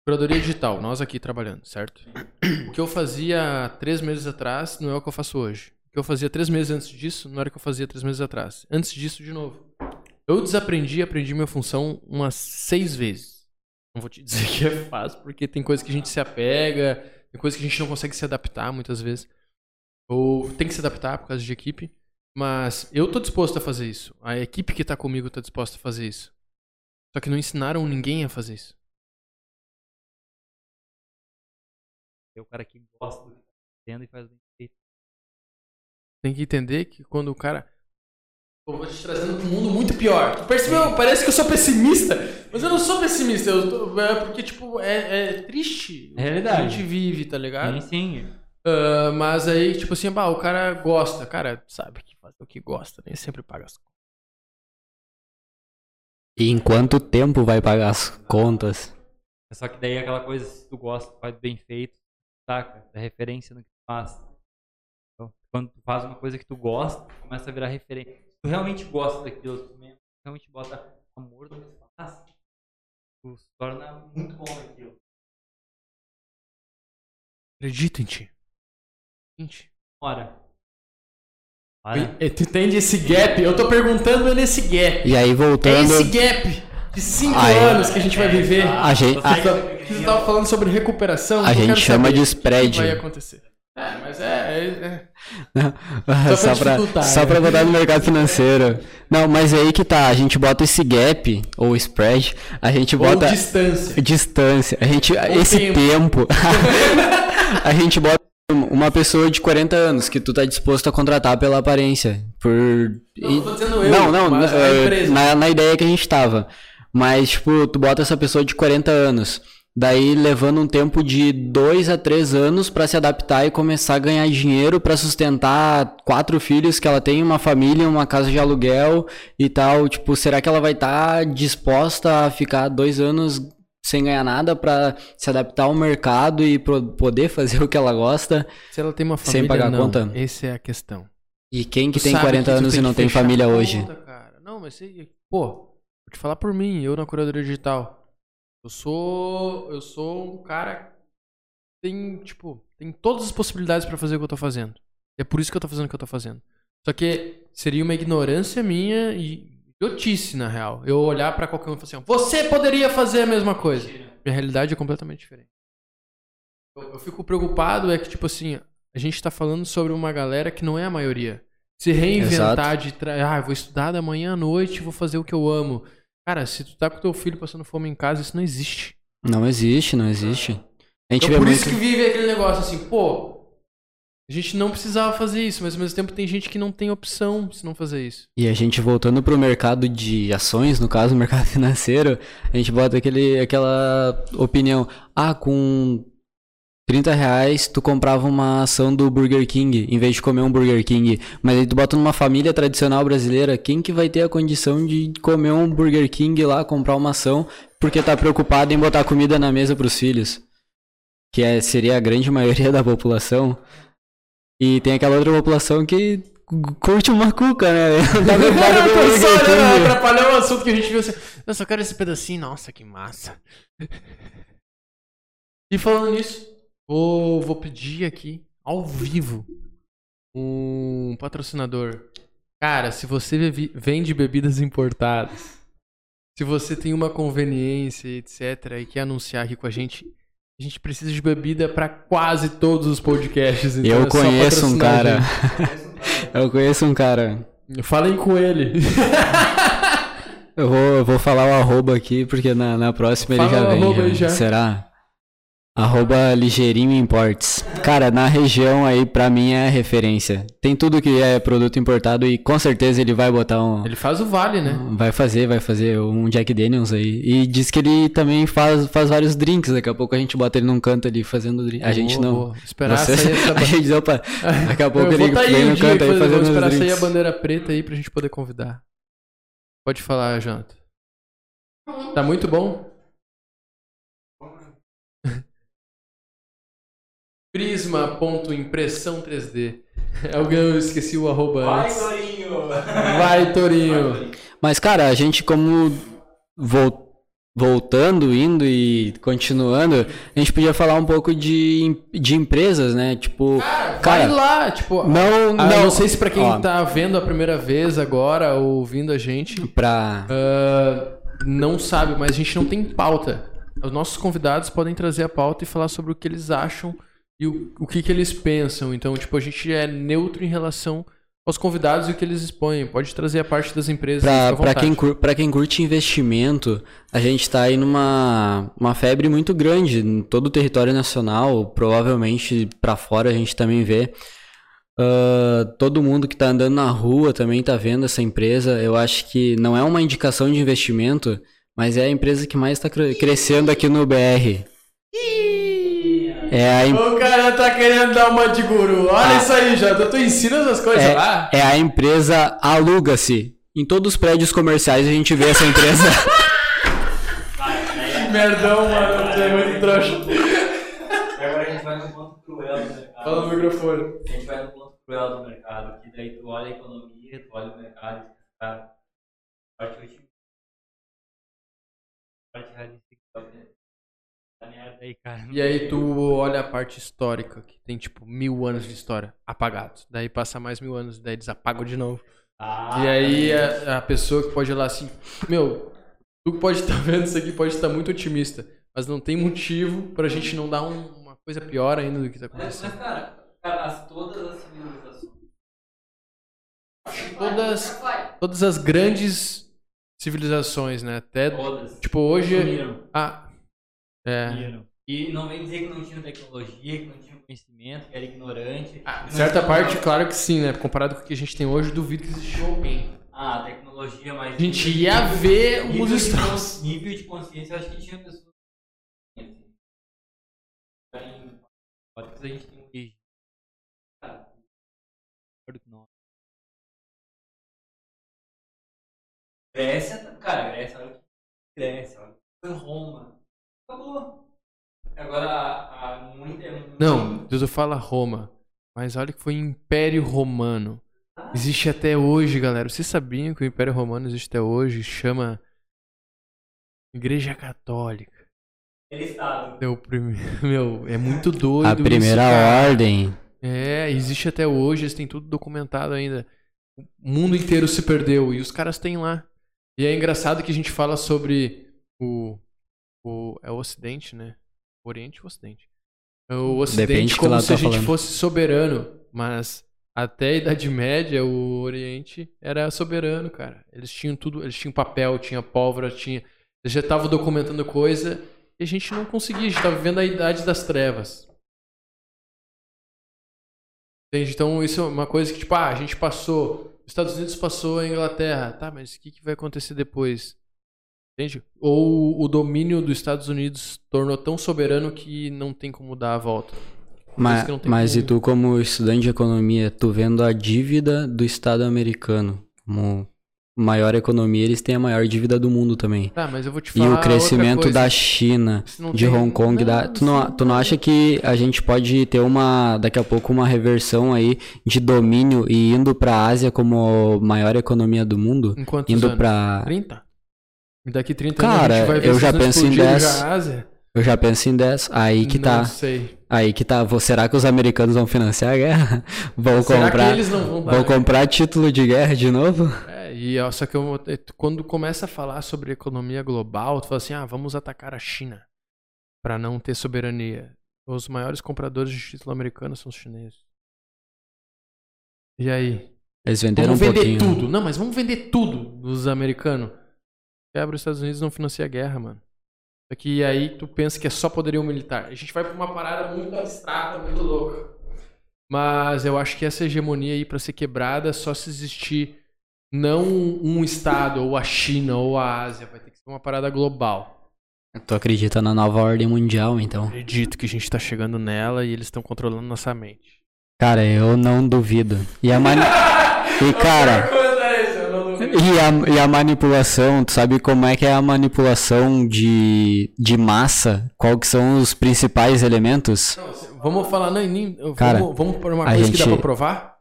Curadoria digital, nós aqui trabalhando, certo? O que eu fazia três meses atrás não é o que eu faço hoje. O que eu fazia três meses antes disso não era o que eu fazia três meses atrás. Antes disso, de novo. Eu desaprendi e aprendi minha função umas seis vezes. Não vou te dizer que é fácil, porque tem coisa que a gente se apega, tem coisa que a gente não consegue se adaptar muitas vezes. Ou tem que se adaptar por causa de equipe. Mas eu tô disposto a fazer isso. A equipe que tá comigo tá disposta a fazer isso. Só que não ensinaram ninguém a fazer isso. É o cara que gosta do que tá fazendo e faz bem feito. Tem que entender que quando o cara. Eu vou te trazendo um mundo muito pior. Tu percebeu? Parece que eu sou pessimista. Mas eu não sou pessimista. Eu tô- é porque, tipo, é, é triste. É realidade. A gente vive, tá ligado? Sim, sim. Ah, mas aí, tipo assim, bah, o cara gosta. Cara, sabe que faz o que gosta, nem sempre paga as contas. E em quanto tempo vai pagar as contas? É Só que daí é aquela coisa, se tu gosta, faz bem feito, saca? É referência no que tu faz. Então, quando tu faz uma coisa que tu gosta, começa a virar referência. Se tu realmente gosta daquilo, tu realmente bota amor no que tu faz, tu se torna muito bom naquilo. Acredito em ti. Gente. Ora. Ora. E- Tu entende esse gap? Eu tô perguntando é nesse gap. E aí É voltando. esse gap de 5 Ah, é. anos que a gente vai viver. A gente, Você tá- Você tava falando sobre recuperação. a gente chama de spread. vai acontecer. É, mas é. é- é. só, pra, só né? pra botar no mercado financeiro. Não, mas aí que tá, a gente bota esse gap, ou spread, a gente Ou bota distância. distância, a gente, esse tempo. tempo, a gente bota uma pessoa de 40 anos que tu tá disposto a contratar pela aparência, por... Não, tô dizendo eu, não, não, mas empresa. na, na ideia que a gente tava, mas tipo, tu bota essa pessoa de 40 anos, daí levando um tempo de 2 a 3 anos pra se adaptar e começar a ganhar dinheiro pra sustentar quatro filhos que ela tem, uma família, uma casa de aluguel e tal, tipo, será que ela vai estar disposta a ficar dois anos sem ganhar nada pra se adaptar ao mercado e poder fazer o que ela gosta? Se ela tem uma Sem família, pagar não. conta? Essa é a questão. E quem que Tu tem sabe 40 que anos e tem não que tem família a hoje? conta, cara. Não, mas sei, pô, vou te falar por mim, eu na curadoria digital. Eu sou, eu sou um cara tem, tipo, tem todas as possibilidades pra fazer o que eu tô fazendo. É por isso que eu tô fazendo o que eu tô fazendo. Só que seria uma ignorância minha e idiotice, na real. Eu olhar pra qualquer um e falar assim, ó, você poderia fazer a mesma coisa. Minha realidade é completamente diferente. Eu, eu fico preocupado é que, tipo assim, a gente tá falando sobre uma galera que não é a maioria. Se reinventar de tra... ah, vou estudar da manhã à noite, vou fazer o que eu amo. Cara, se tu tá com teu filho passando fome em casa, isso não existe. Não existe, não existe. A gente Então, vê por muito... isso que vive aquele negócio assim, pô, a gente não precisava fazer isso, mas ao mesmo tempo tem gente que não tem opção se não fazer isso. E a gente voltando pro mercado de ações, no caso, mercado financeiro, a gente bota aquele, aquela opinião, ah, com 30 reais tu comprava uma ação do Burger King, em vez de comer um Burger King. Mas aí tu bota numa família tradicional brasileira, quem que vai ter a condição de comer um Burger King lá, comprar uma ação, porque tá preocupado em botar comida na mesa pros filhos? Que é, seria a grande maioria da população. E tem aquela outra população que curte uma cuca, né? Tá Tô só olhando, King. atrapalhar o assunto que a gente viu assim. Eu só quero esse pedacinho, nossa, que massa. E falando nisso, vou, vou pedir aqui, ao vivo, um patrocinador. Cara, se você vende bebidas importadas, se você tem uma conveniência, etc., e quer anunciar aqui com a gente, a gente precisa de bebida pra quase todos os podcasts. então Eu é conheço um cara. Eu conheço um cara. gente. Falem com ele. Eu vou, eu vou falar o arroba aqui, porque na, na próxima ele Fala já o vem. já. aí já. Será? Arroba Ligeirinho Imports. Cara, na região aí, pra mim é referência. Tem tudo que é produto importado e com certeza ele vai botar um. Ele faz o vale, né? Vai fazer, vai fazer um Jack Daniels aí. E diz que ele também faz, faz vários drinks. Daqui a pouco a gente bota ele num canto ali fazendo drink. A gente não. Esperar Você- sair essa a gente, opa, daqui a pouco vou ele vem um no canto aí fazendo os esperar sair a bandeira preta aí pra gente poder convidar. Pode falar, Jonathan. Tá muito bom? Prisma.impressão 3D. Alguém eu esqueci o arroba antes. Torinho! Vai, Torinho. Mas, cara, a gente como vol- voltando, indo e continuando, a gente podia falar um pouco de, de empresas, né? Tipo, Vai cara, lá, tipo. não, ah, não, não sei se pra quem ó, tá vendo a primeira vez agora, ou ouvindo a gente, pra Ah, não sabe, mas a gente não tem pauta. Os nossos convidados podem trazer a pauta e falar sobre o que eles acham e o, o que, que eles pensam. Então, tipo, a gente é neutro em relação aos convidados e o que eles expõem. Pode trazer a parte das empresas. Pra, quem, pra quem curte investimento, a gente tá aí numa uma febre muito grande em todo o território nacional, provavelmente pra fora a gente também vê. Ah, todo mundo que tá andando na rua também tá vendo essa empresa. Eu acho que não é uma indicação de investimento, mas é a empresa que mais tá cre- crescendo aqui no BR. É a, em- O cara tá querendo dar uma de guru. Olha Ah. isso aí, já. Tu ensina essas coisas é, lá. é a empresa Aluga-se. Em todos os prédios comerciais a gente vê essa empresa. Que merdão, mano. Tu é muito trouxa. E agora a gente vai no ponto cruel do mercado. Fala no microfone. A gente vai no ponto cruel do mercado, que daí tu olha a economia, tu olha o mercado, cara, parte otimista. Parte realista que tá vendo. Tá merda aí, cara. E aí tu olha a parte histórica, que tem tipo mil anos de história apagados. Daí passa mais mil anos, daí eles apagam de novo. Ah, E aí a, a pessoa que pode ir lá assim, meu, tu que pode estar vendo isso aqui pode estar muito otimista, mas não tem motivo pra gente não dar um- uma coisa pior ainda do que tá Mas, mas, acontecendo. cara, cara as, todas as civilizações. Todas, todas as grandes civilizações, né? Até Todas. tipo hoje. É. E não vem dizer que não tinham tecnologia, que não tinham conhecimento, que era ignorante. ah, que certa tinha- parte, claro que sim, né? Comparado com o que a gente tem hoje, duvido que existiu alguém. Ah, tecnologia, mas. A gente ia ver nível os cons- nível de consciência, eu acho que tinha pessoas. Pode que a gente tem um nós. Grécia, cara, Grécia, olha que Grécia, olha. Roma. Acabou. Agora, a, a muita. é muito- Não, Deus fala Roma. Mas olha que foi Império Romano. Existe até hoje, galera. Vocês sabiam que o Império Romano existe até hoje? Chama Igreja Católica. Ele Estado. É o primeiro. Meu, é muito doido. a isso, primeira cara. ordem. É, existe até hoje, eles têm tudo documentado ainda. O mundo inteiro se perdeu e os caras têm lá. E é engraçado que a gente fala sobre o. o é o Ocidente, né? Oriente ou Ocidente? É O Ocidente Depende como se a tá gente falando. fosse soberano, mas até a Idade Média o Oriente era soberano, cara. Eles tinham tudo, eles tinham papel, tinha pólvora, tinha. Eles já estavam documentando coisa e a gente não conseguia, a gente estava vivendo a Idade das Trevas. Entende? Então isso é uma coisa que, tipo, ah, a gente passou. Os Estados Unidos passou a Inglaterra. Tá, mas o que, que vai acontecer depois? Entende? Ou o domínio dos Estados Unidos tornou tão soberano que não tem como dar a volta. Mas, mas e como- tu, como estudante de economia, tu vendo a dívida do Estado americano como maior economia, eles têm a maior dívida do mundo também. Tá, mas eu vou te E falar. o crescimento da China, de Hong Kong, da, Não, tu, não, tu não acha que a gente pode ter uma, daqui a pouco, uma reversão aí de domínio e indo pra Ásia como maior economia do mundo? Em quantos Indo anos? pra. 30? Daqui 30 anos a Cara, gente vai ver eu já penso em explodiram 10. já a Ásia? Eu já penso em 10. Aí que não tá. sei. Aí que tá. Será que os americanos vão financiar a guerra? Vão Será comprar. vão? Vão comprar título de guerra de novo? É, e ó, só que eu- é, quando começa a falar sobre economia global, tu fala assim, ah, vamos atacar a China para não ter soberania. Os maiores compradores de título americano são os chineses. E aí? Eles venderam Vamos um vender pouquinho. tudo. Não, mas vamos vender tudo dos americanos. Quebra os Estados Unidos não financia a guerra, mano. Só que aí tu pensa que é só poderio militar. A gente vai pra uma parada muito abstrata, muito louca. Mas eu acho que essa hegemonia aí pra ser quebrada só se existir não um estado, ou a China, ou a Ásia. Vai ter que ser uma parada global. Tu acredita na nova ordem mundial, então? Acredito que a gente tá chegando nela e eles estão controlando nossa mente. Cara, eu não duvido. E a mani... E cara, e a, e a manipulação, tu sabe como é que é a manipulação de, de massa? Qual que são os principais elementos? Vamos falar, não, nem, Cara, vamos, vamos por uma coisa que dá gente- pra provar?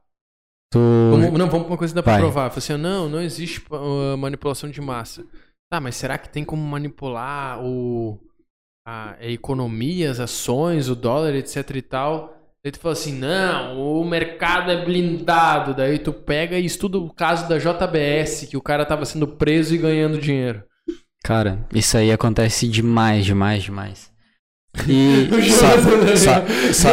Tu... Vamos- não, vamos pra uma coisa que dá pra Vai. provar. Assim, não, não existe uh, manipulação de massa. Tá, mas será que tem como manipular o, a, a economia, as ações, o dólar, etc e tal? Daí tu fala assim, não, o mercado é blindado. Daí tu pega e estuda o caso da JBS, que o cara tava sendo preso e ganhando dinheiro. Cara, isso aí acontece demais, demais, demais. E só, só, só,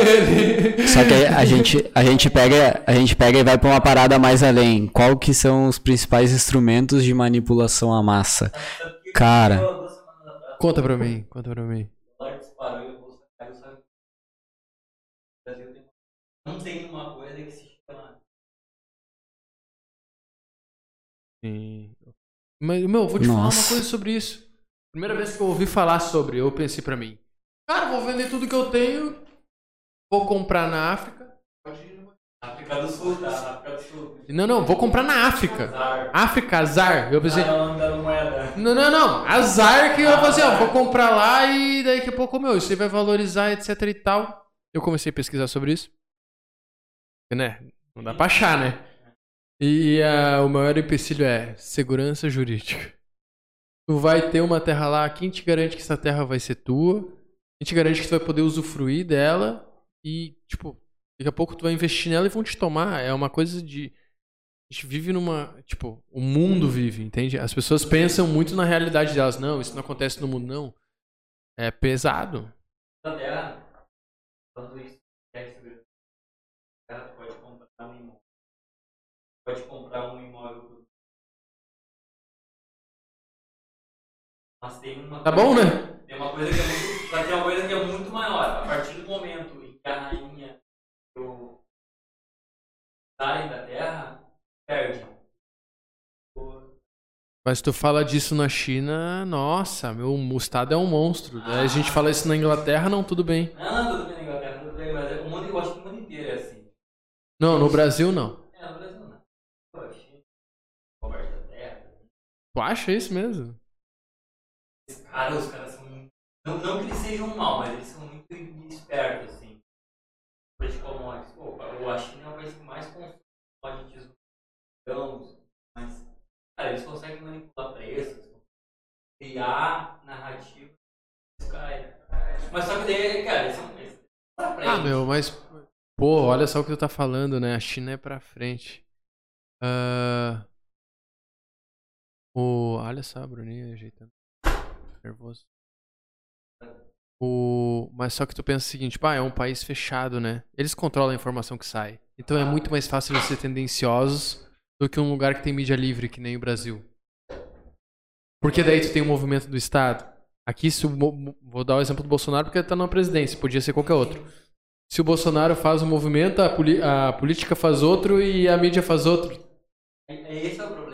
só que a gente, a gente pega, a gente pega e vai pra uma parada mais além. Qual que são os principais instrumentos de manipulação à massa? Cara. Conta pra mim, conta pra mim. Não tem uma coisa que se chama. Sim. Mas, meu, eu vou te falar uma Nossa. coisa sobre isso. Primeira vez que eu ouvi falar sobre, eu pensei pra mim. Cara, vou vender tudo que eu tenho, vou comprar na África. África do Sul, tá? África do Sul. Não, não, vou comprar na África. Azar. África, azar. Eu pensei, Ah, não, não, não, azar que eu vou fazer, ó, vou comprar lá e daqui a pouco, meu, isso aí vai valorizar, etc e tal. Eu comecei a pesquisar sobre isso. Né? Não dá pra achar, né? E o maior empecilho é segurança jurídica. Tu vai ter uma terra lá, quem te garante que essa terra vai ser tua? Quem te garante que tu vai poder usufruir dela? E, tipo, daqui a pouco tu vai investir nela e vão te tomar. É uma coisa de. A gente vive numa. Tipo, o mundo vive, entende? As pessoas pensam muito na realidade delas. Não, isso não acontece no mundo, não. É pesado. Terra, quando isso é segurança, terra, tu pode comprar um imóvel. Pode comprar um imóvel. Mas tem uma Tá coisa- bom, né? Tem uma coisa que é muito. Tem uma coisa que é muito maior. A partir do momento em que a rainha e o saem da terra, perde. Mas tu fala disso na China, nossa, meu, Estado é um monstro. Daí a gente fala isso na Inglaterra, não, tudo bem. Não, não, tudo bem na Inglaterra, tudo bem, mas é- o mundo, eu acho que o mundo inteiro é assim. Não, no Brasil não. É, no Brasil não. Poxa, Roberto da Terra. Tu acha isso mesmo? Cara, os caras são. muito- Não, não que eles sejam mal, mas eles são muito espertos, assim. De commodities. Pô, a China é o país que mais consome commodities grãos, mas. Cara, eles conseguem manipular preços, criar narrativa. Mas só que daí, cara, eles são. Eles pra frente. Ah, meu, mas. Pô, olha só o que tu tá falando, né? A China é pra frente. Ah, O. Olha só, Bruninho ajeitando. Nervoso. O... Mas só que tu pensa o seguinte, pá, é um país fechado, né? Eles controlam a informação que sai. Então é muito mais fácil eles ser tendenciosos do que um lugar que tem mídia livre, que nem o Brasil. Porque daí tu tem o movimento do Estado. Aqui, se o vou dar o exemplo do Bolsonaro porque ele tá na presidência, podia ser qualquer outro. Se o Bolsonaro faz um movimento, a, a política faz outro e a mídia faz outro. É- é Esse é o problema.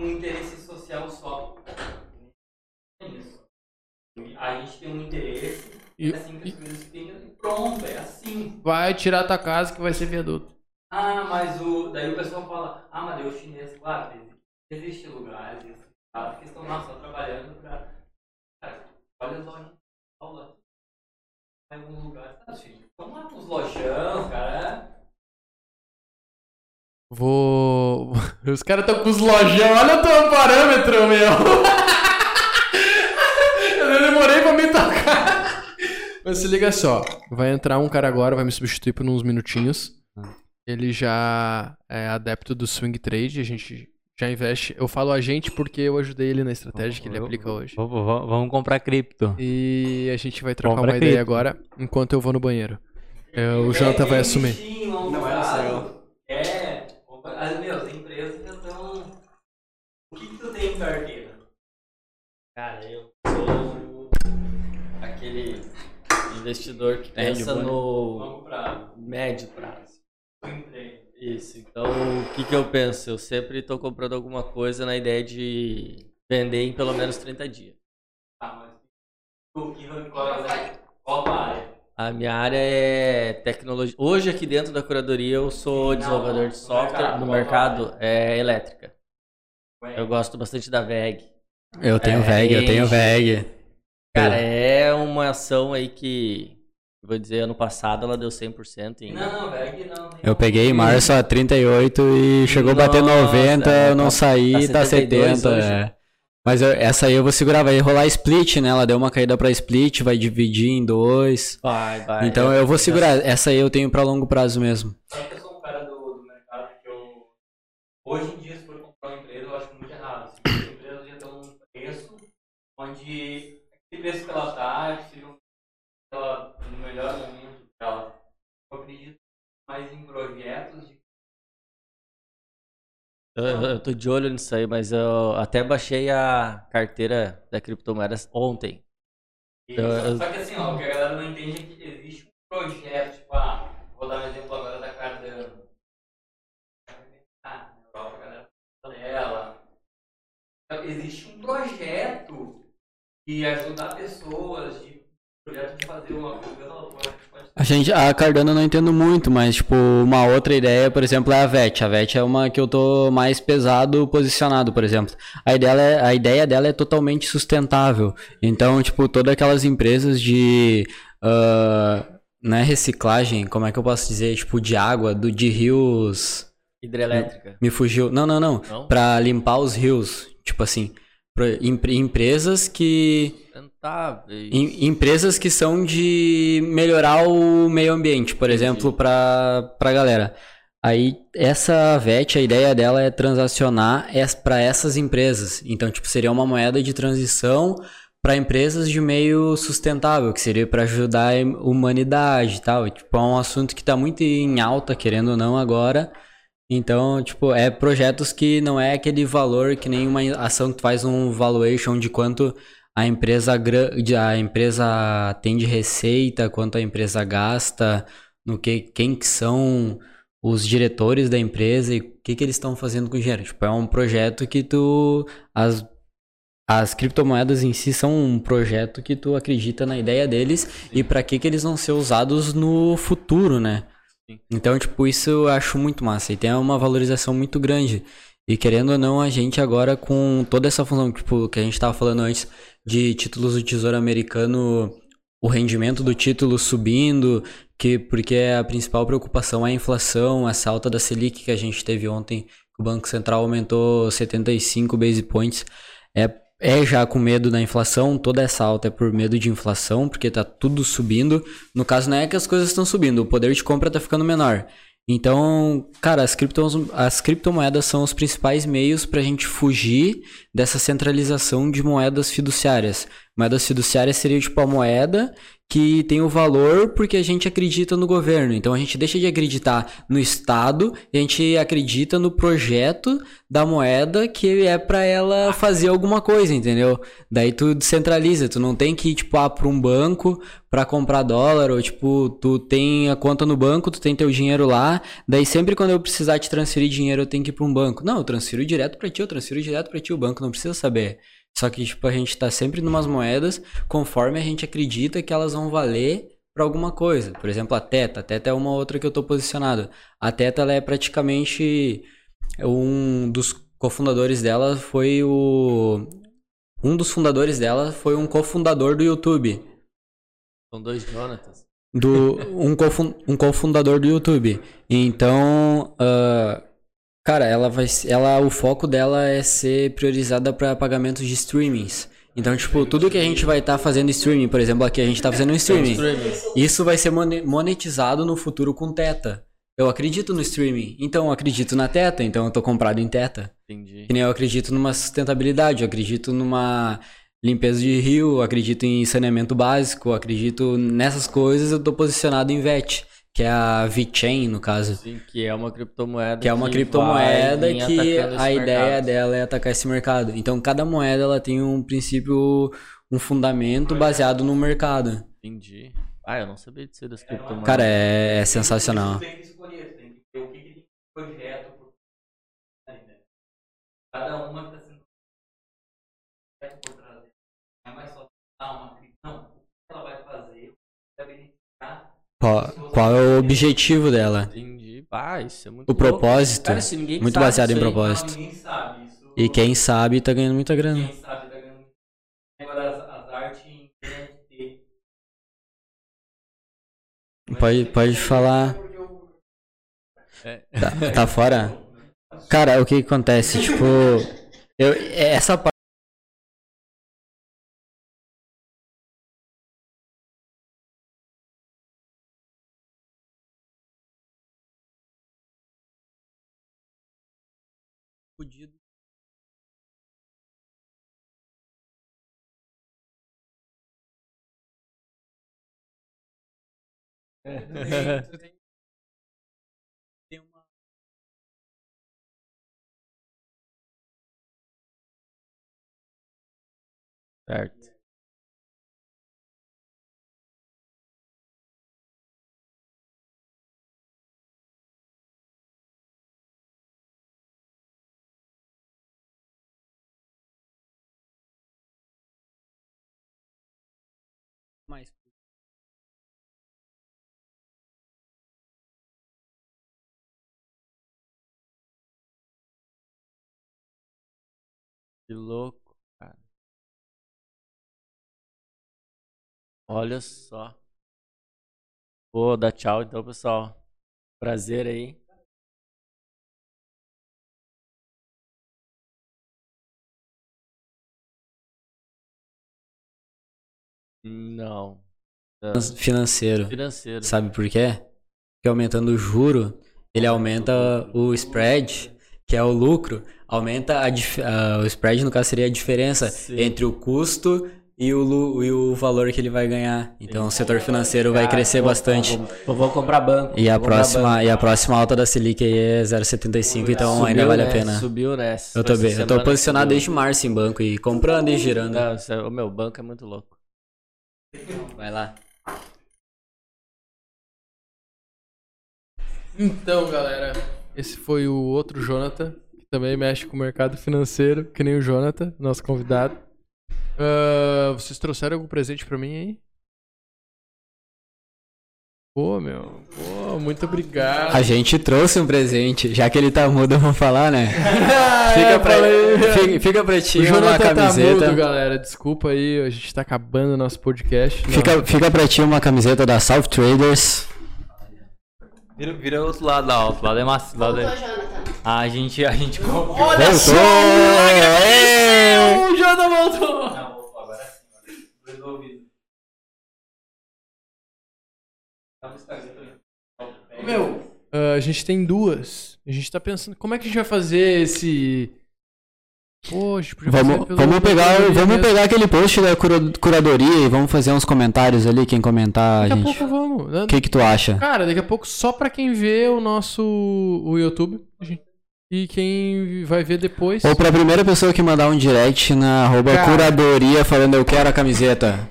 um interesse social só. É isso. A gente tem um interesse, e, é assim que as coisas ficam, e pronto, é assim. Vai tirar tua casa que vai ser viaduto. Ah, mas o. Daí o pessoal fala, ah, mas deu chinês, claro, existe lugares, existe que estão lá só trabalhando pra. Cara, olha só, gente. Em alguns lugares, tá, filho? Vamos lá para os lojão, cara. É. Vou. Os caras estão com os lojão. Olha o teu parâmetro, meu. Eu demorei pra me tocar. Mas se liga só. Vai entrar um cara agora, vai me substituir por uns minutinhos. Ele já é adepto do swing trade. A gente já investe. Eu falo a gente porque eu ajudei ele na estratégia que ele aplica hoje. Vamos, comprar cripto. E a gente vai trocar Compra uma ideia cripto. agora enquanto eu vou no banheiro. É, o Janta vai assumir. Não é o. É. As meus, as empresas já estão. O que, que tu tem em carteira? Cara, eu sou aquele investidor que pensa boa. no prazo. médio prazo. Isso, então o que, que eu penso? Eu sempre estou comprando alguma coisa na ideia de vender em pelo menos 30 dias. Ah, mas. O que qual, é- qual a área? A minha área é tecnologia. Hoje aqui dentro da curadoria eu sou desenvolvedor de no software. mercado, No mercado é elétrica. Eu gosto bastante da VEG. Eu tenho É, VEG, eu tenho. VEG. Cara, é uma ação aí que, vou dizer, ano passado ela deu 100% em... Não, não, velho, não. tem Eu peguei em março a 38 e chegou a bater Nossa, 90, é, eu não tá- saí, tá tá 72 70. hoje. é. Mas eu- essa aí eu vou segurar, vai rolar split, né? Ela deu uma caída pra split, vai dividir em dois. Vai, vai. Então eu vou segurar. Essa aí eu tenho pra longo prazo mesmo. Só que eu sou um cara do, do mercado que eu. Hoje em dia, se for comprar uma empresa, eu acho muito errado. Assim, as empresas já estão num preço onde aquele preço que ela tá é que ela, no melhor momento dela. Eu acredito mais em projetos de. Eu, eu tô de olho nisso aí, mas eu até baixei a carteira da criptomoedas ontem. E Eu- só, que assim, ó, o que a galera não entende é que existe um projeto, tipo, ah, vou dar um exemplo agora da Cardano. Ah, na Europa a galera dela. Então, Existe um projeto de ajudar pessoas, de projeto de fazer uma coisa, A gente, a Cardano eu não entendo muito, mas tipo, uma outra ideia, por exemplo, é a VET. A VET é uma que eu tô mais pesado posicionado, por exemplo. A ideia, é- a ideia dela é totalmente sustentável. Então, tipo, todas aquelas empresas de ah, não é reciclagem, como é que eu posso dizer, tipo, de água, do, de rios. Hidrelétrica. Me fugiu. Não, não, não. Não? Pra limpar os rios. Tipo assim, pra- empre- empresas que Sustentáveis. em- empresas que são de melhorar o meio ambiente, por exemplo, para pra galera. Aí essa VET, a ideia dela é transacionar para essas empresas. Então, tipo, seria uma moeda de transição para empresas de meio sustentável, que seria para ajudar a humanidade e tal. Tipo, é um assunto que está muito em alta, querendo ou não, agora. Então, tipo, é projetos que não é aquele valor que nem uma ação que faz um valuation de quanto a empresa, gra- de- a empresa tem de receita, quanto a empresa gasta, no que quem que são os diretores da empresa e o que, que eles estão fazendo com o dinheiro. Tipo, é um projeto que tu. As, as criptomoedas em si são um projeto que tu acredita na ideia deles e para que, que eles vão ser usados no futuro, né? Então, tipo, isso eu acho muito massa. E tem uma valorização muito grande. E querendo ou não, a gente agora com toda essa função, tipo, que a gente tava falando antes, de títulos do Tesouro Americano, o rendimento do título subindo, que porque a principal preocupação é a inflação, essa alta da Selic que a gente teve ontem, que o Banco Central aumentou 75 base points, é, é já com medo da inflação, toda essa alta é por medo de inflação, porque tá tudo subindo. No caso não é que as coisas estão subindo, o poder de compra tá ficando menor. Então, cara, as, criptos, as criptomoedas são os principais meios para a gente fugir dessa centralização de moedas fiduciárias. Moedas fiduciárias seria tipo a moeda que tem o valor porque a gente acredita no governo. Então a gente deixa de acreditar no Estado a gente acredita no projeto da moeda que é para ela fazer alguma coisa, entendeu? Daí tu descentraliza, tu não tem que ir tipo ah, para um banco para comprar dólar ou tipo tu tem a conta no banco, tu tem teu dinheiro lá, daí sempre quando eu precisar te transferir dinheiro eu tenho que ir para um banco. Não, eu transfiro direto para ti, eu transfiro direto para ti, o banco não precisa saber. Só que, tipo, a gente tá sempre numas moedas conforme a gente acredita que elas vão valer pra alguma coisa. Por exemplo, a Teta. A Teta é uma outra que eu tô posicionado. A Teta, ela é praticamente um dos cofundadores dela foi o um dos fundadores dela foi um cofundador do YouTube São dois Jonatas. do um, cofun, um cofundador do YouTube. Então, ah, cara, ela vai ela o foco dela é ser priorizada para pagamentos de streamings. Então, tipo, tudo que a gente vai estar fazendo streaming, por exemplo, aqui a gente tá fazendo um streaming. Isso vai ser mone- monetizado no futuro com Teta. Eu acredito no streaming, então eu acredito na Teta, então eu tô comprado em Teta. Entendi. Que nem eu acredito numa sustentabilidade, eu acredito numa limpeza de rio, eu acredito em saneamento básico, eu acredito nessas coisas, eu tô posicionado em VET, que é a VeChain, no caso. Sim, que é uma criptomoeda. Que é uma vai criptomoeda que a ideia mercado. dela é atacar esse mercado. Então cada moeda ela tem um princípio, um fundamento baseado no mercado. Entendi. Ah, eu não sabia disso das criptomoedas. Cara, é, é sensacional. Tem que escolher, tem que ver o que, que tem projeto cada uma que está sendo por trás. é mais só dar uma crítica. Não, o que ela vai fazer, o que vai beneficiar. Qual, qual é o objetivo dela? Entendi. Ah, isso é muito O louco. propósito. Cara, ninguém Muito sabe baseado em aí, propósito. Ninguém sabe isso. E quem sabe tá ganhando muita grana. Quem sabe tá ganhando. Agora as, as artes em NFT. Pode, pode falar. É. Tá, tá fora? Cara, o que que acontece? Tipo, eu, essa parte. Certo. Que louco, cara. Olha só. Vou dar tchau então, pessoal. Prazer aí. Não. Financeiro. Financeiro. Sabe por quê? Porque aumentando o juro, ele aumenta o spread, que é o lucro, aumenta a, dif- ah, o spread, no caso, seria a diferença Sim. entre o custo e o, lu- e o valor que ele vai ganhar. Então o setor financeiro vai crescer vou- bastante. Vou, vou- vou comprar banco. E a próxima, banco. e a próxima alta da Selic aí é 0,75, então Subiu, ainda vale a né? pena. Subiu, né? Eu tô bem, eu tô posicionado subiu. desde março em banco e comprando e girando. Não, é- o meu banco é muito louco. Vai lá. Então, galera, esse foi o outro Jonathan, que também mexe com o mercado financeiro, que nem o Jonathan, nosso convidado. Ah, vocês trouxeram algum presente pra mim aí? Pô, meu. Pô, muito obrigado. A gente trouxe um presente, já que ele tá mudo, vamos falar, né? Ah, Fica, é, pra, falei. fica, fica pra ti uma tá camiseta. mudo, galera. Desculpa aí, a gente tá acabando o nosso podcast. Não. Fica, fica pra ti uma camiseta da South Traders. Vira, vira outro lado lá, outro lado é massa. outro Lado Voltou, é... Jonathan. A gente, a gente comprou. Olha Voltou! só! O Jonathan voltou! Não, voltou agora sim, resolvido. Tá. Meu, ah, a gente tem duas. A gente tá pensando, como é que a gente vai fazer esse. Pô, a gente podia fazer Vamos, vamos, pegar, vamos mesmo. pegar aquele post da cura- curadoria e vamos fazer uns comentários ali, quem comentar, Daqui a gente. pouco vamos. O que que tu acha? Cara, daqui a pouco só pra quem vê o nosso o YouTube e quem vai ver depois. Ou pra primeira pessoa que mandar um direct na arroba Cara. curadoria falando eu quero a camiseta.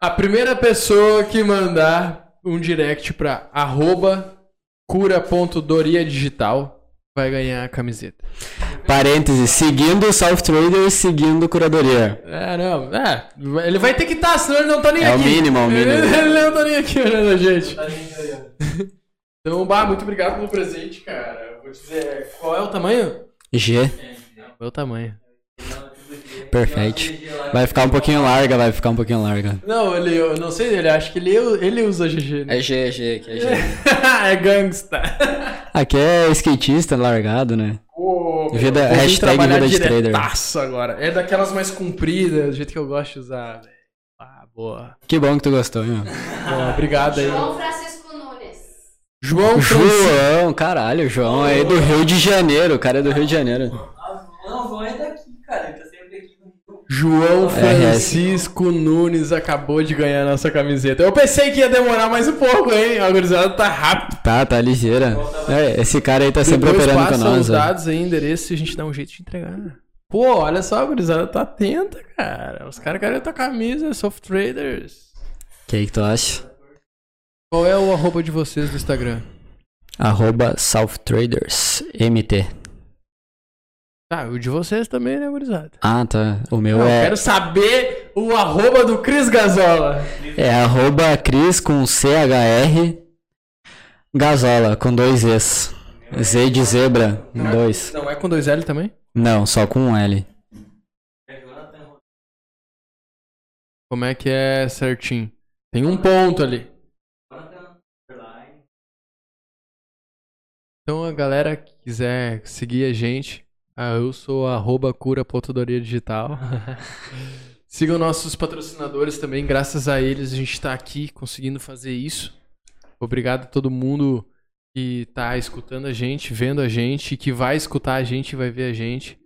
A primeira pessoa que mandar um direct pra arroba cura.doria digital vai ganhar a camiseta. Parênteses, seguindo o South Trader, seguindo curadoria. É, não. É, ele vai ter que estar, senão ele não tá nem É o aqui. mínimo, é o mínimo. Ele, ele não tá nem aqui olhando a gente. Então, Bah, muito obrigado pelo presente, cara. Vou te dizer, qual é o tamanho? G, Qual é o tamanho? Perfeito. Vai ficar um pouquinho larga, vai ficar um pouquinho larga. Não, ele, eu não sei, ele acha que ele, ele usa GG, né? É G, G, aqui é G. é gangsta. Aqui é skatista largado, né? Meu, Vida- hashtag vida de trader. agora. É daquelas mais compridas, do jeito que eu gosto de usar, velho. Ah, boa. Que bom que tu gostou, meu. Boa, obrigado aí. João Francisco Nunes. João Francisco. João, caralho, João é do Rio de Janeiro, o cara é do Rio de Janeiro. Não, João é daqui, cara. Ele tá sempre aqui João RS. Francisco Nunes acabou de ganhar a nossa camiseta. Eu pensei que ia demorar mais um pouco, hein? A gurizada tá rápido. Tá, tá ligeira. É, esse cara aí tá sempre Depois operando com nós. os ó. dados aí, endereço e a gente dá um jeito de entregar. Pô, olha só, a gurizada tá atenta, cara. Os caras querem tua camisa, soft traders. Que, que tu acha? Qual é o arroba de vocês no Instagram? Arroba South Traders MT. Tá, o de vocês também, né, gurizada? Ah, tá. O meu Eu é, quero saber o arroba do Cris Gazola. é arroba Cris com CHR Gazola, com dois Es. Z de zebra, dois. Não é com dois L também? Não, só com um L. Como é que é certinho? Tem um ponto ali. Então a galera que quiser seguir a gente, ah, eu sou arroba cura.doria digital. Sigam nossos patrocinadores também, graças a eles a gente está aqui conseguindo fazer isso. Obrigado a todo mundo que tá escutando a gente, vendo a gente, que vai escutar a gente e vai ver a gente.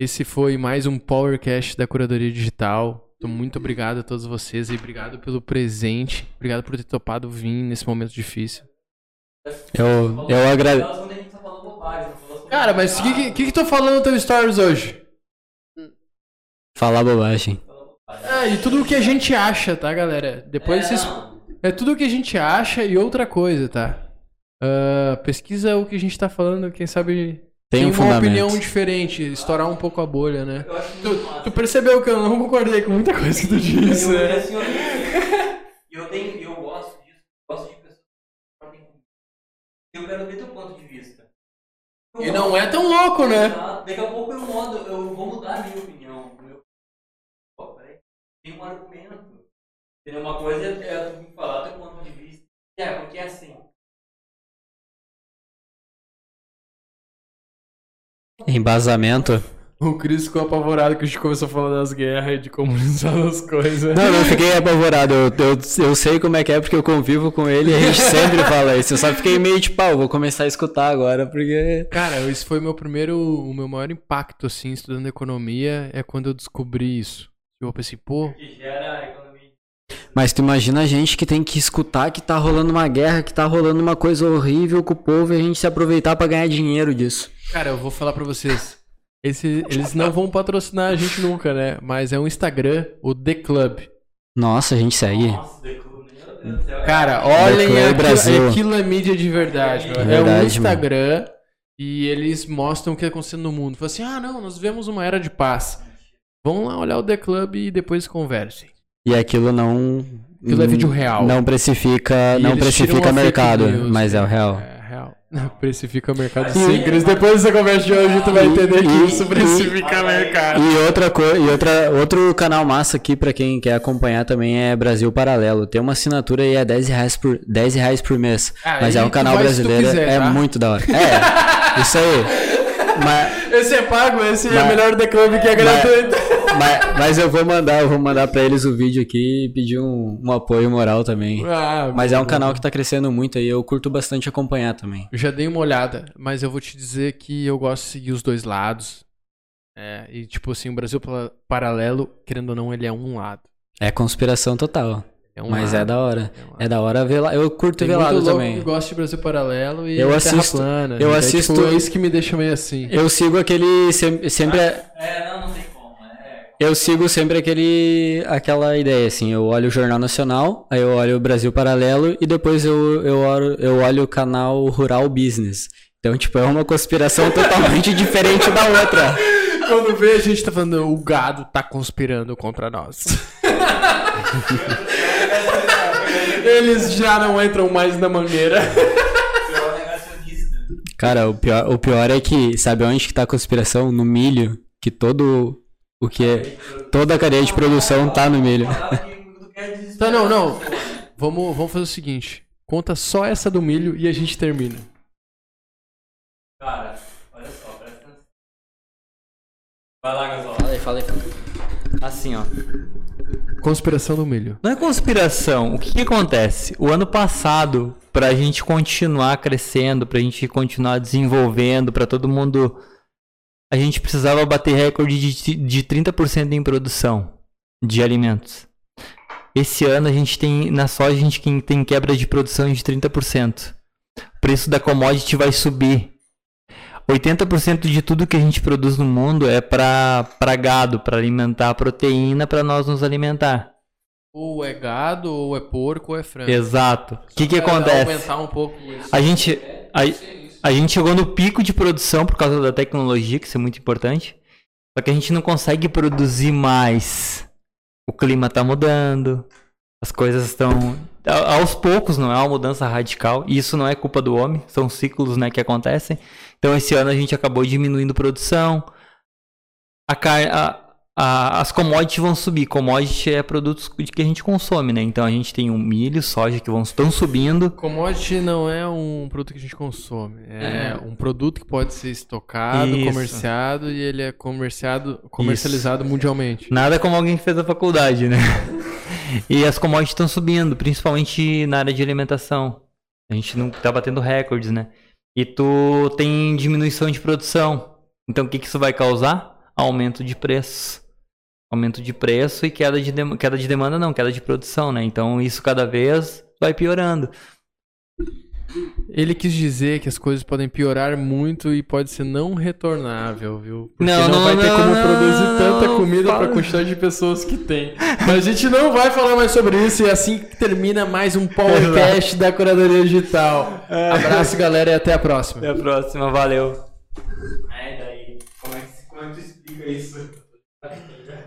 Esse foi mais um Powercast da Curadoria Digital. Então, muito obrigado a todos vocês e obrigado pelo presente. Obrigado por ter topado vir nesse momento difícil. Eu, eu agradeço. Cara, mas o que, que, que tu falando no teu stories hoje? Falar bobagem. É, e tudo o que a gente acha, tá, galera? Depois É, vocês. não. É tudo o que a gente acha e outra coisa, tá? Ah, pesquisa o que a gente tá falando, quem sabe Tem tem um uma fundamento. opinião diferente, estourar um pouco a bolha, né? Tu, tu percebeu que eu não concordei com muita coisa que tu disse, Eu, né? eu, eu gosto disso, gosto de pessoas que concordem comigo. Eu quero ver teu ponto E não é tão louco, né? Daqui a pouco eu mudo, eu vou mudar a minha opinião. Meu... Pô, peraí. Tem um argumento. Entendeu? Uma coisa é é tu me falar teu ponto de vista. É, porque é assim. Embasamento. O Cris ficou apavorado que a gente começou a falar das guerras e de comunizar as coisas. Não, não fiquei apavorado. Eu, eu, eu sei como é que é porque eu convivo com ele e a gente sempre fala isso. Eu só fiquei meio tipo, ah, eu vou começar a escutar agora porque. Cara, esse foi o meu primeiro, o meu maior impacto, assim, estudando economia, é quando eu descobri isso. Eu pensei, pô, Que gera economia. Mas tu imagina a gente que tem que escutar que tá rolando uma guerra, que tá rolando uma coisa horrível com o povo e a gente se aproveitar pra ganhar dinheiro disso. cara, eu vou falar pra vocês. Esse, eles não vão patrocinar a gente nunca, né? Mas é um Instagram, o The Club. Nossa, a gente segue. Nossa, The Club, meu Deus do céu. Cara, The olhem Club aquilo, Brasil. aquilo é mídia de verdade. meu. É um Verdade, Instagram e eles mostram o que tá acontecendo no mundo. Falam assim, ah não, nós vivemos uma era de paz. Vão lá olhar o The Club e depois conversem. E aquilo não. Aquilo é vídeo real. Não precifica, E não precifica mercado, news. mas é o real. É precifica o mercado sim, Cris. Depois dessa conversa de hoje, tu vai entender que e- isso precifica mercado. E outra coisa, e outra, outro canal massa aqui pra quem quer acompanhar também é Brasil Paralelo. Tem uma assinatura aí é 10 reais por, 10 reais por mês. Ah, mas é um canal brasileiro, quiser, é tá? muito da hora. É, isso aí. Mas, Esse é pago, esse é Mas- o melhor The Club que é gratuito. mas, mas eu vou mandar, eu vou mandar pra eles o vídeo aqui e pedir um, um apoio moral também. Ah, Mas é um bom. canal que tá crescendo muito aí, eu curto bastante acompanhar também. Eu já dei uma olhada, mas eu vou te dizer que eu gosto de seguir os dois lados. É, e tipo assim, o Brasil Paralelo, querendo ou não, ele é um lado. É conspiração total. É um mas lado. é da hora. É um. É da hora ver lá. Eu curto Tem ver lado também. que gosta de Brasil Paralelo e Eu Terra assisto- plana. eu É, assisto- tipo, é isso que me deixa meio assim. Eu sigo aquele sempre, sempre é- É, não, não tem como. É, eu sigo sempre aquele aquela ideia assim, eu olho o Jornal Nacional, aí eu olho o Brasil Paralelo e depois eu eu olho, eu olho o canal Rural Business. Então, tipo, é uma conspiração totalmente diferente da outra. Quando vê, a gente tá falando, o gado tá conspirando contra nós. Eles já não entram mais na mangueira. Cara, o pior, o pior é que, sabe onde que tá a conspiração? No milho, que todo o que é, toda a cadeia de produção tá no milho. Tá, não, não. Vamos, vamos fazer o seguinte. Conta só essa do milho e a gente termina. Cara, olha só, presta atenção. Vai lá, Gasol. Fala aí, fala aí. Assim, ó. Conspiração do milho. Não é conspiração. O que, que acontece? O ano passado, pra gente continuar crescendo, pra gente continuar desenvolvendo, pra todo mundo. A gente precisava bater recorde de, de 30% em produção de alimentos. Esse ano a gente tem. Na soja a gente tem- quebra de produção de 30%. O preço da commodity vai subir. 80% de tudo que a gente produz no mundo é para gado, para alimentar a proteína, para nós nos alimentar. Ou é gado, ou é porco, ou é frango. Exato. O que, que acontece? Aumentar um pouco isso. A gente, a, a gente chegou no pico de produção por causa da tecnologia, que isso é muito importante. Só que a gente não consegue produzir mais. O clima tá mudando, as coisas estão. Aos poucos, não é uma mudança radical. E isso não é culpa do homem, são ciclos né, que acontecem. Então esse ano a gente acabou diminuindo produção. A car... a- a- as commodities vão subir. Commodity é produtos que a gente consome, né? Então a gente tem o milho, soja que vão estão subindo. Commodity não é um produto que a gente consome. É, um produto que pode ser estocado, Isso. comerciado e ele é comerciado, comercializado mundialmente. Nada como alguém que fez a faculdade, né? e as commodities estão subindo, principalmente na área de alimentação. A gente não tá batendo recordes, né? E tu tem diminuição de produção. Então o que, que isso vai causar? Aumento de preço aumento de preço e queda de, de, queda de demanda não, queda de produção, né? Então isso cada vez vai piorando. Ele quis dizer que as coisas podem piorar muito e pode ser não retornável, viu? Porque não, não, não vai não, ter como não, produzir tanta comida para a quantidade de pessoas que tem. Mas a gente não vai falar mais sobre isso e é assim que termina mais um podcast da Curadoria Digital. É. Abraço, galera, e até a próxima. Até a próxima, valeu. É, daí, como é que, como é que explica isso?